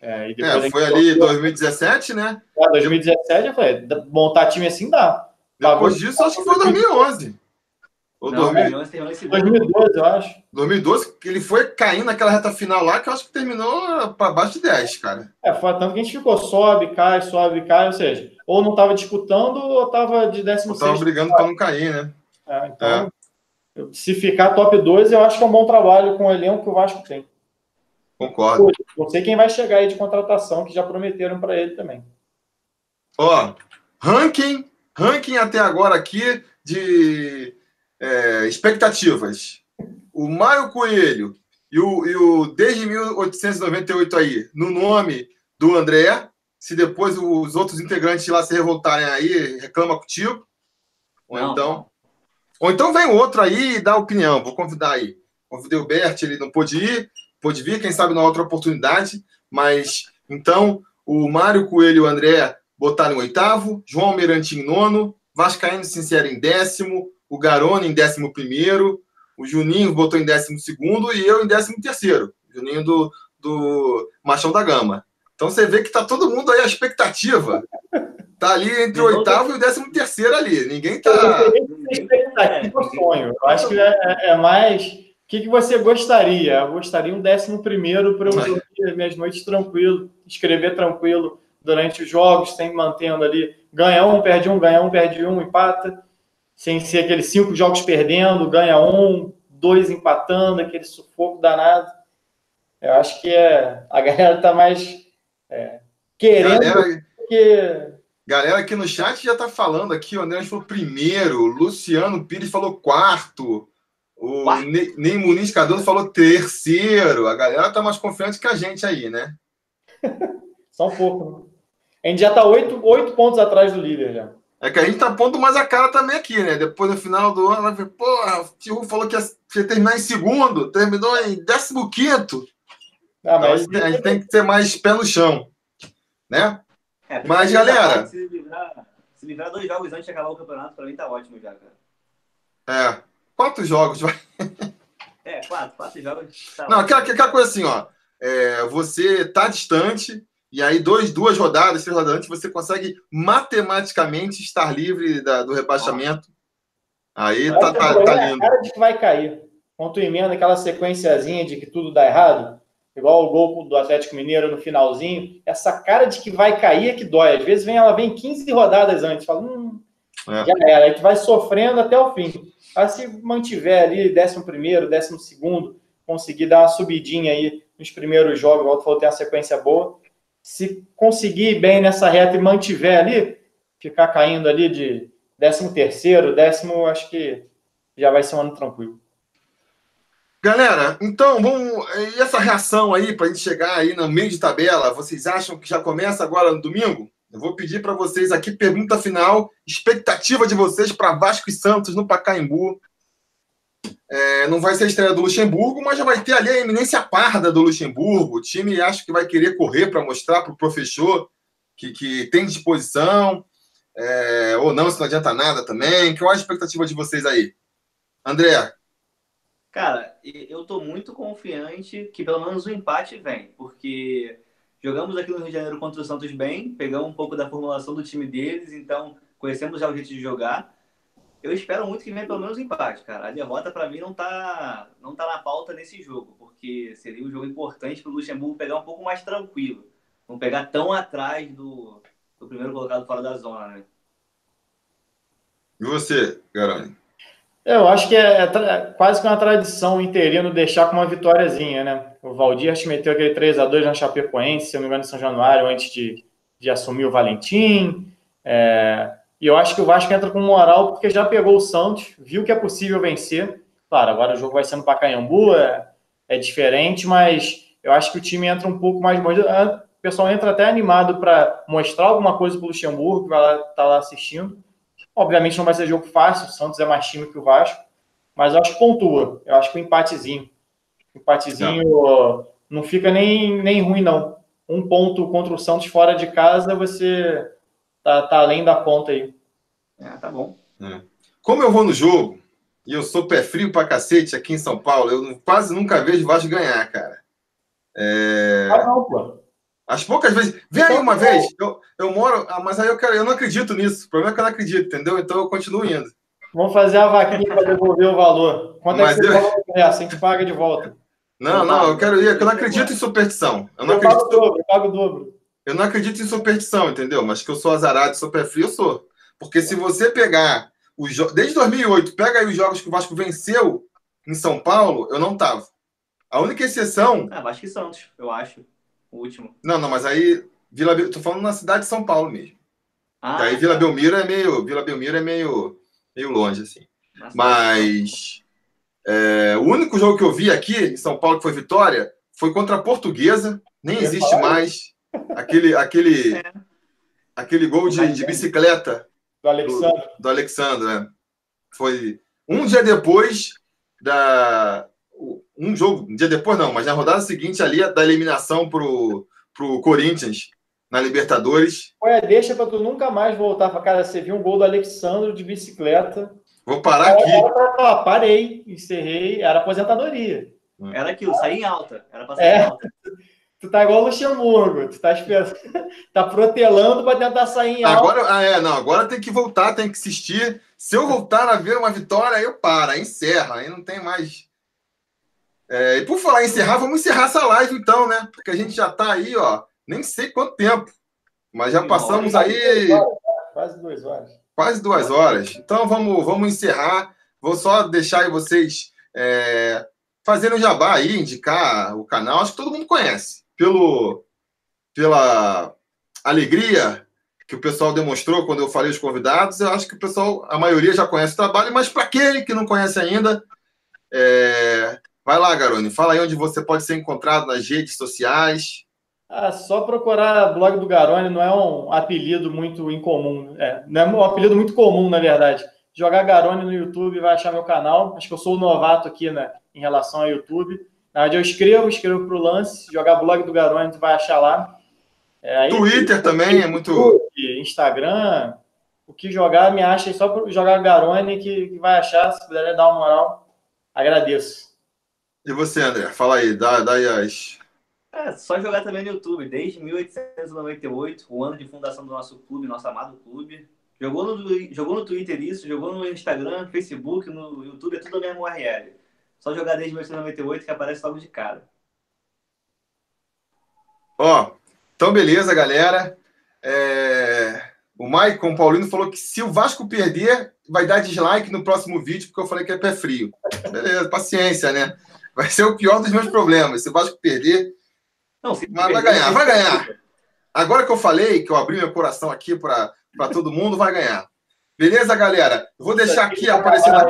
É, é foi ali em 2017, né? É, 2017 eu falei, montar time assim dá. Depois disso, acho que foi 2011. Ou não, 2012, 2012, eu acho. 2012, que ele foi caindo naquela reta final lá, que eu acho que terminou para baixo de 10, cara. É, foi tanto que a gente ficou sobe, cai, sobe, cai, ou seja, ou não estava disputando ou estava de 16. Estava brigando para não cair, né? É, então, é. se ficar top 2, eu acho que é um bom trabalho com o elenco que o Vasco tem. Concordo. Não sei quem vai chegar aí de contratação, que já prometeram para ele também. Ó, ranking, ranking até agora aqui de é, expectativas. O Mário Coelho e o, e o desde 1898 aí, no nome do André, se depois os outros integrantes lá se revoltarem aí, reclama contigo. Ou não. então. Ou então vem outro aí e dá opinião. Vou convidar aí. Convidei o Bert, ele não pôde ir, pôde vir, quem sabe na outra oportunidade. Mas então, o Mário Coelho e o André botaram em oitavo, João Almirante em nono, Vascaíno Sincero em décimo, o Garone em 11, o Juninho botou em 12 e eu em 13. Juninho do, do Machão da Gama. Então você vê que tá todo mundo aí, a expectativa. Tá ali entre o oitavo e o décimo terceiro ali. Ninguém tá. Expectativa sonho. Eu acho que é, é, é mais. O que, que você gostaria? Eu gostaria um décimo primeiro para eu dormir minhas noites tranquilo, escrever tranquilo durante os jogos, sempre mantendo ali. Ganha um, perde um, ganha um, perde um, empata sem ser aqueles cinco jogos perdendo, ganha um, dois empatando, aquele sufoco danado. Eu acho que é, a galera está mais é, querendo galera, que... Galera aqui no chat já está falando aqui, o André falou primeiro, Luciano Pires falou quarto, o Ney Muniz Cardoso falou terceiro. A galera está mais confiante que a gente aí, né? [laughs] Só um pouco. Né? A gente já está oito, oito pontos atrás do líder já. É que a gente tá pondo mais a cara também aqui, né? Depois, no final do ano, vai ver, porra, o Tio falou que ia terminar em segundo, terminou em décimo quinto. Ah, mas... Então, a gente tem que ter mais pé no chão, né? É, mas, galera... Se livrar, se livrar dois jogos antes de acabar o campeonato, pra mim tá ótimo já, cara. É, quatro jogos, vai. É, quatro, quatro jogos. Tá Não, aquela, aquela coisa assim, ó. É, você tá distante, e aí, dois, duas rodadas, três rodadas antes, você consegue matematicamente estar livre da, do rebaixamento. Aí tá, tá, tá lindo. A cara de que vai cair. Quando emenda aquela sequenciazinha de que tudo dá errado, igual o gol do Atlético Mineiro no finalzinho, essa cara de que vai cair é que dói. Às vezes vem, ela vem 15 rodadas antes, fala, hum, é. já era. Aí tu vai sofrendo até o fim. Mas se mantiver ali, décimo primeiro, décimo segundo, conseguir dar uma subidinha aí nos primeiros jogos, igual tu falou, ter uma sequência boa, se conseguir bem nessa reta e mantiver ali, ficar caindo ali de décimo terceiro, décimo, acho que já vai ser um ano tranquilo. Galera, então vamos. E essa reação aí para a gente chegar aí no meio de tabela, vocês acham que já começa agora no domingo? Eu vou pedir para vocês aqui pergunta final, expectativa de vocês para Vasco e Santos no Pacaembu. É, não vai ser a estreia do Luxemburgo, mas já vai ter ali a eminência parda do Luxemburgo. O time acho que vai querer correr para mostrar para o professor que, que tem disposição, é, ou não, se não adianta nada também. Qual a expectativa de vocês aí? André? Cara, eu estou muito confiante que pelo menos o empate vem, porque jogamos aqui no Rio de Janeiro contra o Santos bem, pegamos um pouco da formulação do time deles, então conhecemos já o jeito de jogar eu espero muito que venha pelo menos empate, cara. A derrota, para mim, não tá, não tá na pauta nesse jogo, porque seria um jogo importante para o Luxemburgo pegar um pouco mais tranquilo. Não pegar tão atrás do, do primeiro colocado fora da zona, né? E você, Garani? Eu acho que é, é quase que uma tradição interino deixar com uma vitóriazinha, né? O Valdir meteu aquele 3 a 2 na Chapecoense, se eu não me engano, em São Januário, antes de, de assumir o Valentim. É, e eu acho que o Vasco entra com moral porque já pegou o Santos, viu que é possível vencer. Claro, agora o jogo vai sendo para Caimbu, é, é diferente, mas eu acho que o time entra um pouco mais. O pessoal entra até animado para mostrar alguma coisa para o Luxemburgo, que vai estar tá lá assistindo. Obviamente não vai ser jogo fácil, o Santos é mais time que o Vasco, mas eu acho que pontua. Eu acho que o empatezinho. O empatezinho não. não fica nem, nem ruim, não. Um ponto contra o Santos fora de casa, você tá, tá além da conta aí. É, tá bom. É. Como eu vou no jogo, e eu sou pé frio pra cacete aqui em São Paulo, eu quase nunca vejo o Vasco ganhar, cara. É... Ah, não, pô. As poucas vezes. Vem aí então, uma vez. Eu, eu moro. Ah, mas aí eu, quero, eu não acredito nisso. O problema é que eu não acredito, entendeu? Então eu continuo indo. Vamos fazer a vaquinha para devolver o valor. Quanto mas é que você eu... a gente paga de volta. Não, não, eu quero ir, eu não acredito em superstição. Eu não eu acredito. Pago o dobro, eu pago o dobro. Eu não acredito em superstição, entendeu? Mas que eu sou azarado, sou pé frio, eu sou. Porque se você pegar os jo... desde 2008, pega aí os jogos que o Vasco venceu em São Paulo, eu não tava. A única exceção. Ah, Vasco e Santos, eu acho o último. Não, não, mas aí Vila tô falando na cidade de São Paulo mesmo. Ah, aí Vila tá. Belmiro é meio, Vila Belmiro é meio, meio longe assim. Nossa, mas é, o único jogo que eu vi aqui em São Paulo que foi vitória foi contra a Portuguesa. Nem existe mais aquele aquele é. aquele gol de, de bicicleta do Alexandre. Do, do Alexandre, né? Foi um dia depois da um jogo, um dia depois não, mas na rodada seguinte ali da eliminação pro, pro Corinthians na Libertadores. Olha, deixa para tu nunca mais voltar para casa. Você viu um gol do Alexandre de bicicleta. Vou parar aqui. Era, parei, encerrei, era aposentadoria. Era aquilo, sair em alta. Era pra sair é. em alta. [laughs] Tu tá igual o Luxemburgo, tu tá esperando, [laughs] tá protelando para tentar sair em alta. Agora, ah, é, não, agora tem que voltar, tem que assistir. Se eu voltar a ver uma vitória, aí eu paro, aí encerra, aí não tem mais é, e por falar em encerrar, vamos encerrar essa live então, né? Porque a gente já está aí, ó, nem sei quanto tempo, mas já passamos aí. Quase duas horas. Quase duas horas. Então vamos, vamos encerrar. Vou só deixar aí vocês é, fazendo o jabá aí, indicar o canal. Acho que todo mundo conhece. Pelo, pela alegria que o pessoal demonstrou quando eu falei os convidados, eu acho que o pessoal, a maioria já conhece o trabalho, mas para aquele que não conhece ainda, é, Vai lá, Garone, fala aí onde você pode ser encontrado nas redes sociais. Ah, só procurar blog do Garone não é um apelido muito incomum. É, não é um apelido muito comum, na verdade. Jogar Garone no YouTube vai achar meu canal. Acho que eu sou o novato aqui né, em relação ao YouTube. Na verdade, eu escrevo, escrevo para o lance. Jogar blog do Garone, tu vai achar lá. É, aí, Twitter também é muito. Instagram. O que jogar, me acha só para jogar Garone que, que vai achar. Se puder dar uma moral, agradeço. E você, André? Fala aí, dá, dá aí as. É, só jogar também no YouTube, desde 1898, o ano de fundação do nosso clube, nosso amado clube. Jogou no, jogou no Twitter isso, jogou no Instagram, Facebook, no YouTube, é tudo a mesma URL. Só jogar desde 1898 que aparece logo de cara. Ó, então beleza, galera. É... O Maicon Paulino falou que se o Vasco perder, vai dar dislike no próximo vídeo, porque eu falei que é pé frio. Beleza, paciência, né? Vai ser o pior dos meus problemas. Se o Vasco perder. Não, se mas vai ganhar, vai ganhar. Agora que eu falei, que eu abri meu coração aqui para todo mundo, vai ganhar. Beleza, galera? Eu vou deixar aqui aparecendo.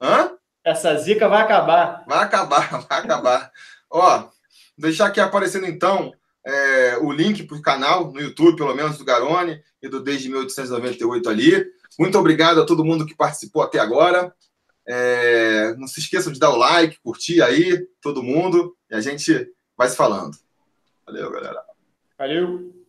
Hã? Essa zica vai acabar. Vai acabar, [laughs] vai acabar. Ó, deixar aqui aparecendo então é, o link para o canal no YouTube, pelo menos do Garone e do Desde 1898 ali. Muito obrigado a todo mundo que participou até agora. É, não se esqueçam de dar o like, curtir aí, todo mundo, e a gente vai se falando. Valeu, galera. Valeu.